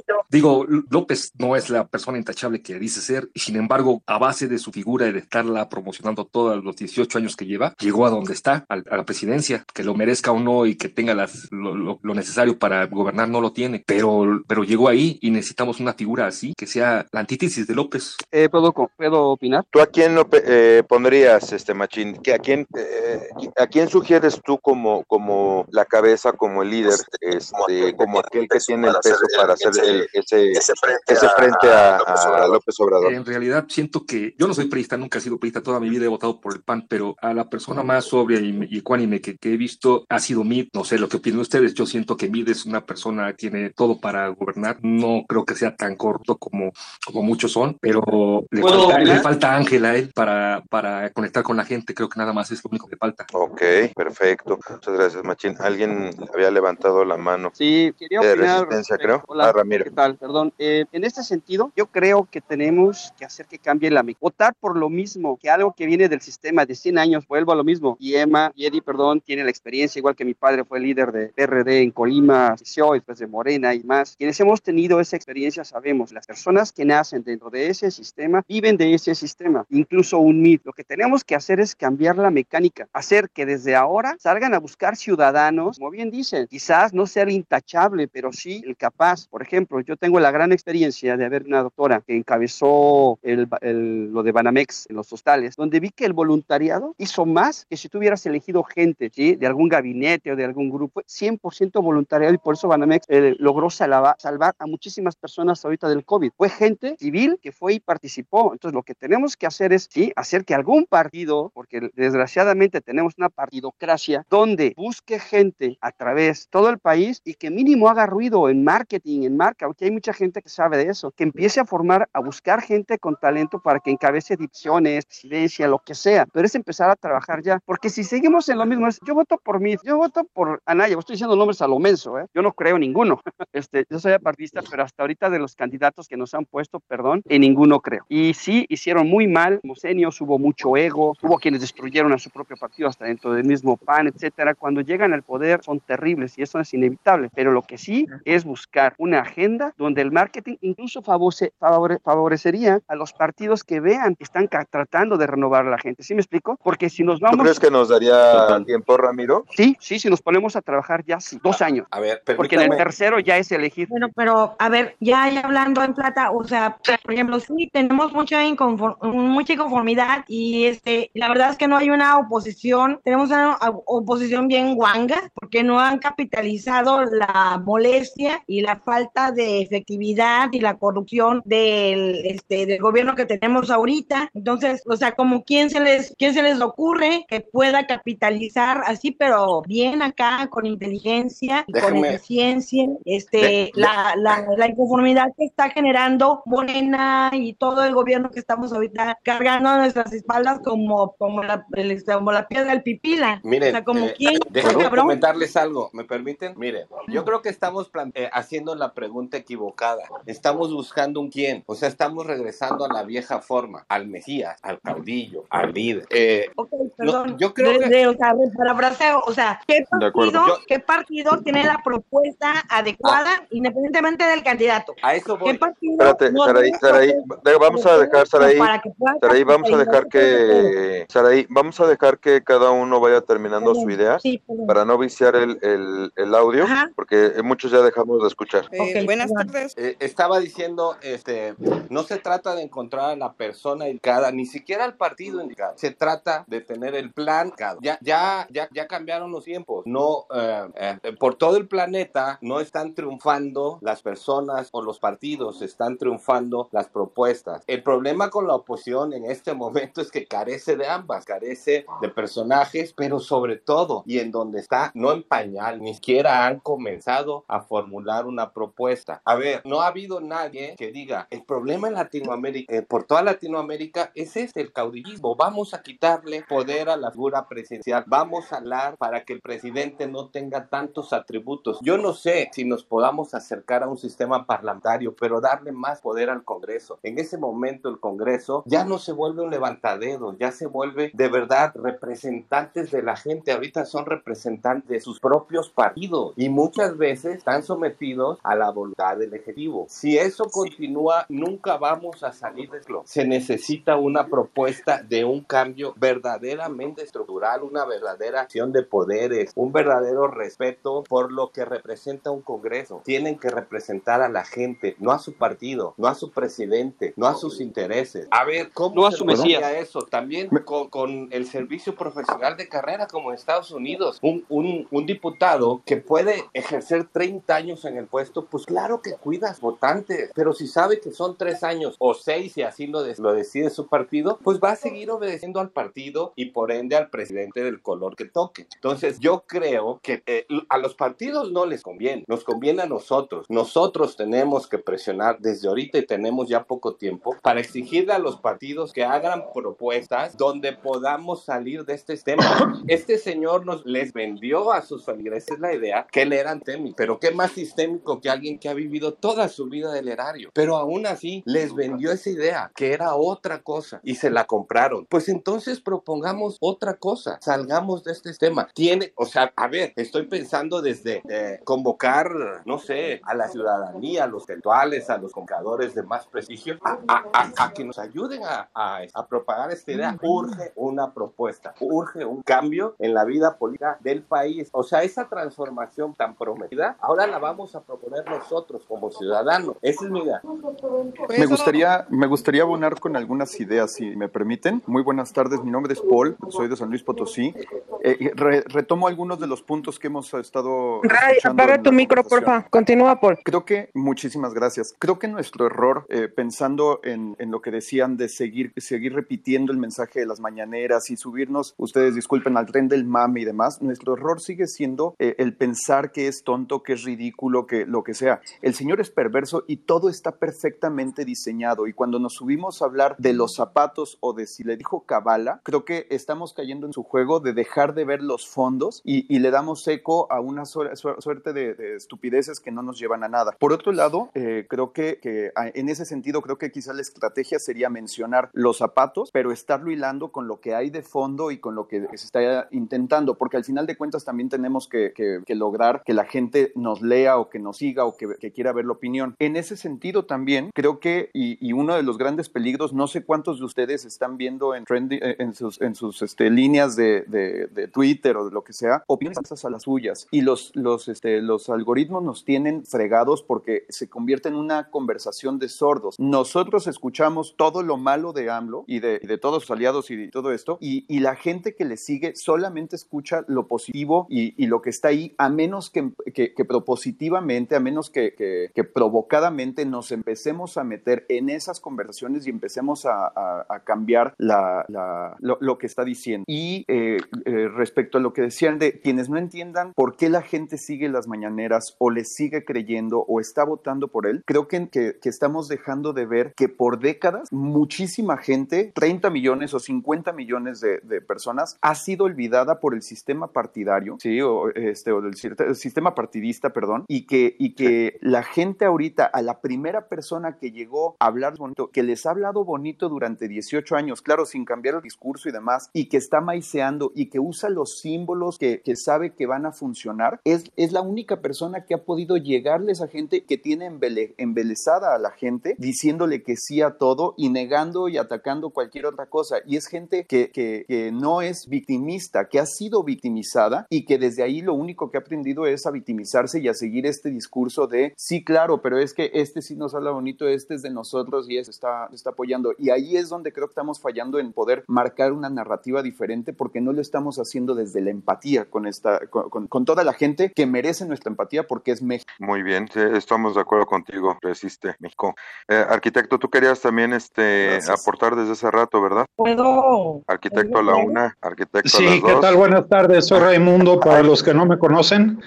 Digo, López no es la persona intachable que dice ser, y sin embargo, a base de su figura y de estarla promocionando todos los 18 años que lleva, llegó a donde está, al- a, la presidencia. Que lo merezca o no y que tenga las, lo, lo- lo necesario para gobernar, no lo tiene. Pero, pero llegó ahí y necesitamos una figura así, que sea la antítesis de López. Eh, ¿puedo, ¿Puedo opinar? ¿Tú a quién lo pe- eh, pondrías, este Machín? ¿Que ¿A quién, eh, ¿A quién sugieres tú como, como la cabeza, como el líder, este, como aquel que tiene el peso para hacer el- ese, ese frente a, a López Obrador? En realidad siento que yo no soy priista, nunca he sido priista, toda mi vida he votado por el PAN, pero a la persona más sobria y, y ecuánime que, que he visto ha sido Mid. No sé lo que opinan ustedes. Yo siento que Mid es una persona que tiene todo para gobernar. No creo que sea tan corto como, como muchos son, pero le ¿Puedo falta, le falta ángel a él para, para conectar con la gente. Creo que nada más es lo único que falta. Ok, perfecto. Muchas gracias, Machín. Alguien había levantado la mano. Sí, quería De opinar. resistencia, respecto- creo. Hola, Ah, Ramiro. ¿qué tal? Perdón. Eh, en este sentido, yo creo que tenemos que hacer que cambie la mecánica. Votar por lo mismo, que algo que viene del sistema de 100 años, vuelvo a lo mismo. Y Emma, y Eddie, perdón, tiene la experiencia, igual que mi padre fue líder de PRD en Colima, después de Morena y más. Quienes hemos tenido esa experiencia sabemos, las personas que nacen dentro de ese sistema viven de ese sistema, incluso un MIT. Lo que tenemos que hacer es cambiar la mecánica, hacer que desde ahora salgan a buscar ciudadanos, como bien dicen, quizás no ser intachable, pero sí el capaz. Por ejemplo, yo tengo la gran experiencia de haber una doctora que encabezó el, lo de Banamex en los hostales, donde vi que el voluntariado hizo más que si tú hubieras elegido gente ¿sí? de algún gabinete o de algún grupo, 100% voluntariado y por eso Banamex eh, logró salvar, salvar a muchísimas personas ahorita del COVID. Fue gente civil que fue y participó. Entonces, lo que tenemos que hacer es ¿sí? hacer que algún partido, porque desgraciadamente tenemos una partidocracia, donde busque gente a través todo el país y que mínimo haga ruido en marketing, en marca, porque hay mucha gente que sabe de eso, que empiece a formar, a buscar gente con talento para que encabece dicciones, presidencia, lo que sea, pero es empezar a trabajar ya, porque si seguimos en lo mismo, es, yo voto por mí, yo voto por Anaya, estoy diciendo nombres a lo menso, ¿eh? yo no creo ninguno, *laughs* este, yo soy apartista, pero hasta ahorita de los candidatos que nos han puesto, perdón, en ninguno creo. Y sí, hicieron muy mal, como senios, hubo mucho ego, hubo quienes destruyeron a su propio partido hasta dentro del mismo PAN, etcétera. Cuando llegan al poder son terribles y eso es inevitable, pero lo que sí es buscar una agenda donde el marketing incluso favorece, favorecería a los partidos que vean que están tratando de renovar a la gente. ¿Sí me explico? Porque si nos vamos... ¿Tú crees que nos daría tiempo, Ramiro? Sí, sí, si nos ponemos a trabajar ya sí, dos años. A ver, Porque en el tercero ya es elegir. Bueno, pero a ver, ya, hablando en plata, o sea, por ejemplo, sí, tenemos mucha, mucha inconformidad y este, la verdad es que no hay una oposición, tenemos una oposición bien guanga porque no han capitalizado la molestia y la falta de efectividad y la corrupción del, este, del gobierno que tenemos ahorita. Entonces, o sea, como quién se les, quién se les ocurre que pueda capitalizar así, pero bien acá, con inteligencia y con eficiencia, este, la, la, la inconformidad que está generando Morena y todo el gobierno que estamos ahorita cargando a nuestras espaldas como, como, la, como la piedra del pipila. Miren, o sea, como eh, déjenme comentarles algo, ¿me permiten? Miren, yo creo que estamos eh, haciendo la pregunta equivocada. Estamos buscando un quién, o sea, estamos regresando a la vieja forma, al Mesías, al caudillo, al líder. Eh, perdón, yo creo que... o sea, parafraseo, o sea, ¿qué partido, ¿qué partido tiene la propuesta adecuada ah. independientemente del candidato? A eso voy. ¿Qué partido Espérate, Saraí, Saraí, vamos a dejar, Saraí, Saraí, vamos a dejar que, Saraí, vamos a dejar que cada uno vaya terminando su idea para no viciar el, el, el audio, porque muchos ya dejamos de escuchar. Eh, buenas tardes. Eh, estaba diciendo, este, no se trata de encontrar a la persona indicada, ni siquiera al partido indicado. Se trata de tener el plan. Ya, ya, ya, cambiaron los tiempos. No, eh, por todo el planeta no están triunfando las personas o los partidos, están triunfando las propuestas. El problema con la oposición en este momento es que carece de ambas, carece de personajes, pero sobre todo, y en donde está, no en pañal, ni siquiera han comenzado a formular una propuesta. A ver, no ha habido nadie que diga, el problema en Latinoamérica, eh, por toda Latinoamérica, es este, el caudillismo. Vamos a quitarle poder a la figura presidencial, vamos a hablar para que el presidente no tenga tantos atributos. Yo no sé si nos podamos acercar a un sistema parlamentario, pero darle más poder al Congreso. En ese momento el Congreso ya no se vuelve un levantadedo, ya se vuelve de verdad representantes de la gente. Ahorita son representantes de sus propios partidos y muchas veces están sometidos a la voluntad del Ejecutivo. Si eso continúa, nunca vamos a salir de esto. Se necesita una propuesta de un cambio verdaderamente estructural, una verdadera acción de poderes, un verdadero respeto por lo que representa un Congreso. Tienen que representar a la gente, no a su partido, no a su presidente, no a sus intereses. A ver, ¿cómo no a su eso? También con, el servicio profesional de carrera como en Estados Unidos. Un, un, un, diputado que puede ejercer 30 años en el puesto, pues claro que cuidas votantes, pero si sabe que son tres años o seis y así lo, lo decide su partido, pues va a seguir obedeciendo al partido y por ende al presidente del color que toque. Entonces yo creo que eh, a los partidos no les conviene, nos conviene a nosotros. Nosotros tenemos que presionar desde ahorita y tenemos ya poco tiempo para exigirle a los partidos que hagan propuestas donde podamos salir de este sistema. Este señor nos les vendió a sus feligreses la idea que él era antémico, pero qué más sistémico que alguien que ha vivido toda su vida del erario. Pero aún así les vendió esa idea que era otra cosa y se la compraron. Pues entonces propongamos otra cosa, salgamos de este sistema. Tiene, o sea, a ver, estoy pensando desde eh, convocar, no sé, a la ciudadanía, a los intelectuales, a los compradores de más prestigio, a, que nos ayuden a, a, propagar esta idea. Urge una propuesta, urge un cambio en la vida política del país. O sea, esa transformación tan prometida, ahora la vamos a proponer nosotros como ciudadanos. Esa es mi idea. Me gustaría, me gustaría abonar con algunas ideas, si me permiten. Muy buenas tardes, mi nombre es Paul, soy de San Luis Potosí. Eh, retomo algunos de los puntos que hemos estado... Ray, apaga tu micro, porfa. Continúa, Paul. Creo que, muchísimas gracias. Creo que nuestro error, eh, pensando en, en, lo que decían de seguir, seguir repitiendo el mensaje de las mañaneras y subirnos, ustedes disculpen, al tren del mame y demás, nuestro error sigue siendo eh, el pensar que es tonto, que es ridículo, que lo que sea. El Señor es perverso y todo está perfectamente diseñado. Y cuando nos subimos a hablar de los zapatos o de si le dijo cabala, creo que estamos cayendo en su juego de dejar de ver los fondos y, le damos eco a una suerte de, estupideces que no nos llevan a nada. Por otro lado, eh, creo que, que, en ese sentido, creo que quizá la estrategia sería mencionar los zapatos, pero estarlo hilando con lo que hay de fondo y con lo que se está intentando, porque al final de cuentas también tenemos que, que lograr que la gente nos lea o que nos siga o que, quiera ver la opinión. En ese sentido también, creo que, y, uno de los grandes peligros, no sé cuántos de ustedes están viendo en, eh, en sus, en sus este, líneas de, de, Twitter o de lo que sea, opiniones a las suyas. Y los, los, este, los algoritmos nos tienen fregados porque se convierte en una conversación de sordos. Nosotros escuchamos todo lo malo de AMLO y de, de todos sus aliados y de todo esto, y, y, la gente que le sigue solamente escucha lo positivo y, y lo que está ahí, a menos que, que, que propositivamente, a menos que, que, provocadamente nos empecemos a meter en esas conversaciones y empecemos a, cambiar la, lo, que está diciendo. Y eh, eh, respecto a lo que decían de quienes no entiendan por qué la gente sigue las mañaneras o le sigue creyendo o está votando por él, creo que, que, estamos dejando de ver que por décadas muchísima gente, 30 millones o 50 millones de, personas, ha sido olvidada por el sistema partidario, sí, o, este, o del sistema partidista, perdón, y que, y que la gente ahorita, a la primera persona que llegó a hablar bonito, que les ha hablado bonito durante 18 años, claro, sin cambiar el discurso y demás, y que está maiceando y que usa los símbolos que, que sabe que van a funcionar, es, es la única persona que ha podido llegarle a gente que tiene embelezada a la gente, diciéndole que sí a todo y negando y atacando cualquier otra cosa. Y es gente que, que, que no es victimista, que ha sido victimizada y que desde ahí lo único que ha aprendido es a victimizarse y a seguir este discurso de sí, claro, pero es que este sí nos habla bonito, este es de nosotros y este está, está apoyando. Y ahí es donde creo que estamos fallando en poder marcar una narrativa diferente porque no lo estamos haciendo desde la empatía con, esta, con, toda la gente que merece nuestra empatía porque es México. Muy bien, estamos de acuerdo contigo, resiste México. Eh, arquitecto, tú querías también este, aportar desde hace rato, ¿verdad? Puedo. Arquitecto a la una, arquitecto a las dos. Sí, ¿qué tal? Buenas tardes, soy Raimundo, para los que no me conocen.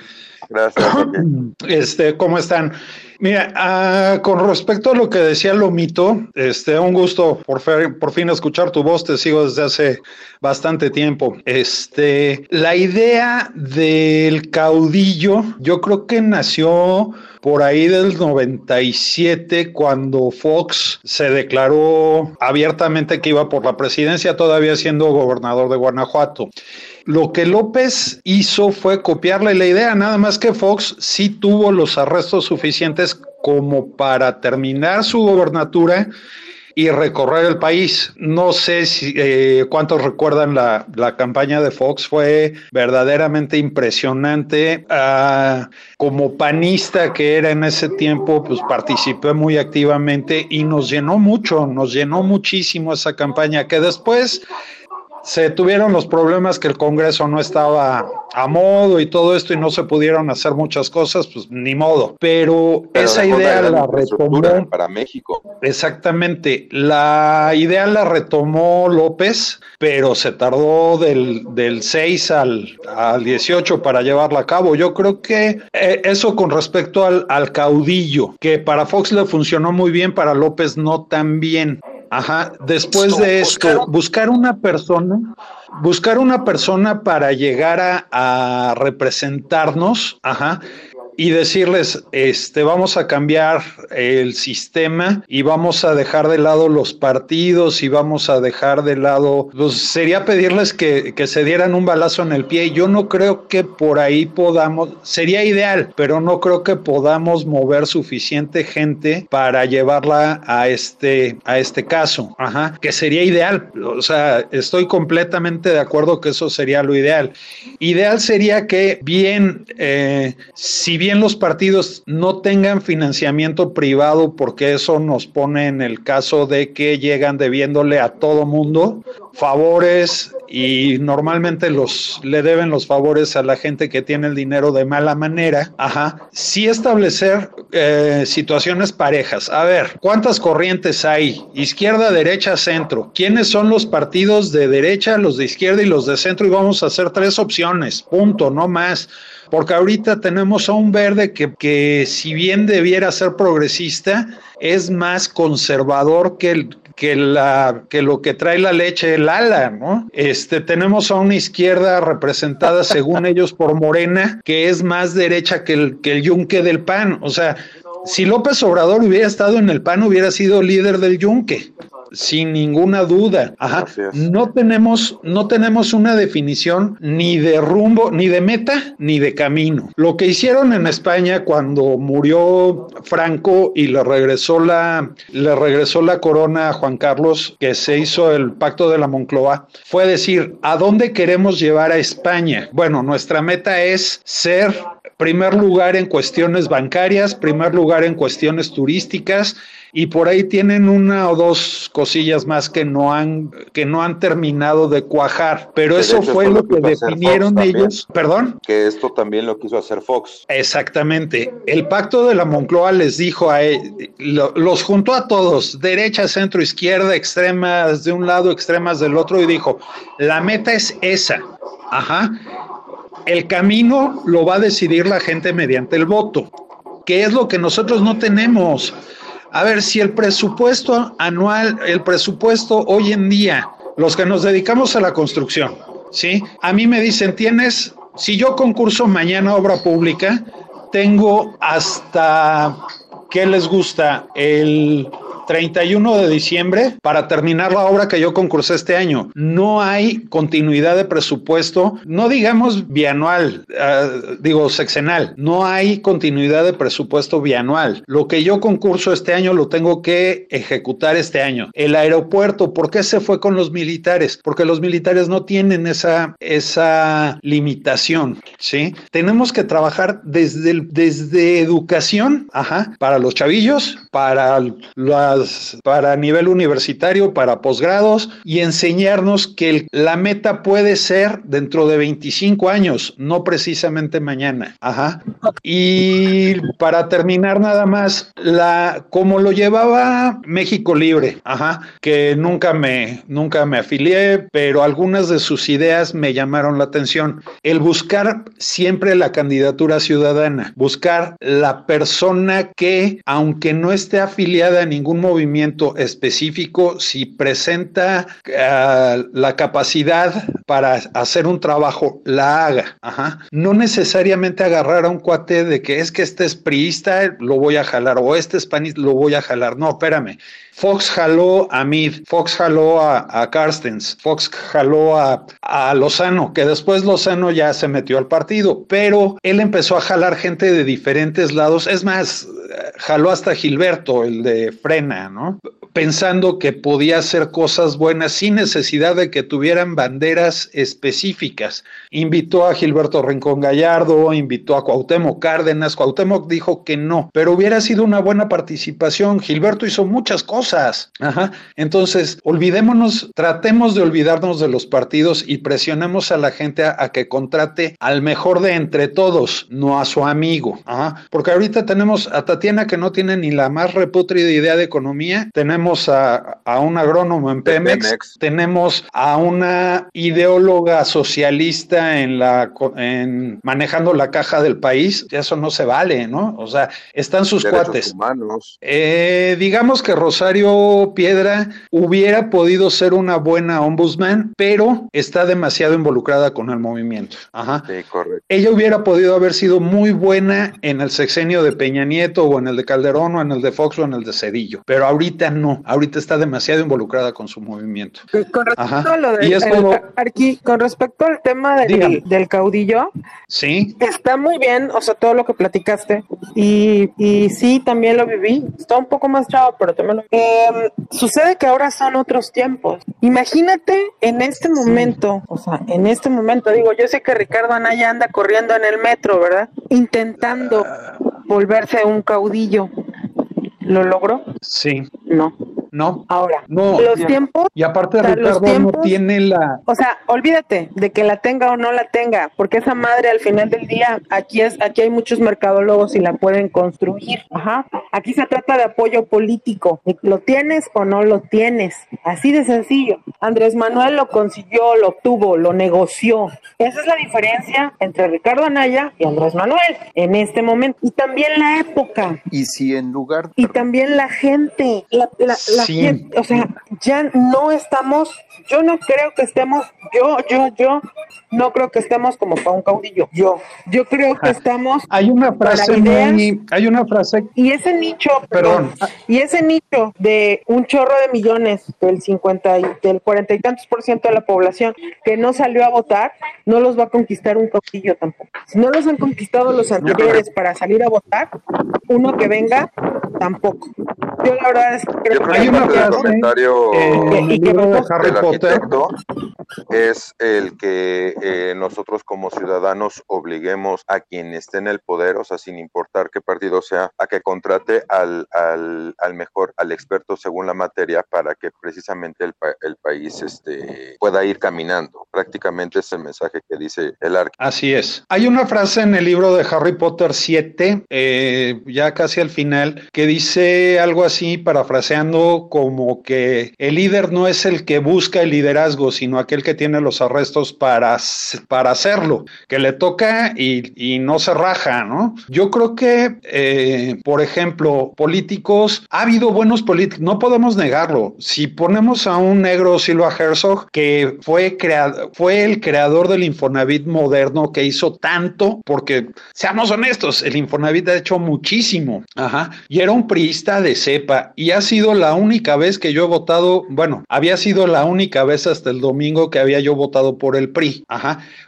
Gracias. *clears throat* Este, ¿cómo están? Mira, ah, con respecto a lo que decía Lomito, este, un gusto por, por fin escuchar tu voz, te sigo desde hace bastante tiempo. Este, la idea del caudillo, yo creo que nació por ahí del 97, cuando Fox se declaró abiertamente que iba por la presidencia, todavía siendo gobernador de Guanajuato. Lo que López hizo fue copiarle la idea, nada más que Fox sí tuvo los arrestos suficientes como para terminar su gobernatura y recorrer el país. No sé si eh, cuántos recuerdan la, campaña de Fox, fue verdaderamente impresionante. Ah, como panista que era en ese tiempo, pues participé muy activamente y nos llenó mucho, nos llenó muchísimo esa campaña que después se tuvieron los problemas que el Congreso no estaba a modo y todo esto y no se pudieron hacer muchas cosas, pues ni modo. Pero, esa idea la retomó para México. Exactamente, la idea la retomó López, pero se tardó del, del 6 al, al 18 para llevarla a cabo. Yo creo que eh, eso con respecto al, al caudillo, que para Fox le funcionó muy bien, para López no tan bien. Ajá, después de esto, buscar una persona, buscar una persona para llegar a, representarnos, ajá, y decirles, este, vamos a cambiar el sistema y vamos a dejar de lado los partidos y vamos a dejar de lado, pues sería pedirles que, que se dieran un balazo en el pie. Yo no creo que por ahí podamos, sería ideal, pero no creo que podamos mover suficiente gente para llevarla a este, a este caso. Ajá, que sería ideal. O sea, estoy completamente de acuerdo que eso sería lo ideal. Ideal sería que bien, eh, si bien los partidos no tengan financiamiento privado, porque eso nos pone en el caso de que llegan debiéndole a todo mundo favores y normalmente los le deben los favores a la gente que tiene el dinero de mala manera. Ajá. Sí establecer eh, situaciones parejas. A ver, ¿cuántas corrientes hay? Izquierda, derecha, centro. ¿Quiénes son los partidos de derecha, los de izquierda y los de centro? Y vamos a hacer tres opciones. Punto, no más porque ahorita tenemos a un verde que, que, si bien debiera ser progresista, es más conservador que, el, que, la, que lo que trae la leche el ala, ¿no? Este, tenemos a una izquierda representada, *laughs* según ellos, por Morena, que es más derecha que el, que el yunque del PAN. O sea, si López Obrador hubiera estado en el PAN, hubiera sido líder del yunque sin ninguna duda. Ajá. No tenemos, no tenemos una definición ni de rumbo, ni de meta, ni de camino. Lo que hicieron en España cuando murió Franco y le regresó la, le regresó la corona a Juan Carlos, que se hizo el pacto de la Moncloa, fue decir, ¿a dónde queremos llevar a España? Bueno, nuestra meta es ser primer lugar en cuestiones bancarias, primer lugar en cuestiones turísticas, y por ahí tienen una o dos cosillas más que no han que no han terminado de cuajar, pero eso fue lo que definieron ellos, perdón, que esto también lo quiso hacer Fox. Exactamente. El pacto de la Moncloa les dijo a los juntó a todos, derecha, centro, izquierda, extremas de un lado, extremas del otro y dijo, "La meta es esa." Ajá. El camino lo va a decidir la gente mediante el voto, que es lo que nosotros no tenemos. A ver, si el presupuesto anual, el presupuesto hoy en día, los que nos dedicamos a la construcción, ¿sí? A mí me dicen, tienes, si yo concurso mañana obra pública, tengo hasta, ¿qué les gusta? El 31 de diciembre para terminar la obra que yo concursé este año. No hay continuidad de presupuesto, no digamos bianual, uh, digo sexenal, no hay continuidad de presupuesto bianual. Lo que yo concurso este año lo tengo que ejecutar este año. El aeropuerto, ¿por qué se fue con los militares? Porque los militares no tienen esa, esa limitación, ¿sí? Tenemos que trabajar desde, desde educación, ajá, para los chavillos, para la para nivel universitario, para posgrados y enseñarnos que la meta puede ser dentro de 25 años, no precisamente mañana. Ajá. Y para terminar nada más, la como lo llevaba México Libre, ajá, que nunca me nunca me afilié, pero algunas de sus ideas me llamaron la atención. El buscar siempre la candidatura ciudadana, buscar la persona que aunque no esté afiliada a ningún movimiento específico, si presenta uh, la capacidad para hacer un trabajo, la haga. Ajá. No necesariamente agarrar a un cuate de que es que este es priista, lo voy a jalar, o este es panista, lo voy a jalar. No, espérame. Fox jaló a Mid, Fox jaló a, a Carstens, Fox jaló a, a, Lozano, que después Lozano ya se metió al partido, pero él empezó a jalar gente de diferentes lados. Es más, jaló hasta Gilberto, el de Frena, ¿no? Pensando que podía hacer cosas buenas sin necesidad de que tuvieran banderas específicas. Invitó a Gilberto Rincón Gallardo, invitó a Cuauhtémoc Cárdenas. Cuauhtémoc dijo que no, pero hubiera sido una buena participación. Gilberto hizo muchas cosas. Ajá. Entonces, olvidémonos, tratemos de olvidarnos de los partidos y presionemos a la gente a, a que contrate al mejor de entre todos, no a su amigo. Ajá. Porque ahorita tenemos a Tatiana que no tiene ni la más reputrida idea de economía, tenemos a, a un agrónomo en Pemex, tenemos a una ideóloga socialista en la en manejando la caja del país, eso no se vale, ¿no? O sea, están sus cuates. Eh, digamos que Rosario Piedra hubiera podido ser una buena ombudsman, pero está demasiado involucrada con el movimiento. Ajá. Sí, correcto. Ella hubiera podido haber sido muy buena en el sexenio de Peña Nieto o en el de Calderón o en el de Fox o en el de Cedillo, pero ahorita no, ahorita está demasiado involucrada con su movimiento. Con respecto a lo de con respecto al tema del, del, caudillo, sí, está muy bien, o sea, todo lo que platicaste y, y sí, también lo viví, está un poco más chavo, pero también lo eh, sucede que ahora son otros tiempos. Imagínate en este momento, o sea, en este momento, digo, yo sé que Ricardo Anaya anda corriendo en el metro, ¿verdad? Intentando volverse un caudillo. ¿Lo logró? Sí. No. No. Ahora, no. Los tiempos. Y aparte, Ricardo no tiene la. O sea, olvídate de que la tenga o no la tenga, porque esa madre al final del día, aquí es, aquí hay muchos mercadólogos y la pueden construir. Ajá. Aquí se trata de apoyo político. ¿Lo tienes o no lo tienes? Así de sencillo. Andrés Manuel lo consiguió, lo obtuvo, lo negoció. Esa es la diferencia entre Ricardo Anaya y Andrés Manuel en este momento. Y también la época. Y si en lugar. Y también la gente. La, o sea, ya no estamos, yo no creo que estemos, yo, yo, yo, no creo que estemos como para un caudillo. Yo, yo creo que estamos. Hay una frase muy, hay una frase. Y ese nicho, perdón, y ese nicho de un chorro de millones del 50 y del 40 y tantos por ciento de la población que no salió a votar, no los va a conquistar un caudillo tampoco. Si no los han conquistado los anteriores para salir a votar, uno que venga, tampoco. Yo la verdad es que creo que hay una frase, comentario eh, de Harry Potter es el que nosotros como ciudadanos obliguemos a quien esté en el poder, o sea, sin importar qué partido sea, a que contrate al, al, al mejor, al experto según la materia para que precisamente el, el país este, pueda ir caminando. Prácticamente es el mensaje que dice el arco. Así es. Hay una frase en el libro de Harry Potter 7, eh, ya casi al final, que dice algo así, parafraseando como que el líder no es el que busca el liderazgo, sino aquel que tiene los arrestos para, para hacerlo, que le toca y, no se raja, ¿no? Yo creo que, eh, por ejemplo, políticos, ha habido buenos políticos, no podemos negarlo. Si ponemos a un negro Silva Herzog, que fue, fue el creador del Infonavit moderno, que hizo tanto, porque seamos honestos, el Infonavit ha hecho muchísimo, ajá, y era un priista de cepa, y ha sido la única vez que yo he votado, bueno, había sido la única vez hasta el domingo que había yo votado por el PRI,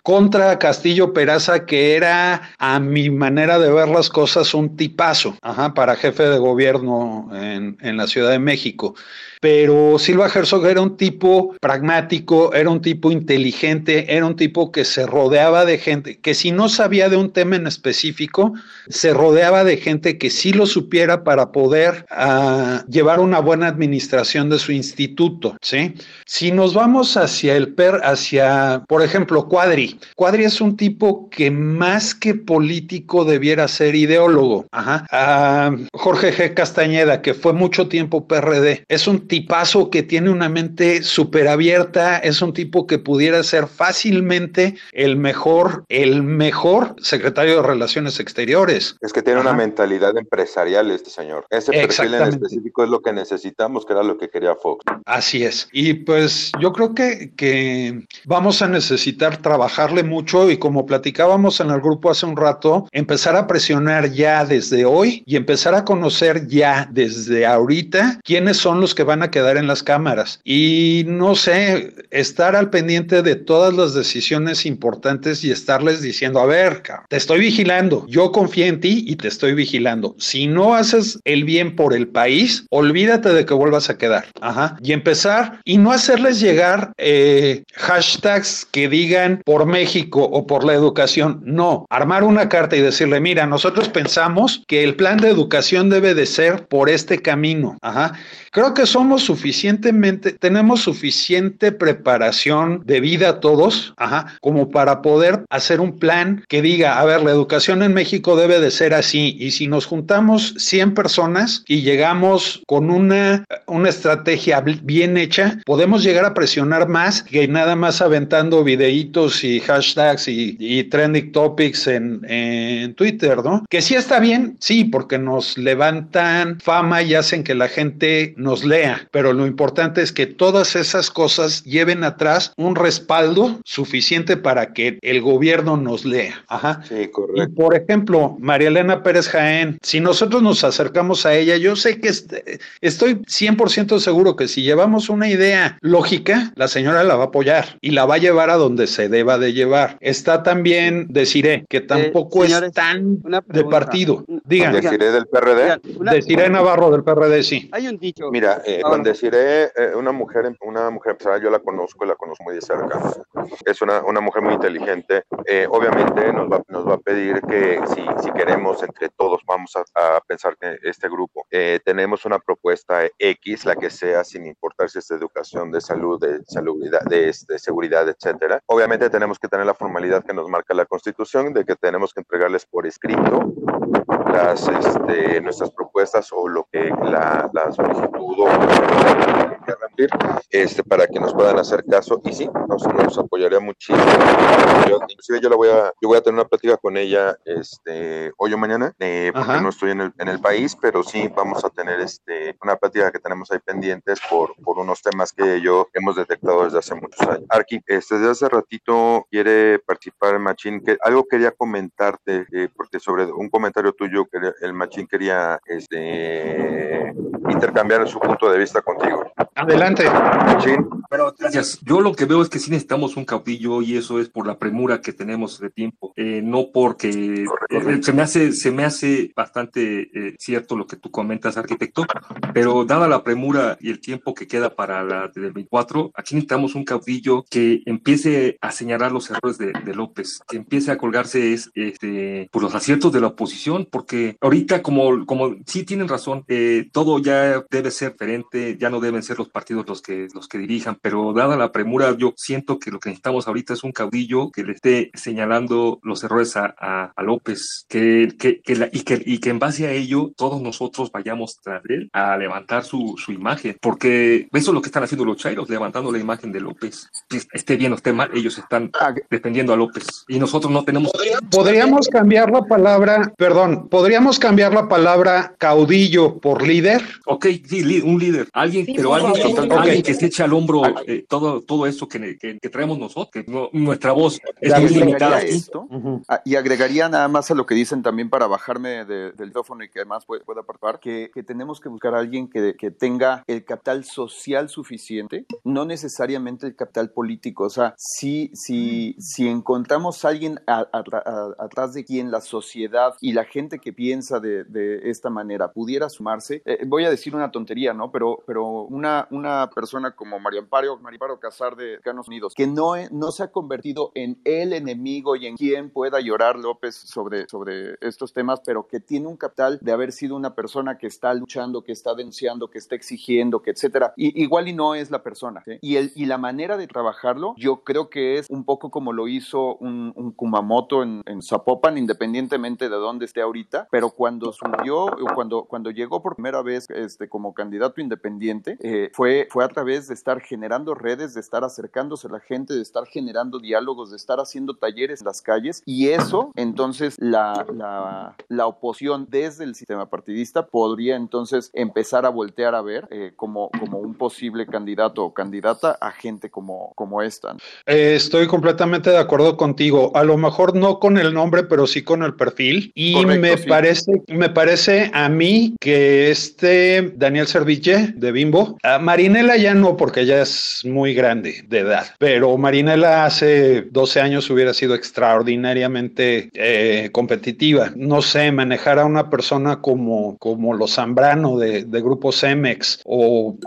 contra Castillo Peraza, que era a mi manera de ver las cosas un tipazo, para jefe de gobierno en la Ciudad de México pero Silva Herzog era un tipo pragmático, era un tipo inteligente, era un tipo que se rodeaba de gente, que si no sabía de un tema en específico, se rodeaba de gente que sí lo supiera para poder uh, llevar una buena administración de su instituto, ¿sí? Si nos vamos hacia el per, hacia, por ejemplo, Cuadri, Cuadri es un tipo que más que político debiera ser ideólogo, Ajá. Uh, Jorge G. Castañeda, que fue mucho tiempo PRD, es un tipazo que tiene una mente súper abierta, es un tipo que pudiera ser fácilmente el mejor, el mejor secretario de Relaciones Exteriores. Es que tiene una mentalidad empresarial este señor. Ese perfil en específico es lo que necesitamos, que era lo que quería Fox. Así es. Y pues yo creo que, que vamos a necesitar trabajarle mucho y como platicábamos en el grupo hace un rato, empezar a presionar ya desde hoy y empezar a conocer ya desde ahorita quiénes son los que van a quedar en las cámaras. Y no sé, estar al pendiente de todas las decisiones importantes y estarles diciendo, a ver, te estoy vigilando, yo confío en ti y te estoy vigilando. Si no haces el bien por el país, olvídate de que vuelvas a quedar. Ajá. Y empezar y no hacerles llegar eh, hashtags que digan por México o por la educación. No, armar una carta y decirle, mira, nosotros pensamos que el plan de educación debe de ser por este camino. Ajá. Creo que suficientemente, tenemos suficiente preparación de vida todos, como para poder hacer un plan que diga, a ver, la educación en México debe de ser así, y si nos juntamos 100 personas y llegamos con una, una estrategia bien hecha, podemos llegar a presionar más que nada más aventando videitos y hashtags y, y trending topics en, en Twitter, ¿no? Que sí está bien, sí, porque nos levantan fama y hacen que la gente nos lea, pero lo importante es que todas esas cosas lleven atrás un respaldo suficiente para que el gobierno nos lea. Ajá. Sí, correcto. Y por ejemplo, María Elena Pérez Jaén, si nosotros nos acercamos a ella, yo sé que estoy 100% seguro que si llevamos una idea lógica, la señora la va a apoyar y la va a llevar a donde se deba de llevar. Está también, deciré, que tampoco es tan de partido. Digan. Deciré del PRD. Deciré Navarro del PRD, sí. Hay un dicho. Mira, eh, cuando deciré eh, una mujer, una mujer empresaria, yo la conozco y la conozco muy de cerca. Es una, una mujer muy inteligente. Eh, obviamente nos va, nos va a pedir que si, si queremos entre todos, vamos a, a pensar que este grupo, eh, tenemos una propuesta X, la que sea, sin importar si es de educación, de salud, de, salubridad, de, de seguridad, etcétera. Obviamente tenemos que tener la formalidad que nos marca la Constitución de que tenemos que entregarles por escrito las, este, nuestras propuestas o lo que la, la solicitud o rendir, este, para que nos puedan hacer caso y sí, nos, nos apoyaría muchísimo. Yo, inclusive yo la voy a, yo voy a tener una plática con ella este, hoy o mañana, eh, porque Ajá. no estoy en el, en el país, pero sí vamos a tener este, una plática que tenemos ahí pendientes por, por unos temas que yo hemos detectado desde hace muchos años. Arqui, este, desde hace ratito quiere participar Machín, que algo quería comentarte, eh, porque sobre un comentario tuyo que el Machín quería este, intercambiar su punto de vista contigo. Adelante. Pero gracias. Yo lo que veo es que sí necesitamos un caudillo y eso es por la premura que tenemos de tiempo, eh, no porque eh, se me hace se me hace bastante eh, cierto lo que tú comentas, arquitecto, pero dada la premura y el tiempo que queda para la del 24, aquí necesitamos un caudillo que empiece a señalar los errores de, de López, que empiece a colgarse es, este, por los aciertos de la oposición, porque ahorita como como sí tienen razón, eh, todo ya debe ser diferente, ya no deben ser los partidos los que los que dirijan, pero dada la premura, yo siento que lo que necesitamos ahorita es un caudillo que le esté señalando los errores a, a, a López, que, que, que la- y, que, y que en base a ello todos nosotros vayamos tras él a levantar su, su imagen, porque eso es lo que están haciendo los chairos, levantando la imagen de López. Esté bien o esté mal, ellos están defendiendo a López y nosotros no tenemos... Podríamos cambiar la palabra, perdón, podríamos cambiar la palabra caudillo por líder. Ok, sí, un líder, alguien, Sí, pero alguien, que, alguien que se eche al hombro eh, todo, todo eso que, que, que traemos nosotros, que no- nuestra voz es muy limitada esto, ah, y agregaría nada más a lo que dicen también para bajarme de- del micrófono y que además pueda, pueda participar, que, que tenemos que buscar a alguien que, que tenga el capital social suficiente, no necesariamente el capital político. O sea, si, si, si encontramos a alguien a- a- a- atrás de quien la sociedad y la gente que piensa de, de esta manera pudiera sumarse, eh, voy a decir una tontería, ¿no? Pero, pero una, una persona como María Amparo, María Amparo Casar de Estados Unidos, que no, e- no se ha convertido en el enemigo y en quien pueda llorar López sobre, sobre estos temas, pero que tiene un capital de haber sido una persona que está luchando, que está denunciando, que está exigiendo, que etcétera. Y, igual y no es la persona. ¿sí? Y, el, y la manera de trabajarlo, yo creo que es un poco como lo hizo un, un Kumamoto en, en Zapopan, independientemente de dónde esté ahorita, pero cuando subió, cuando, cuando llegó por primera vez este, como candidato independiente, eh, fue, fue a través de estar generando redes, de estar acercándose a la gente, de estar generando diálogos, de estar haciendo talleres en las calles, y eso, entonces, la, la, la oposición desde el sistema partidista podría entonces empezar a voltear a ver eh, como, como un posible candidato o candidata a gente como, como esta. Eh, estoy completamente de acuerdo contigo. A lo mejor no con el nombre, pero sí con el perfil. Y Correcto, me sí. parece, me parece a mí que este Daniel Serville de Bimbo, a Marinela ya no, porque ya es muy grande de edad, pero Marinela hace 12 años hubiera sido extraordinariamente eh, competitiva. No sé, manejar a una persona como, como los Zambrano de, de Grupo Cemex o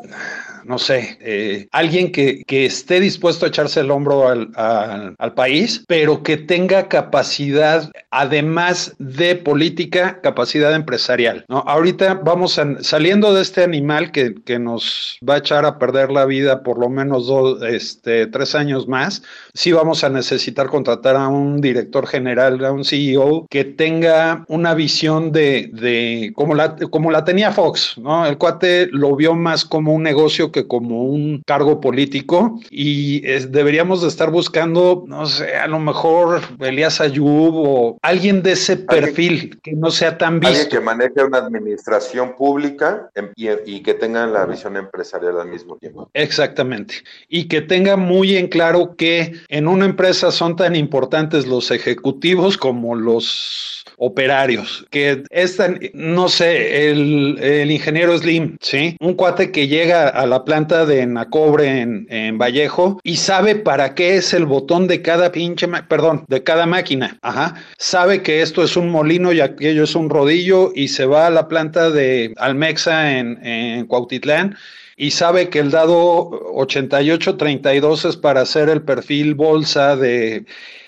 no sé, eh, alguien que, que, esté dispuesto a echarse el hombro al, al, país, pero que tenga capacidad, además de política, capacidad empresarial. ¿no? Ahorita vamos saliendo de este animal que, que, nos va a echar a perder la vida por lo menos dos, este, tres años más, sí vamos a necesitar contratar a un director general, a un CEO que tenga una visión de, de como, la, como la tenía Fox, ¿no? El cuate lo vio más como un negocio que como un cargo político y deberíamos de estar buscando, no sé, a lo mejor Elías Ayub o alguien de ese perfil que no sea tan visto. Alguien que maneje una administración pública y, y que tenga la visión empresarial al mismo tiempo. Exactamente. Y que tenga muy en claro que en una empresa son tan importantes los ejecutivos como los operarios, que esta, no sé, el, el, ingeniero Slim, ¿sí? Un cuate que llega a la planta de Nacobre en, en, Vallejo y sabe para qué es el botón de cada pinche, perdón, de cada máquina, ajá. Sabe que esto es un molino y aquello es un rodillo y se va a la planta de Almexa en, en Cuautitlán y sabe que el dado 8832 es para hacer el perfil bolsa de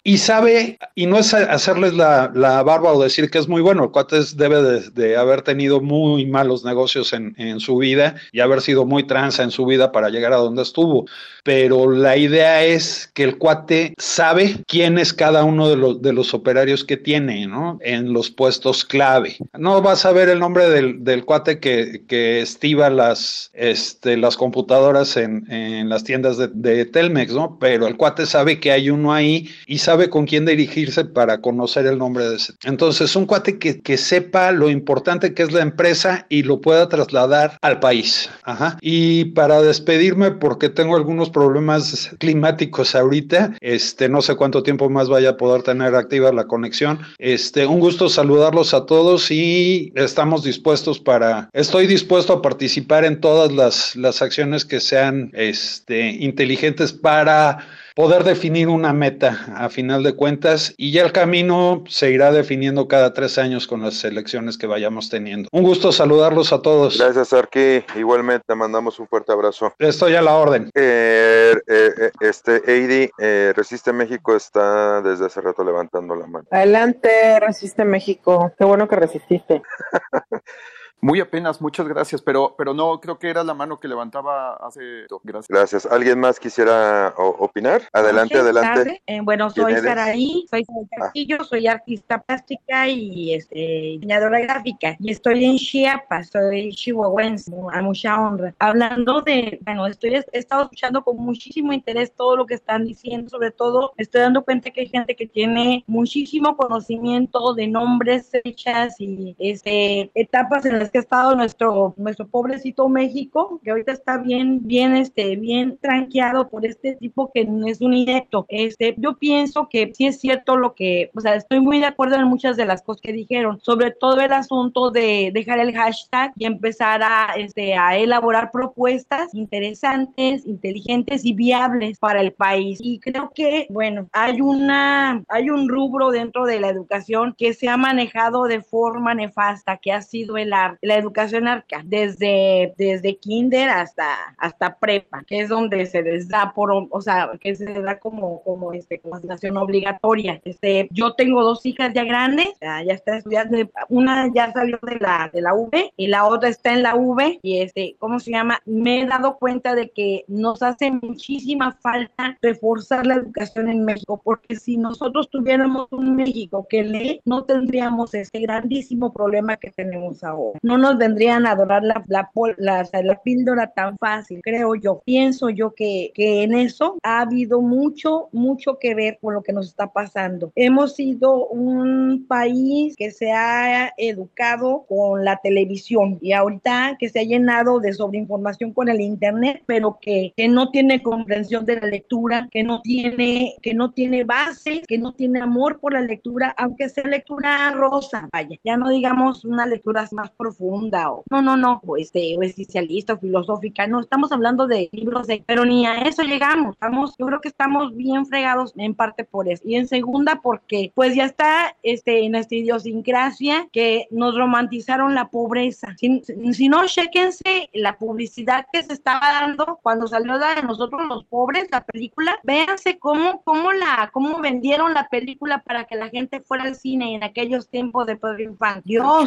y sabe, y no es hacerles la, barba o decir que es muy bueno, el Cuates debe de, haber tenido muy malos negocios en, en, su vida y haber sido muy tranza en su vida para llegar a donde estuvo, pero la idea es que el cuate sabe quién es cada uno de los, de los operarios que tiene, ¿no? En los puestos clave. No vas a ver el nombre del, del cuate que, que estiva las, este, las computadoras en, en las tiendas de, de Telmex, ¿no? Pero el cuate sabe que hay uno ahí y sabe sabe con quién dirigirse para conocer el nombre de ese. Entonces, un cuate que, que sepa lo importante que es la empresa y lo pueda trasladar al país. Ajá. Y para despedirme, porque tengo algunos problemas climáticos ahorita, este, no sé cuánto tiempo más vaya a poder tener activa la conexión. Este, un gusto saludarlos a todos y estamos dispuestos para, estoy dispuesto a participar en todas las, las acciones que sean este, inteligentes para poder definir una meta a final de cuentas y ya el camino se irá definiendo cada tres años con las elecciones que vayamos teniendo. Un gusto saludarlos a todos. Gracias, Arqui. Igualmente, te mandamos un fuerte abrazo. Estoy a la orden. Eh, eh, eh este, Eidi, eh, Resiste México está desde hace rato levantando la mano. Adelante, Resiste México. Qué bueno que resististe. *laughs* Muy apenas, muchas gracias, pero, pero no, creo que era la mano que levantaba hace... Gracias. Gracias. ¿Alguien más quisiera opinar? Adelante, adelante. Eh, bueno, soy Saraí, soy ah. Castillo, soy artista plástica y este, diseñadora gráfica. Y estoy en Chiapas, soy chihuahuense, a mucha honra. Hablando de, bueno, estoy, he estado escuchando con muchísimo interés todo lo que están diciendo, sobre todo estoy dando cuenta que hay gente que tiene muchísimo conocimiento de nombres, fechas y este, etapas en las que ha estado nuestro, nuestro pobrecito México, que ahorita está bien, bien, este, bien tranqueado por este tipo que es un inepto. Este, yo pienso que sí es cierto lo que, o sea, estoy muy de acuerdo en muchas de las cosas que dijeron, sobre todo el asunto de dejar el hashtag y empezar a, este, a elaborar propuestas interesantes, inteligentes y viables para el país. Y creo que, bueno, hay una, hay un rubro dentro de la educación que se ha manejado de forma nefasta, que ha sido el arte la educación arca, desde, desde kinder hasta, hasta prepa, que es donde se les da por, o sea, que se les da como, como este, como asignación obligatoria. Este, yo tengo dos hijas ya grandes, ya, está estudiando, una ya salió de la, de la V y la otra está en la V y este, ¿cómo se llama? Me he dado cuenta de que nos hace muchísima falta reforzar la educación en México, porque si nosotros tuviéramos un México que lee, no tendríamos ese grandísimo problema que tenemos ahora no nos vendrían a adorar la, la, la, la, píldora tan fácil, creo yo. Pienso yo que, que en eso ha habido mucho, mucho que ver con lo que nos está pasando. Hemos sido un país que se ha educado con la televisión y ahorita que se ha llenado de sobreinformación con el internet, pero que, que no tiene comprensión de la lectura, que no tiene, que no tiene base, que no tiene amor por la lectura, aunque sea lectura rosa, vaya, ya no digamos una lectura más profunda profunda o no, no, no, o este, o existencialista o filosófica, no, estamos hablando de libros de, pero ni a eso llegamos, estamos, yo creo que estamos bien fregados en parte por eso, y en segunda porque pues ya está este, en nuestra idiosincrasia que nos romantizaron la pobreza, si, si no, chequense la publicidad que se estaba dando cuando salió la de nosotros los pobres, la película, véanse cómo, cómo la, cómo vendieron la película para que la gente fuera al cine en aquellos tiempos de Pedro Infante. Dios,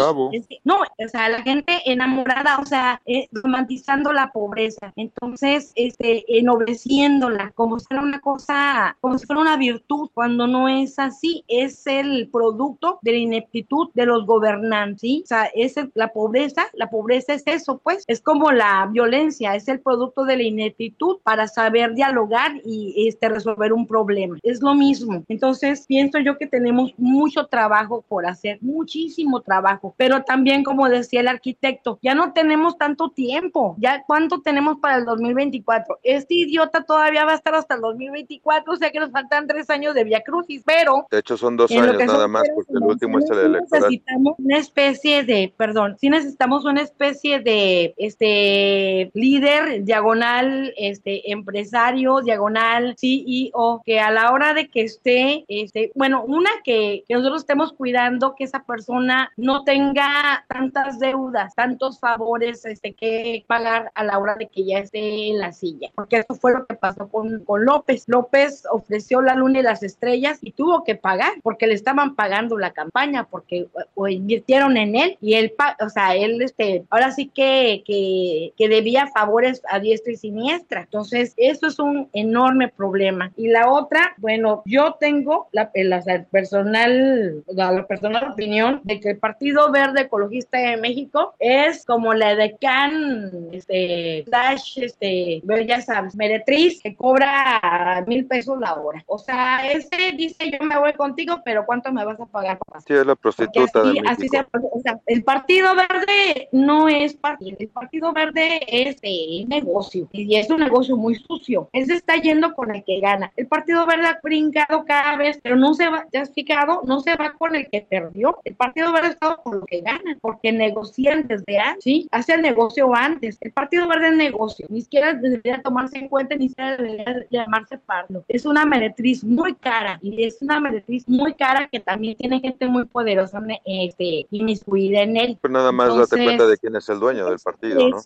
no, o sea, la gente enamorada, o sea, eh, romantizando la pobreza, entonces, este, enobreciéndola, como si fuera una cosa, como si fuera una virtud, cuando no es así, es el producto de la ineptitud de los gobernantes, ¿sí? O sea, es la pobreza, la pobreza es eso, pues, es como la violencia, es el producto de la ineptitud para saber dialogar y este, resolver un problema. Es lo mismo. Entonces, pienso yo que tenemos mucho trabajo por hacer, muchísimo trabajo, pero también, como decía el arquitecto, ya no tenemos tanto tiempo. ¿Ya cuánto tenemos para el 2024? Este idiota todavía va a estar hasta el 2024, o sea que nos faltan tres años de Via Crucis, pero... De hecho, son dos años nada más, porque el último es el electoral. Necesitamos una especie de, perdón, sí necesitamos una especie de este líder diagonal, este empresario diagonal, CEO, que a la hora de que esté, este, bueno, una que, que nosotros estemos cuidando que esa persona no tenga tantas deudas, tantos favores este, que pagar a la hora de que ya esté en la silla, porque eso fue lo que pasó con, con López. López ofreció la luna y las estrellas y tuvo que pagar porque le estaban pagando la campaña, porque o invirtieron en él y él, o sea, él, este, ahora sí que, que, debía favores a diestra y siniestra. Entonces, eso es un enorme problema. Y la otra, bueno, yo tengo la, la personal, la personal opinión de que el Partido Verde Ecologista de México es como la de Can, este, Dash, este, ya sabes, meretriz que cobra mil pesos la hora. O sea, ese dice yo me voy contigo, pero ¿cuánto me vas a pagar? Sí, es la prostituta así, de así sea, o sea, el Partido Verde no es partido, el Partido Verde es de negocio y es un negocio muy sucio. Él se está yendo con el que gana. El Partido Verde ha brincado cada vez, pero no se va, ya has fijado, no se va con el que perdió. El Partido Verde ha estado con lo que gana, porque negocian desde antes, ¿sí? Hace el negocio antes. El Partido Verde es negocio, ni siquiera debería tomarse en cuenta, ni siquiera debería llamarse parlo. Es una meretriz muy cara y es una meretriz muy cara que también tiene gente muy poderosa este, inmiscuida en él. Pero nada más date cuenta de quién es el dueño del partido, ¿no?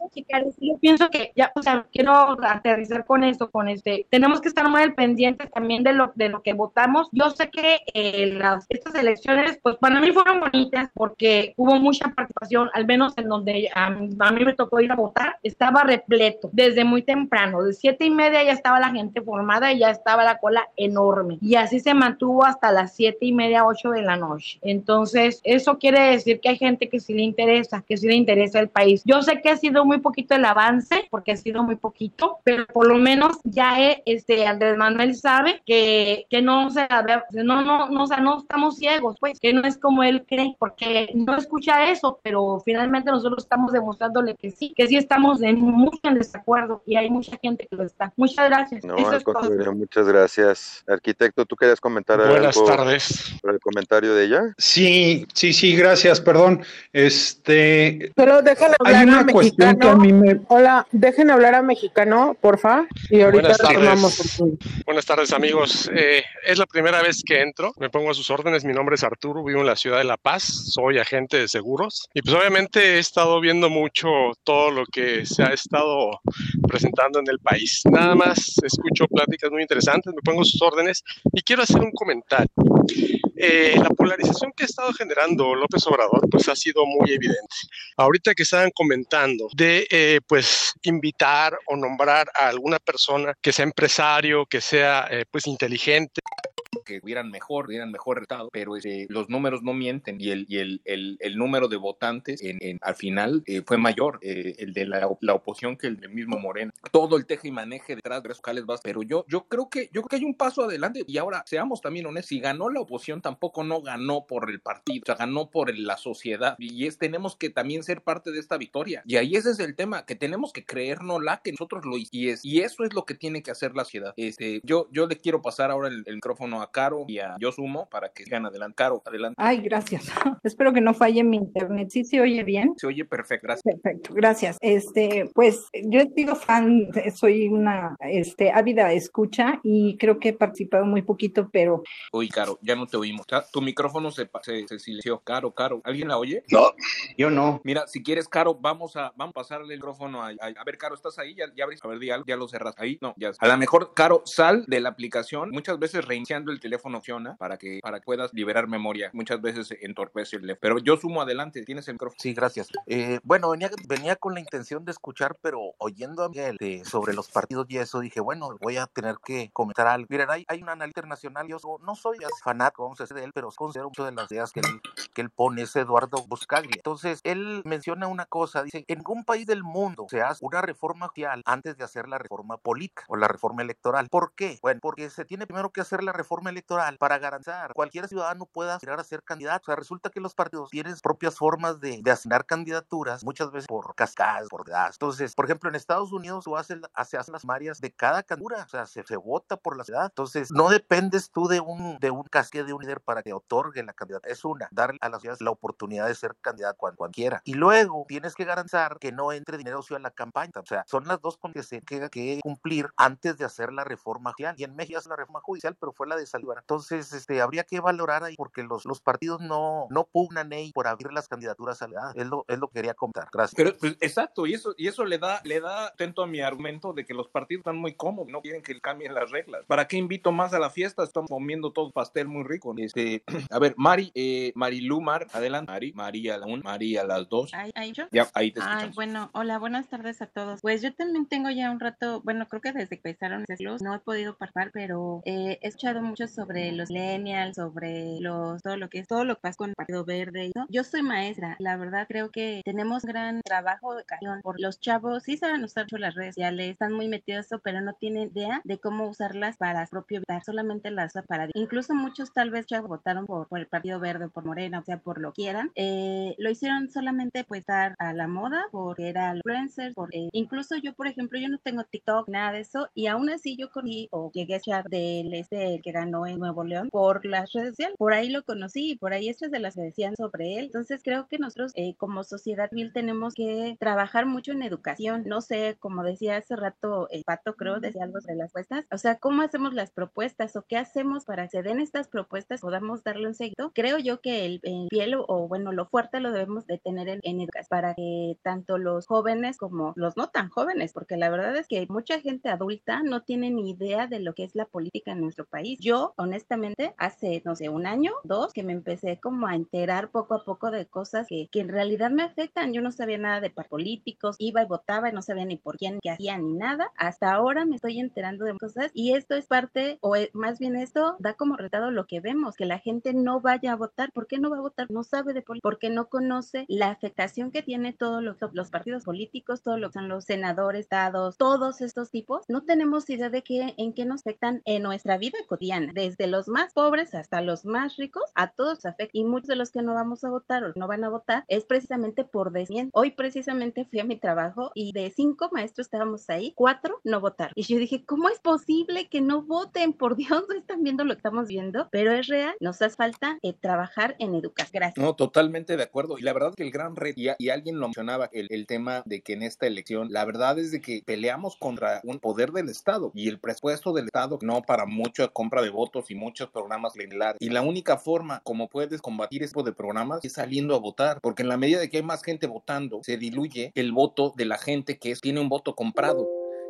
yo pienso que ya, o sea, quiero aterrizar con esto, con este, tenemos que estar muy al pendiente también de lo, de lo que votamos. Yo sé que eh, las, estas elecciones, pues para mí fueron bonitas porque hubo mucha participación, al menos en donde a, mí me tocó ir a votar, estaba repleto desde muy temprano, de siete y media ya estaba la gente formada y ya estaba la cola enorme. Y así se mantuvo hasta las siete y media, ocho de la noche. Entonces, eso quiere decir que hay gente que sí le interesa, que sí le interesa el país. Yo sé que ha sido muy poquito el avance, porque ha sido muy poquito, pero por lo menos ya este Andrés Manuel sabe que, que no se no, no, no, o sea, no estamos ciegos, pues, que no es como él cree, porque no escucha eso, pero finalmente nosotros estamos demostrándole que sí, que sí estamos en mucho en desacuerdo y hay mucha gente que lo está. Muchas gracias. No, muchas gracias. Arquitecto, ¿tú querías comentar Buenas tardes. Por el comentario de ella? Sí, sí, sí, gracias, perdón. Este. Pero dejen hablar a mexicano. Hola, dejen hablar a mexicano, porfa. Y ahorita Buenas tardes. Buenas tardes, amigos. Eh, es la primera vez que entro. Me pongo a sus órdenes. Mi nombre es Arturo, vivo en la ciudad de La Paz. Soy agente de seguros. Y pues obviamente he estado viendo mucho todo lo que se ha estado presentando en el país. Nada más escucho pláticas muy interesantes, me pongo sus órdenes y quiero hacer un comentario. Eh, la polarización que ha estado generando López Obrador pues ha sido muy evidente. Ahorita que estaban comentando de eh, pues invitar o nombrar a alguna persona que sea empresario, que sea eh, pues inteligente que hubieran mejor, hubieran mejor resultado, pero este, los números no mienten y el, y el, el, el número de votantes en, en al final eh, fue mayor, eh, el de la, la, oposición que el del mismo Morena. Todo el teje y maneje detrás de locales vas, pero yo, yo creo que yo creo que hay un paso adelante y ahora seamos también honestos, si ganó la oposición tampoco no ganó por el partido, o sea, ganó por la sociedad y es tenemos que también ser parte de esta victoria. Y ahí ese es el tema, que tenemos que creernos la que nosotros lo y, es, y eso es lo que tiene que hacer la sociedad. Este, yo, yo le quiero pasar ahora el, el micrófono a Caro y a Yo Sumo para que sigan adelante. Caro, adelante. Ay, gracias. *laughs* Espero que no falle mi internet. ¿Sí se oye bien? Se oye perfecto, gracias. Perfecto, gracias. Este, pues yo he sido fan, soy una este, ávida escucha y creo que he participado muy poquito, pero... Uy, Caro, ya no te oímos. Tu micrófono se, se, silenció. Caro, Caro, ¿alguien la oye? No, yo no. Mira, si quieres, Caro, vamos a, vamos a pasarle el micrófono a, a, ver, Caro, ¿estás ahí? Ya, ya A ver, di algo, ya lo cerras. Ahí, no, ya. A lo mejor, Caro, sal de la aplicación. Muchas veces reiniciando el teléfono opciona para que, para que puedas liberar memoria. Muchas veces entorpece el Pero yo sumo adelante, tienes el micrófono. Sí, gracias. Eh, bueno, venía, venía con la intención de escuchar, pero oyendo a Miguel sobre los partidos y eso, dije, bueno, voy a tener que comentar algo. Miren, hay, hay un analista internacional, yo no soy fanático, vamos a decir, de él, pero considero mucho de las ideas que él, que él pone, es Eduardo Buscaglia. Entonces, él menciona una cosa, dice, en ningún país del mundo se hace una reforma social antes de hacer la reforma política o la reforma electoral. ¿Por qué? Bueno, porque se tiene primero que hacer la reforma electoral para garantizar que cualquier ciudadano pueda aspirar a ser candidato. O sea, resulta que los partidos tienen propias formas de, de asignar candidaturas, muchas veces por cascadas, por edad. Entonces, por ejemplo, en Estados Unidos tú haces, se hacen las marias de cada candidatura, o sea, se, se vota por la ciudad. Entonces, no dependes tú de un, de un casque de un líder para que otorgue la candidatura. Es una, darle a las ciudades la oportunidad de ser candidato cuando cualquiera. Y luego tienes que garantizar que no entre dinero a la campaña. O sea, son las dos con que se queda que cumplir antes de hacer la reforma judicial. Y en México es la reforma judicial, pero fue la de Entonces, este, habría que valorar ahí porque los, los partidos no, no pugnan ahí por abrir las candidaturas a la edad. Es lo, es lo que quería comentar. Gracias. Pero, pues, exacto, y eso, y eso le da, le da atento a mi argumento de que los partidos están muy cómodos, no quieren que cambien las reglas. ¿Para qué invito más a la fiesta? Estamos comiendo todo pastel muy rico. Este, *clears throat* a ver, Mari, eh, Lumar, adelante. Mari, María la un, María las dos. ¿Ahí, ahí yo? Ya, ahí te Ay, bueno, hola, buenas tardes a todos. Pues yo también tengo ya un rato, bueno, creo que desde que empezaron los no he podido participar, pero eh, he escuchado sobre los millennials, sobre los, todo lo que es, todo lo que pasa con el Partido Verde. Y Yo soy maestra, la verdad creo que tenemos gran trabajo de educación por los chavos, sí saben usar mucho las redes sociales, están muy metidos, pero no tienen idea de cómo usarlas para propio solamente las para incluso muchos tal vez ya votaron por, el Partido Verde por Morena o sea por lo quieran. Eh, lo hicieron solamente pues dar a la moda porque era influencer por, incluso yo por ejemplo yo no tengo TikTok nada de eso y aún así yo conocí o llegué a echar del este el que ganó en Nuevo León por las redes sociales. Por ahí lo conocí y por ahí estas de las que decían sobre él. Entonces creo que nosotros eh, como sociedad civil tenemos que trabajar mucho en educación. No sé como decía hace rato el pato creo decía algo de las puestas o sea cómo hacemos las propuestas o qué hacemos para que se den estas propuestas, podamos darle un seguimiento. Creo yo que el, el piel o, bueno, lo fuerte lo debemos de tener en, en, educación para que tanto los jóvenes como los no tan jóvenes, porque la verdad es que mucha gente adulta no tiene ni idea de lo que es la política en nuestro país. Yo, honestamente, hace, no sé, un año, dos, que me empecé como a enterar poco a poco de cosas que, que en realidad me afectan. Yo no sabía nada de políticos, iba y votaba y no sabía ni por quién, qué hacía, ni nada. Hasta ahora me estoy enterando de cosas y esto es parte, o más bien esto da como resultado lo que vemos, que la gente no vaya a votar. ¿Por qué no va a votar? No sabe de política, porque no conoce la afectación que tiene todos los, los partidos políticos, todos que los senadores, estados, todos estos tipos. No tenemos idea de qué, en qué nos afectan en nuestra vida cotidiana, desde los más pobres hasta los más ricos, a todos afecta. Y muchos de los que no vamos a votar o no van a votar es precisamente por desmiento. Hoy precisamente fui a mi trabajo y de cinco maestros estábamos ahí, cuatro no votaron. Y yo dije, ¿cómo es posible que no voten? Por Dios, no están viendo lo que estamos viendo, pero es real, nos hace falta eh, trabajar en educación. Gracias. No, totalmente de acuerdo. Y la verdad que el gran reto, y, alguien lo mencionaba, el, el, tema de que en esta elección, la verdad es de que peleamos contra un poder del Estado y el presupuesto del Estado no para mucha compra de votos y muchos programas similares. Y la única forma como puedes combatir ese tipo de programas es saliendo a votar, porque en la medida de que hay más gente votando, se diluye el voto de la gente que tiene un voto comprado.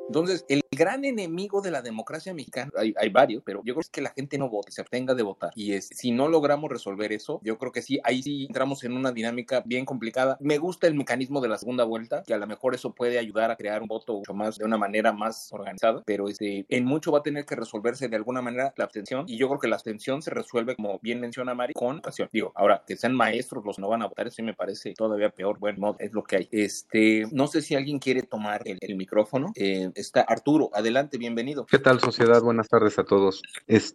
Entonces, el gran enemigo de la democracia mexicana, hay, hay, varios, pero yo creo que es que la gente no vote, se abstenga de votar. Y es, si no logramos resolver eso, yo creo que sí, ahí sí entramos en una dinámica bien complicada. Me gusta el mecanismo de la segunda vuelta, que a lo mejor eso puede ayudar a crear un voto mucho más, de una manera más organizada, pero este, en mucho va a tener que resolverse de alguna manera la abstención. Y yo creo que la abstención se resuelve, como bien menciona Mari, con pasión. Digo, ahora, que sean maestros los que no van a votar, eso me parece todavía peor. Bueno, es lo que hay. Este, no sé si alguien quiere tomar el, el micrófono. Eh, está Arturo Adelante, bienvenido. ¿Qué tal, sociedad? Buenas tardes a todos.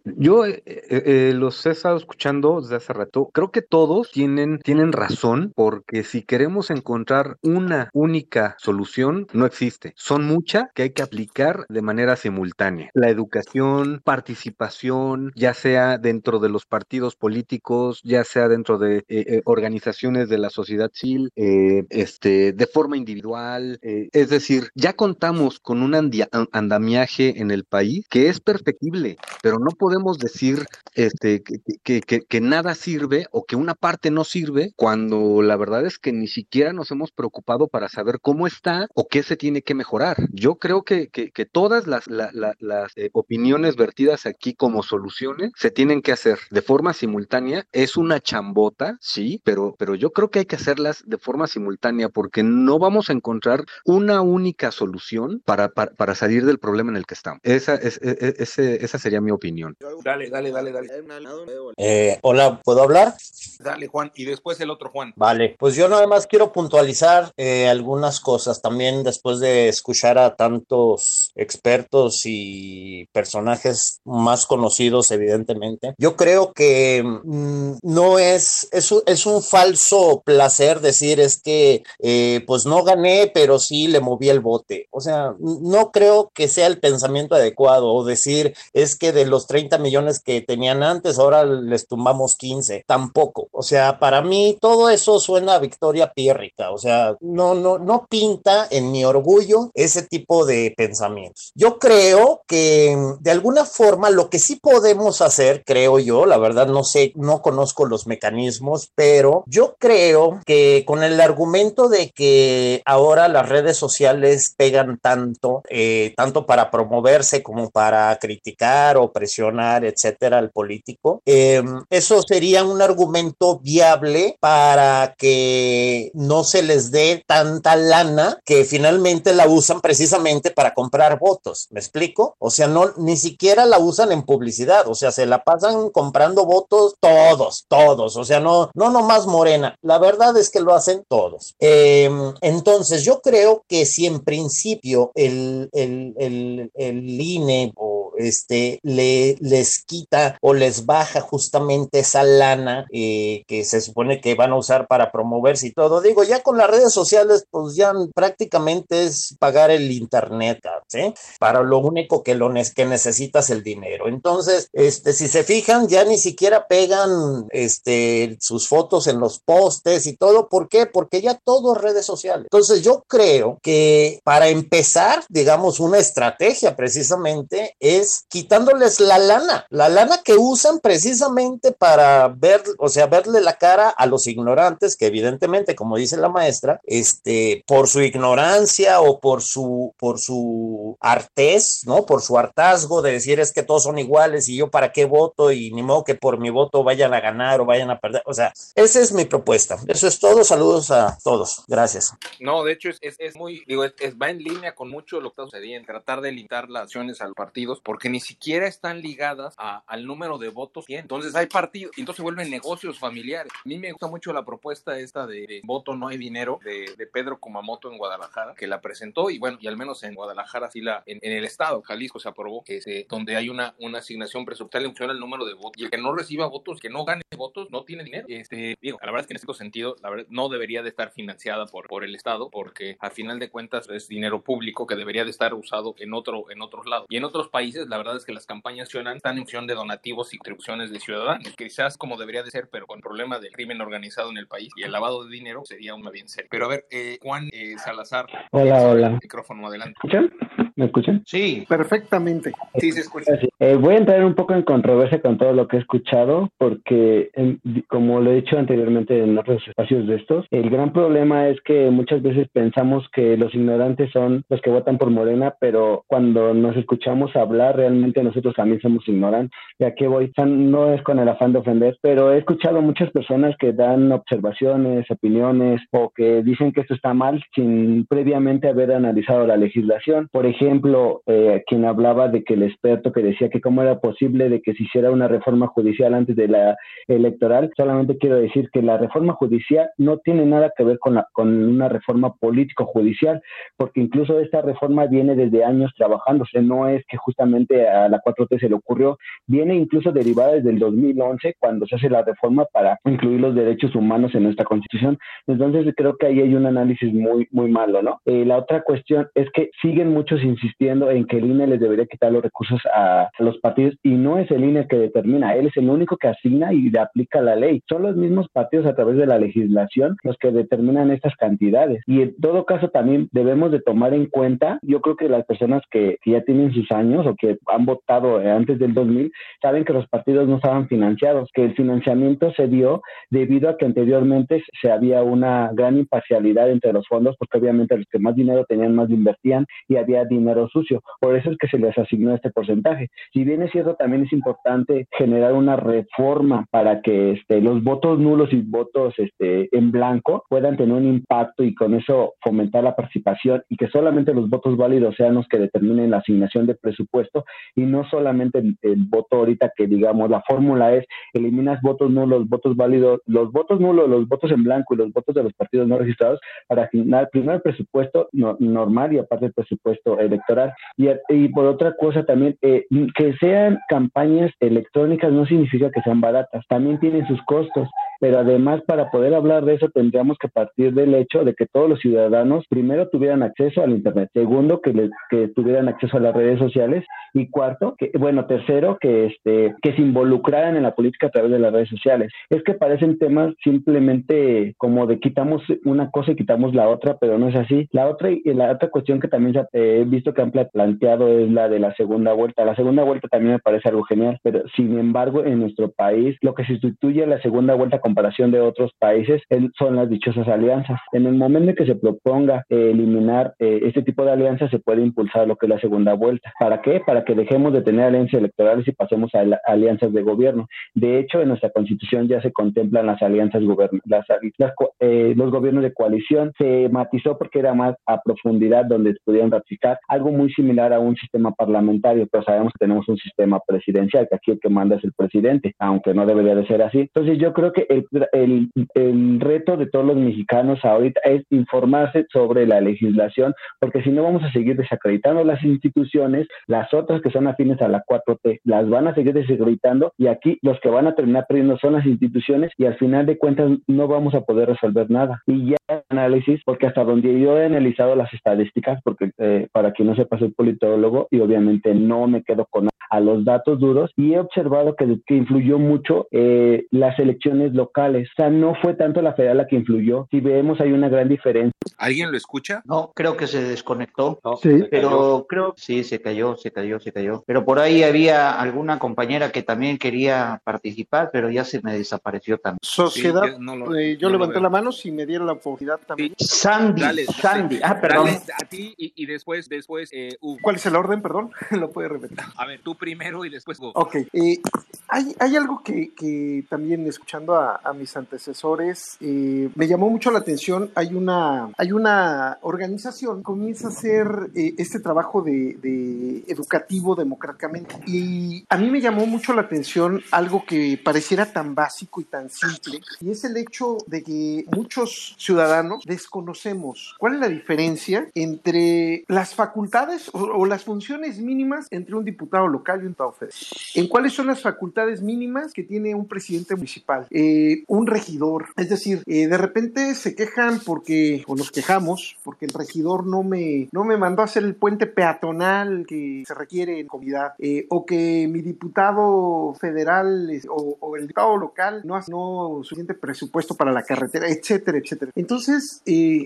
yo eh, eh, eh, los he estado escuchando desde hace rato. Creo que todos tienen, tienen razón, porque si queremos encontrar una única solución, no existe. Son muchas que hay que aplicar de manera simultánea. La educación, participación, ya sea dentro de los partidos políticos, ya sea dentro de organizaciones de la sociedad civil, este, de forma individual. es decir, ya contamos con un andamiaje en el país que es perfectible, pero no podemos decir este, que, que, que, nada sirve o que una parte no sirve cuando la verdad es que ni siquiera nos hemos preocupado para saber cómo está o qué se tiene que mejorar. Yo creo que, que todas las, las eh, opiniones vertidas aquí como soluciones se tienen que hacer de forma simultánea. Es una chambota, sí, pero, pero yo creo que hay que hacerlas de forma simultánea porque no vamos a encontrar una única solución para, para, salir del problema en el que estamos. Esa, es, e, e, esa sería mi opinión. Dale, dale, dale, dale. Eh, hola, ¿puedo hablar? Dale, Juan, y después el otro Juan. Vale, pues yo nada más quiero puntualizar eh, algunas cosas también después de escuchar a tantos expertos y personajes más conocidos, evidentemente. Yo creo que mm, no es, es, es, un falso placer decir es que eh, pues no gané, pero sí le moví el bote. O sea, no creo que sea el pensamiento adecuado o decir es que de los 30 millones que tenían antes, ahora les tumbamos 15. Tampoco. O sea, para mí todo eso suena a victoria pírrica. O sea, no, no, no pinta en mi orgullo ese tipo de pensamientos. Yo creo que de alguna forma lo que sí podemos hacer, creo yo, la verdad no sé, no conozco los mecanismos, pero yo creo que con el argumento de que ahora las redes sociales pegan tanto, eh, tanto para promoverse como para criticar o presionar, etcétera, al político, eh, eso sería un argumento viable para que no se les dé tanta lana que finalmente la usan precisamente para comprar votos. ¿Me explico? O sea, no, ni siquiera la usan en publicidad. O sea, se la pasan comprando votos todos, todos. O sea, no, no nomás Morena. La verdad es que lo hacen todos. Em, entonces, yo creo que si en principio el, el, el INE o este le, les quita o les baja justamente esa lana eh, que se supone que van a usar para promoverse y todo. Digo, ya con las redes sociales, pues ya prácticamente es pagar el internet, ¿sí? Para lo único que lo que necesitas el dinero. Entonces, este, si se fijan, ya ni siquiera pegan este sus fotos en los postes y todo. ¿Por qué? Porque ya todo es redes sociales. Entonces, yo creo que para empezar, digamos, una estrategia precisamente es quitándoles la lana, la lana que usan precisamente para ver, o sea, verle la cara a los ignorantes que evidentemente, como dice la maestra, este, por su ignorancia o por su, por su artez, ¿no? Por su hartazgo de decir es que todos son iguales y yo para qué voto y ni modo que por mi voto vayan a ganar o vayan a perder. O sea, esa es mi propuesta. Eso es todo. Saludos a todos. Gracias. No, de hecho es, es, muy, digo, es, va en línea con mucho lo que está sucediendo, tratar de limitar las acciones a los partidos, porque ni siquiera están ligadas al número de votos. Entonces hay partidos, entonces vuelven negocios familiares. A mí me gusta mucho la propuesta esta de, voto no hay dinero de, Pedro Kumamoto en Guadalajara, que la presentó y bueno, y al menos en Guadalajara sí la, en, el estado, Jalisco se aprobó, este, donde hay una, una asignación presupuestaria en función del número de votos. Y el que no reciba votos, que no gane votos, no tiene dinero. Este, digo, la verdad es que en este sentido, la verdad, no debería de estar financiada por, por el Estado, porque al final de cuentas es dinero público que debería de estar usado en otro, en otros lados. Y en otros países, la verdad es que las campañas ciudadanas están en función de donativos y contribuciones de ciudadanos, quizás como debería de ser, pero con el problema del crimen organizado en el país y el lavado de dinero sería una bien serio. Pero a ver, eh, Juan eh, Salazar. Hola, hola. Micrófono adelante. ¿Me escuchan? ¿Me escuchan? Sí, perfectamente. Sí, se escucha. Eh, voy a entrar un poco en controversia con todo lo que he escuchado, porque em, como lo he dicho anteriormente en otros espacios de estos, el gran problema es que muchas veces pensamos que los ignorantes son los que votan por Morena, pero cuando nos escuchamos hablar, realmente nosotros también somos ignorantes. Ya que voy, no es con el afán de ofender, pero he escuchado muchas personas que dan observaciones, opiniones o que dicen que esto está mal sin previamente haber analizado la legislación. Por ejemplo, eh, quien hablaba de que el experto que decía que cómo era posible de que se hiciera una reforma judicial antes de la electoral, solamente quiero decir que la reforma judicial no tiene nada que ver con, la, con una reforma político-judicial, porque incluso esta reforma viene desde años trabajándose, no es que justamente a la 4T se le ocurrió, viene incluso derivada desde el 2011, cuando se hace la reforma para incluir los derechos humanos en nuestra constitución. Entonces creo que ahí hay un análisis muy, muy malo, ¿no? Eh, la otra cuestión es que siguen muchos insistiendo en que el INE les debería quitar los recursos a, los partidos y no es el INE que determina, él es el único que asigna y le aplica la ley. Son los mismos partidos a través de la legislación los que determinan estas cantidades. Y en todo caso también debemos de tomar en cuenta, yo creo que las personas que ya tienen sus años o que han votado antes del 2000 saben que los partidos no estaban financiados, que el financiamiento se dio debido a que anteriormente se había una gran imparcialidad entre los fondos, porque obviamente los que más dinero tenían más invertían y había dinero sucio. Por eso es que se les asignó este porcentaje. Si bien es cierto, también es importante generar una reforma para que este, los votos nulos y votos este, en blanco puedan tener un impacto y con eso fomentar la participación y que solamente los votos válidos sean los que determinen la asignación de presupuesto y no solamente el, el voto ahorita que digamos la fórmula es eliminas votos nulos, votos válidos, los votos nulos, los votos en blanco y los votos de los partidos no registrados para asignar primero el presupuesto normal y aparte el presupuesto electoral. Y, y por otra cosa también, eh, que sean campañas electrónicas no significa que sean baratas, también tienen sus costos pero además para poder hablar de eso tendríamos que partir del hecho de que todos los ciudadanos primero tuvieran acceso al internet, segundo que, que tuvieran acceso a las redes sociales y cuarto, que bueno, tercero que este que se involucraran en la política a través de las redes sociales. Es que parecen temas simplemente como de quitamos una cosa y quitamos la otra, pero no es así. La otra y la otra cuestión que también he visto que han planteado es la de la segunda vuelta. La segunda vuelta también me parece algo genial, pero sin embargo en nuestro país lo que sustituye a la segunda vuelta comparación de otros países son las dichosas alianzas. En el momento en que se proponga eh, eliminar eh, este tipo de alianzas, se puede impulsar lo que es la segunda vuelta. ¿Para qué? Para que dejemos de tener alianzas electorales y pasemos a alianzas de gobierno. De hecho, en nuestra constitución ya se contemplan las alianzas las, eh, los gobiernos de coalición. Se matizó porque era más a profundidad donde pudieran ratificar algo muy similar a un sistema parlamentario, pero sabemos que tenemos un sistema presidencial, que aquí el que manda es el presidente, aunque no debería de ser así. Entonces yo creo que el reto de todos los mexicanos ahorita es informarse sobre la legislación, porque si no vamos a seguir desacreditando las instituciones, las otras que son afines a la 4T, las van a seguir desacreditando y aquí los que van a terminar perdiendo son las instituciones y al final de cuentas no vamos a poder resolver nada. Y ya análisis, porque hasta donde yo he analizado las estadísticas, porque eh, para quien no sepa soy politólogo y obviamente no me quedo con a los datos duros y he observado que, que influyó mucho eh, las elecciones locales. O sea, no fue tanto la federal la que influyó. Si vemos, hay una gran diferencia. ¿Alguien lo escucha? No, creo que se desconectó. sí. Pero creo, sí, se cayó, se cayó, se cayó. Pero por ahí había alguna compañera que también quería participar, pero ya se me desapareció también. Sociedad, eh, yo levanté la mano si me dieron la oportunidad también. Sandy, Sandy, ah, perdón. a ti y, después, después, eh, ¿Cuál es el orden, perdón? *laughs* lo puede repetir. A ver, tú primero y después vos. Ok, eh, hay, hay, algo que, que, también escuchando a, a mis antecesores eh, me llamó mucho la atención. Hay una, hay una organización que comienza a hacer eh, este trabajo de, de, educativo democráticamente y a mí me llamó mucho la atención algo que pareciera tan básico y tan simple y es el hecho de que muchos ciudadanos desconocemos cuál es la diferencia entre las facultades o, o las funciones mínimas entre un diputado local y un ¿En cuáles son las facultades mínimas que tiene un presidente municipal? Eh, un regidor. Es decir, eh, de repente se quejan porque, o nos quejamos, porque el regidor no me, no me mandó a hacer el puente peatonal que se requiere en comunidad, eh, o que mi diputado federal o, el diputado local no hace no suficiente presupuesto para la carretera, etcétera, etcétera. Entonces,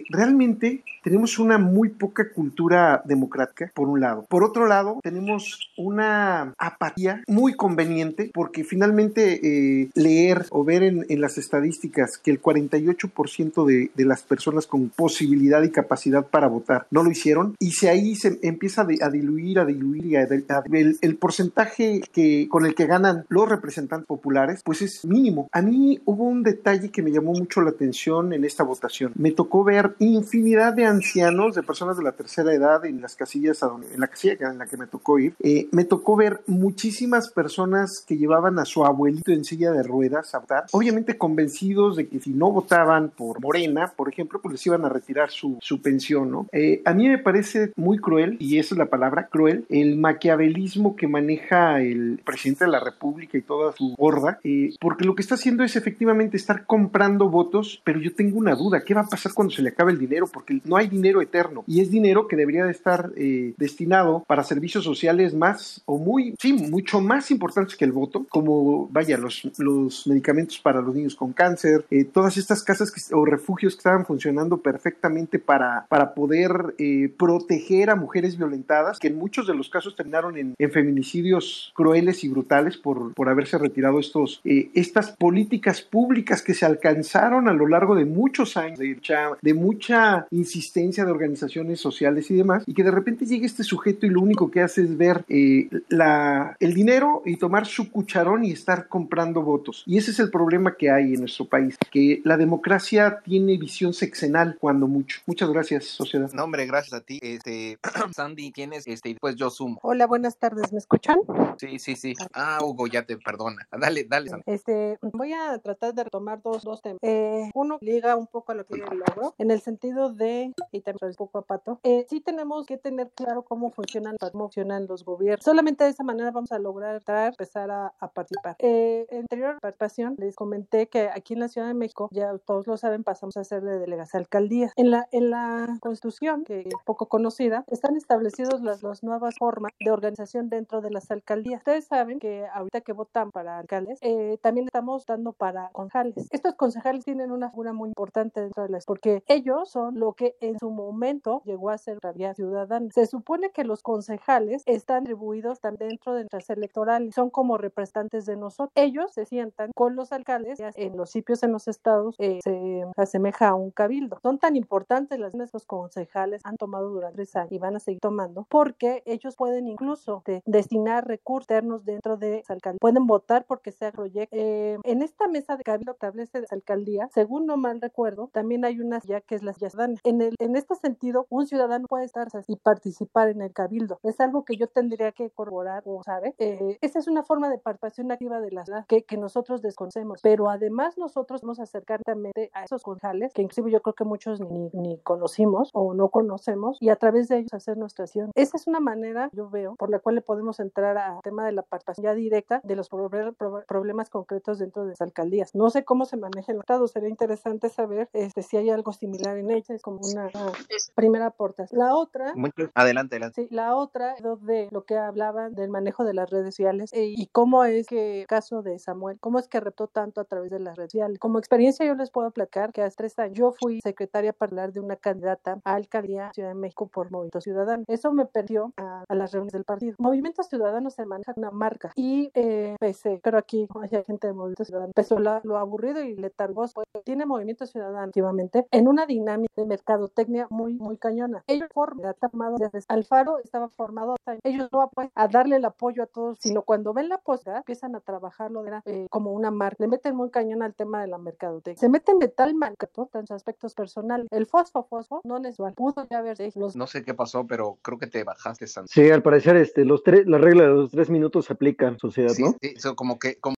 realmente tenemos una muy poca cultura democrática, por un lado. Por otro lado, tenemos una apatía muy conveniente porque finalmente eh, leer o ver en, en las estadísticas que el 48% de, de las personas con posibilidad y capacidad para votar no lo hicieron y si ahí se empieza a diluir, a diluir y a, el, el, porcentaje que, con el que ganan los representantes populares, pues es mínimo. A mí hubo un detalle que me llamó mucho la atención en esta votación. Me tocó ver infinidad de ancianos, de personas de la tercera edad en las casillas, en la casilla en la que me tocó ir. Eh, me tocó ver muchísimas personas que llevaban a su abuelito en silla de ruedas a votar, obviamente convencidos de que si no votaban por Morena, por ejemplo, pues les iban a retirar su, su pensión, ¿no? Eh, a mí me parece muy cruel, y esa es la palabra, cruel, el maquiavelismo que maneja el presidente de la República y toda su horda, eh, porque lo que está haciendo es efectivamente estar comprando votos, pero yo tengo una duda, ¿qué va a pasar cuando se le acabe el dinero? Porque no hay dinero eterno, y es dinero que debería de estar eh, destinado para servicios sociales más o muy, sí, mucho más importantes que el voto, como, vaya, los, los medicamentos para los niños con cáncer, eh, todas estas casas o refugios que estaban funcionando perfectamente para, para poder eh, proteger a mujeres violentadas, que en muchos de los casos terminaron en, feminicidios crueles y brutales por, por haberse retirado estos, eh, estas políticas públicas que se alcanzaron a lo largo de muchos años de, mucha insistencia de organizaciones sociales y demás, y que de repente llega este sujeto y lo único que hace es ver la, el dinero y tomar su cucharón y estar comprando votos. Y ese es el problema que hay en nuestro país, que la democracia tiene visión sexenal cuando mucho. Muchas gracias, sociedad. No, hombre, gracias a ti. Este, *clears throat* Sandy, tienes, este, y después yo sumo. Hola, buenas tardes, ¿me escuchan? Sí, sí, sí. Ah, Hugo, ya te perdona. Dale, dale. Sandy. Este, voy a tratar de retomar dos, dos temas. Eh, uno liga un poco a lo que yo logro, en el sentido de, y también un poco a Pato, eh, sí tenemos que tener claro cómo funcionan, cómo funcionan los gobiernos. Solamente de esa manera vamos a lograr empezar a, a participar. Eh, anterior participación les comenté que aquí en la Ciudad de México, ya todos lo saben, pasamos a ser de delegación alcaldía. En la, en la Constitución, que poco conocida, están establecidos las, las nuevas formas de organización dentro de las alcaldías. Ustedes saben que ahorita que votan para alcaldes, eh, también estamos dando para concejales. Estos concejales tienen una figura muy importante dentro de las, porque ellos son lo que en su momento llegó a ser realidad ciudadana. Se supone que los concejales están atribuidos también dentro de nuestras electorales, son como representantes de nosotros. Ellos se sientan con los alcaldes en los sitios en los estados, eh, se asemeja a un cabildo. Son tan importantes las que los concejales han tomado durante tres años y van a seguir tomando porque ellos pueden incluso destinar recursos internos dentro de alcaldía. Pueden votar porque sea proyecto. Eh, en esta mesa de cabildo establece de alcaldía, según no mal recuerdo, también hay una ya que es la ciudadana. En, el, en este sentido, un ciudadano puede estar y participar en el cabildo. Es algo que yo tendría que corroborar o saber. Eh, esa es una forma de participación activa de la ciudad que, que nosotros desconocemos, pero además nosotros vamos a acercar también a esos concejales, que inclusive yo creo que muchos ni, ni conocimos o no conocemos, y a través de ellos hacer nuestra acción. Esa es una manera, yo veo, por la cual le podemos entrar al tema de la participación ya directa de los problemas concretos dentro de las alcaldías. No sé cómo se maneja el Estado, sería interesante saber este, si hay algo similar en ella, es como una, primera aportación. La otra... adelante, adelante. Sí, la otra de lo que hablaban del manejo de las redes sociales eh, y cómo es que, caso de Samuel, cómo es que reptó tanto a través de las redes sociales. Como experiencia yo les puedo platicar que hace tres años yo fui secretaria hablar de una candidata a alcaldía Ciudad de México por Movimiento Ciudadano. Eso me perdió a, las reuniones del partido. Movimiento Ciudadano se maneja una marca y eh, pese, pero aquí hay gente de Movimiento Ciudadano, pese lo aburrido y letargoso, pues, tiene Movimiento Ciudadano activamente en una dinámica de mercadotecnia muy, muy cañona. Ellos forman, desde Alfaro estaba formado, ellos no apoyan a darle el apoyo a todos, sino cuando ven la posada empiezan a trabajarlo de, eh, como una marca, le meten muy cañón al tema de la mercadotecnia. Se meten de tal manera en sus aspectos personales. El fosfo, fosfo, no es igual. Pudo ya haber los... No sé qué pasó, pero creo que te bajaste, Santos. Sí, al parecer este, los tres, la regla de los tres minutos se aplica, sociedad, ¿no? Sí, eso como que, como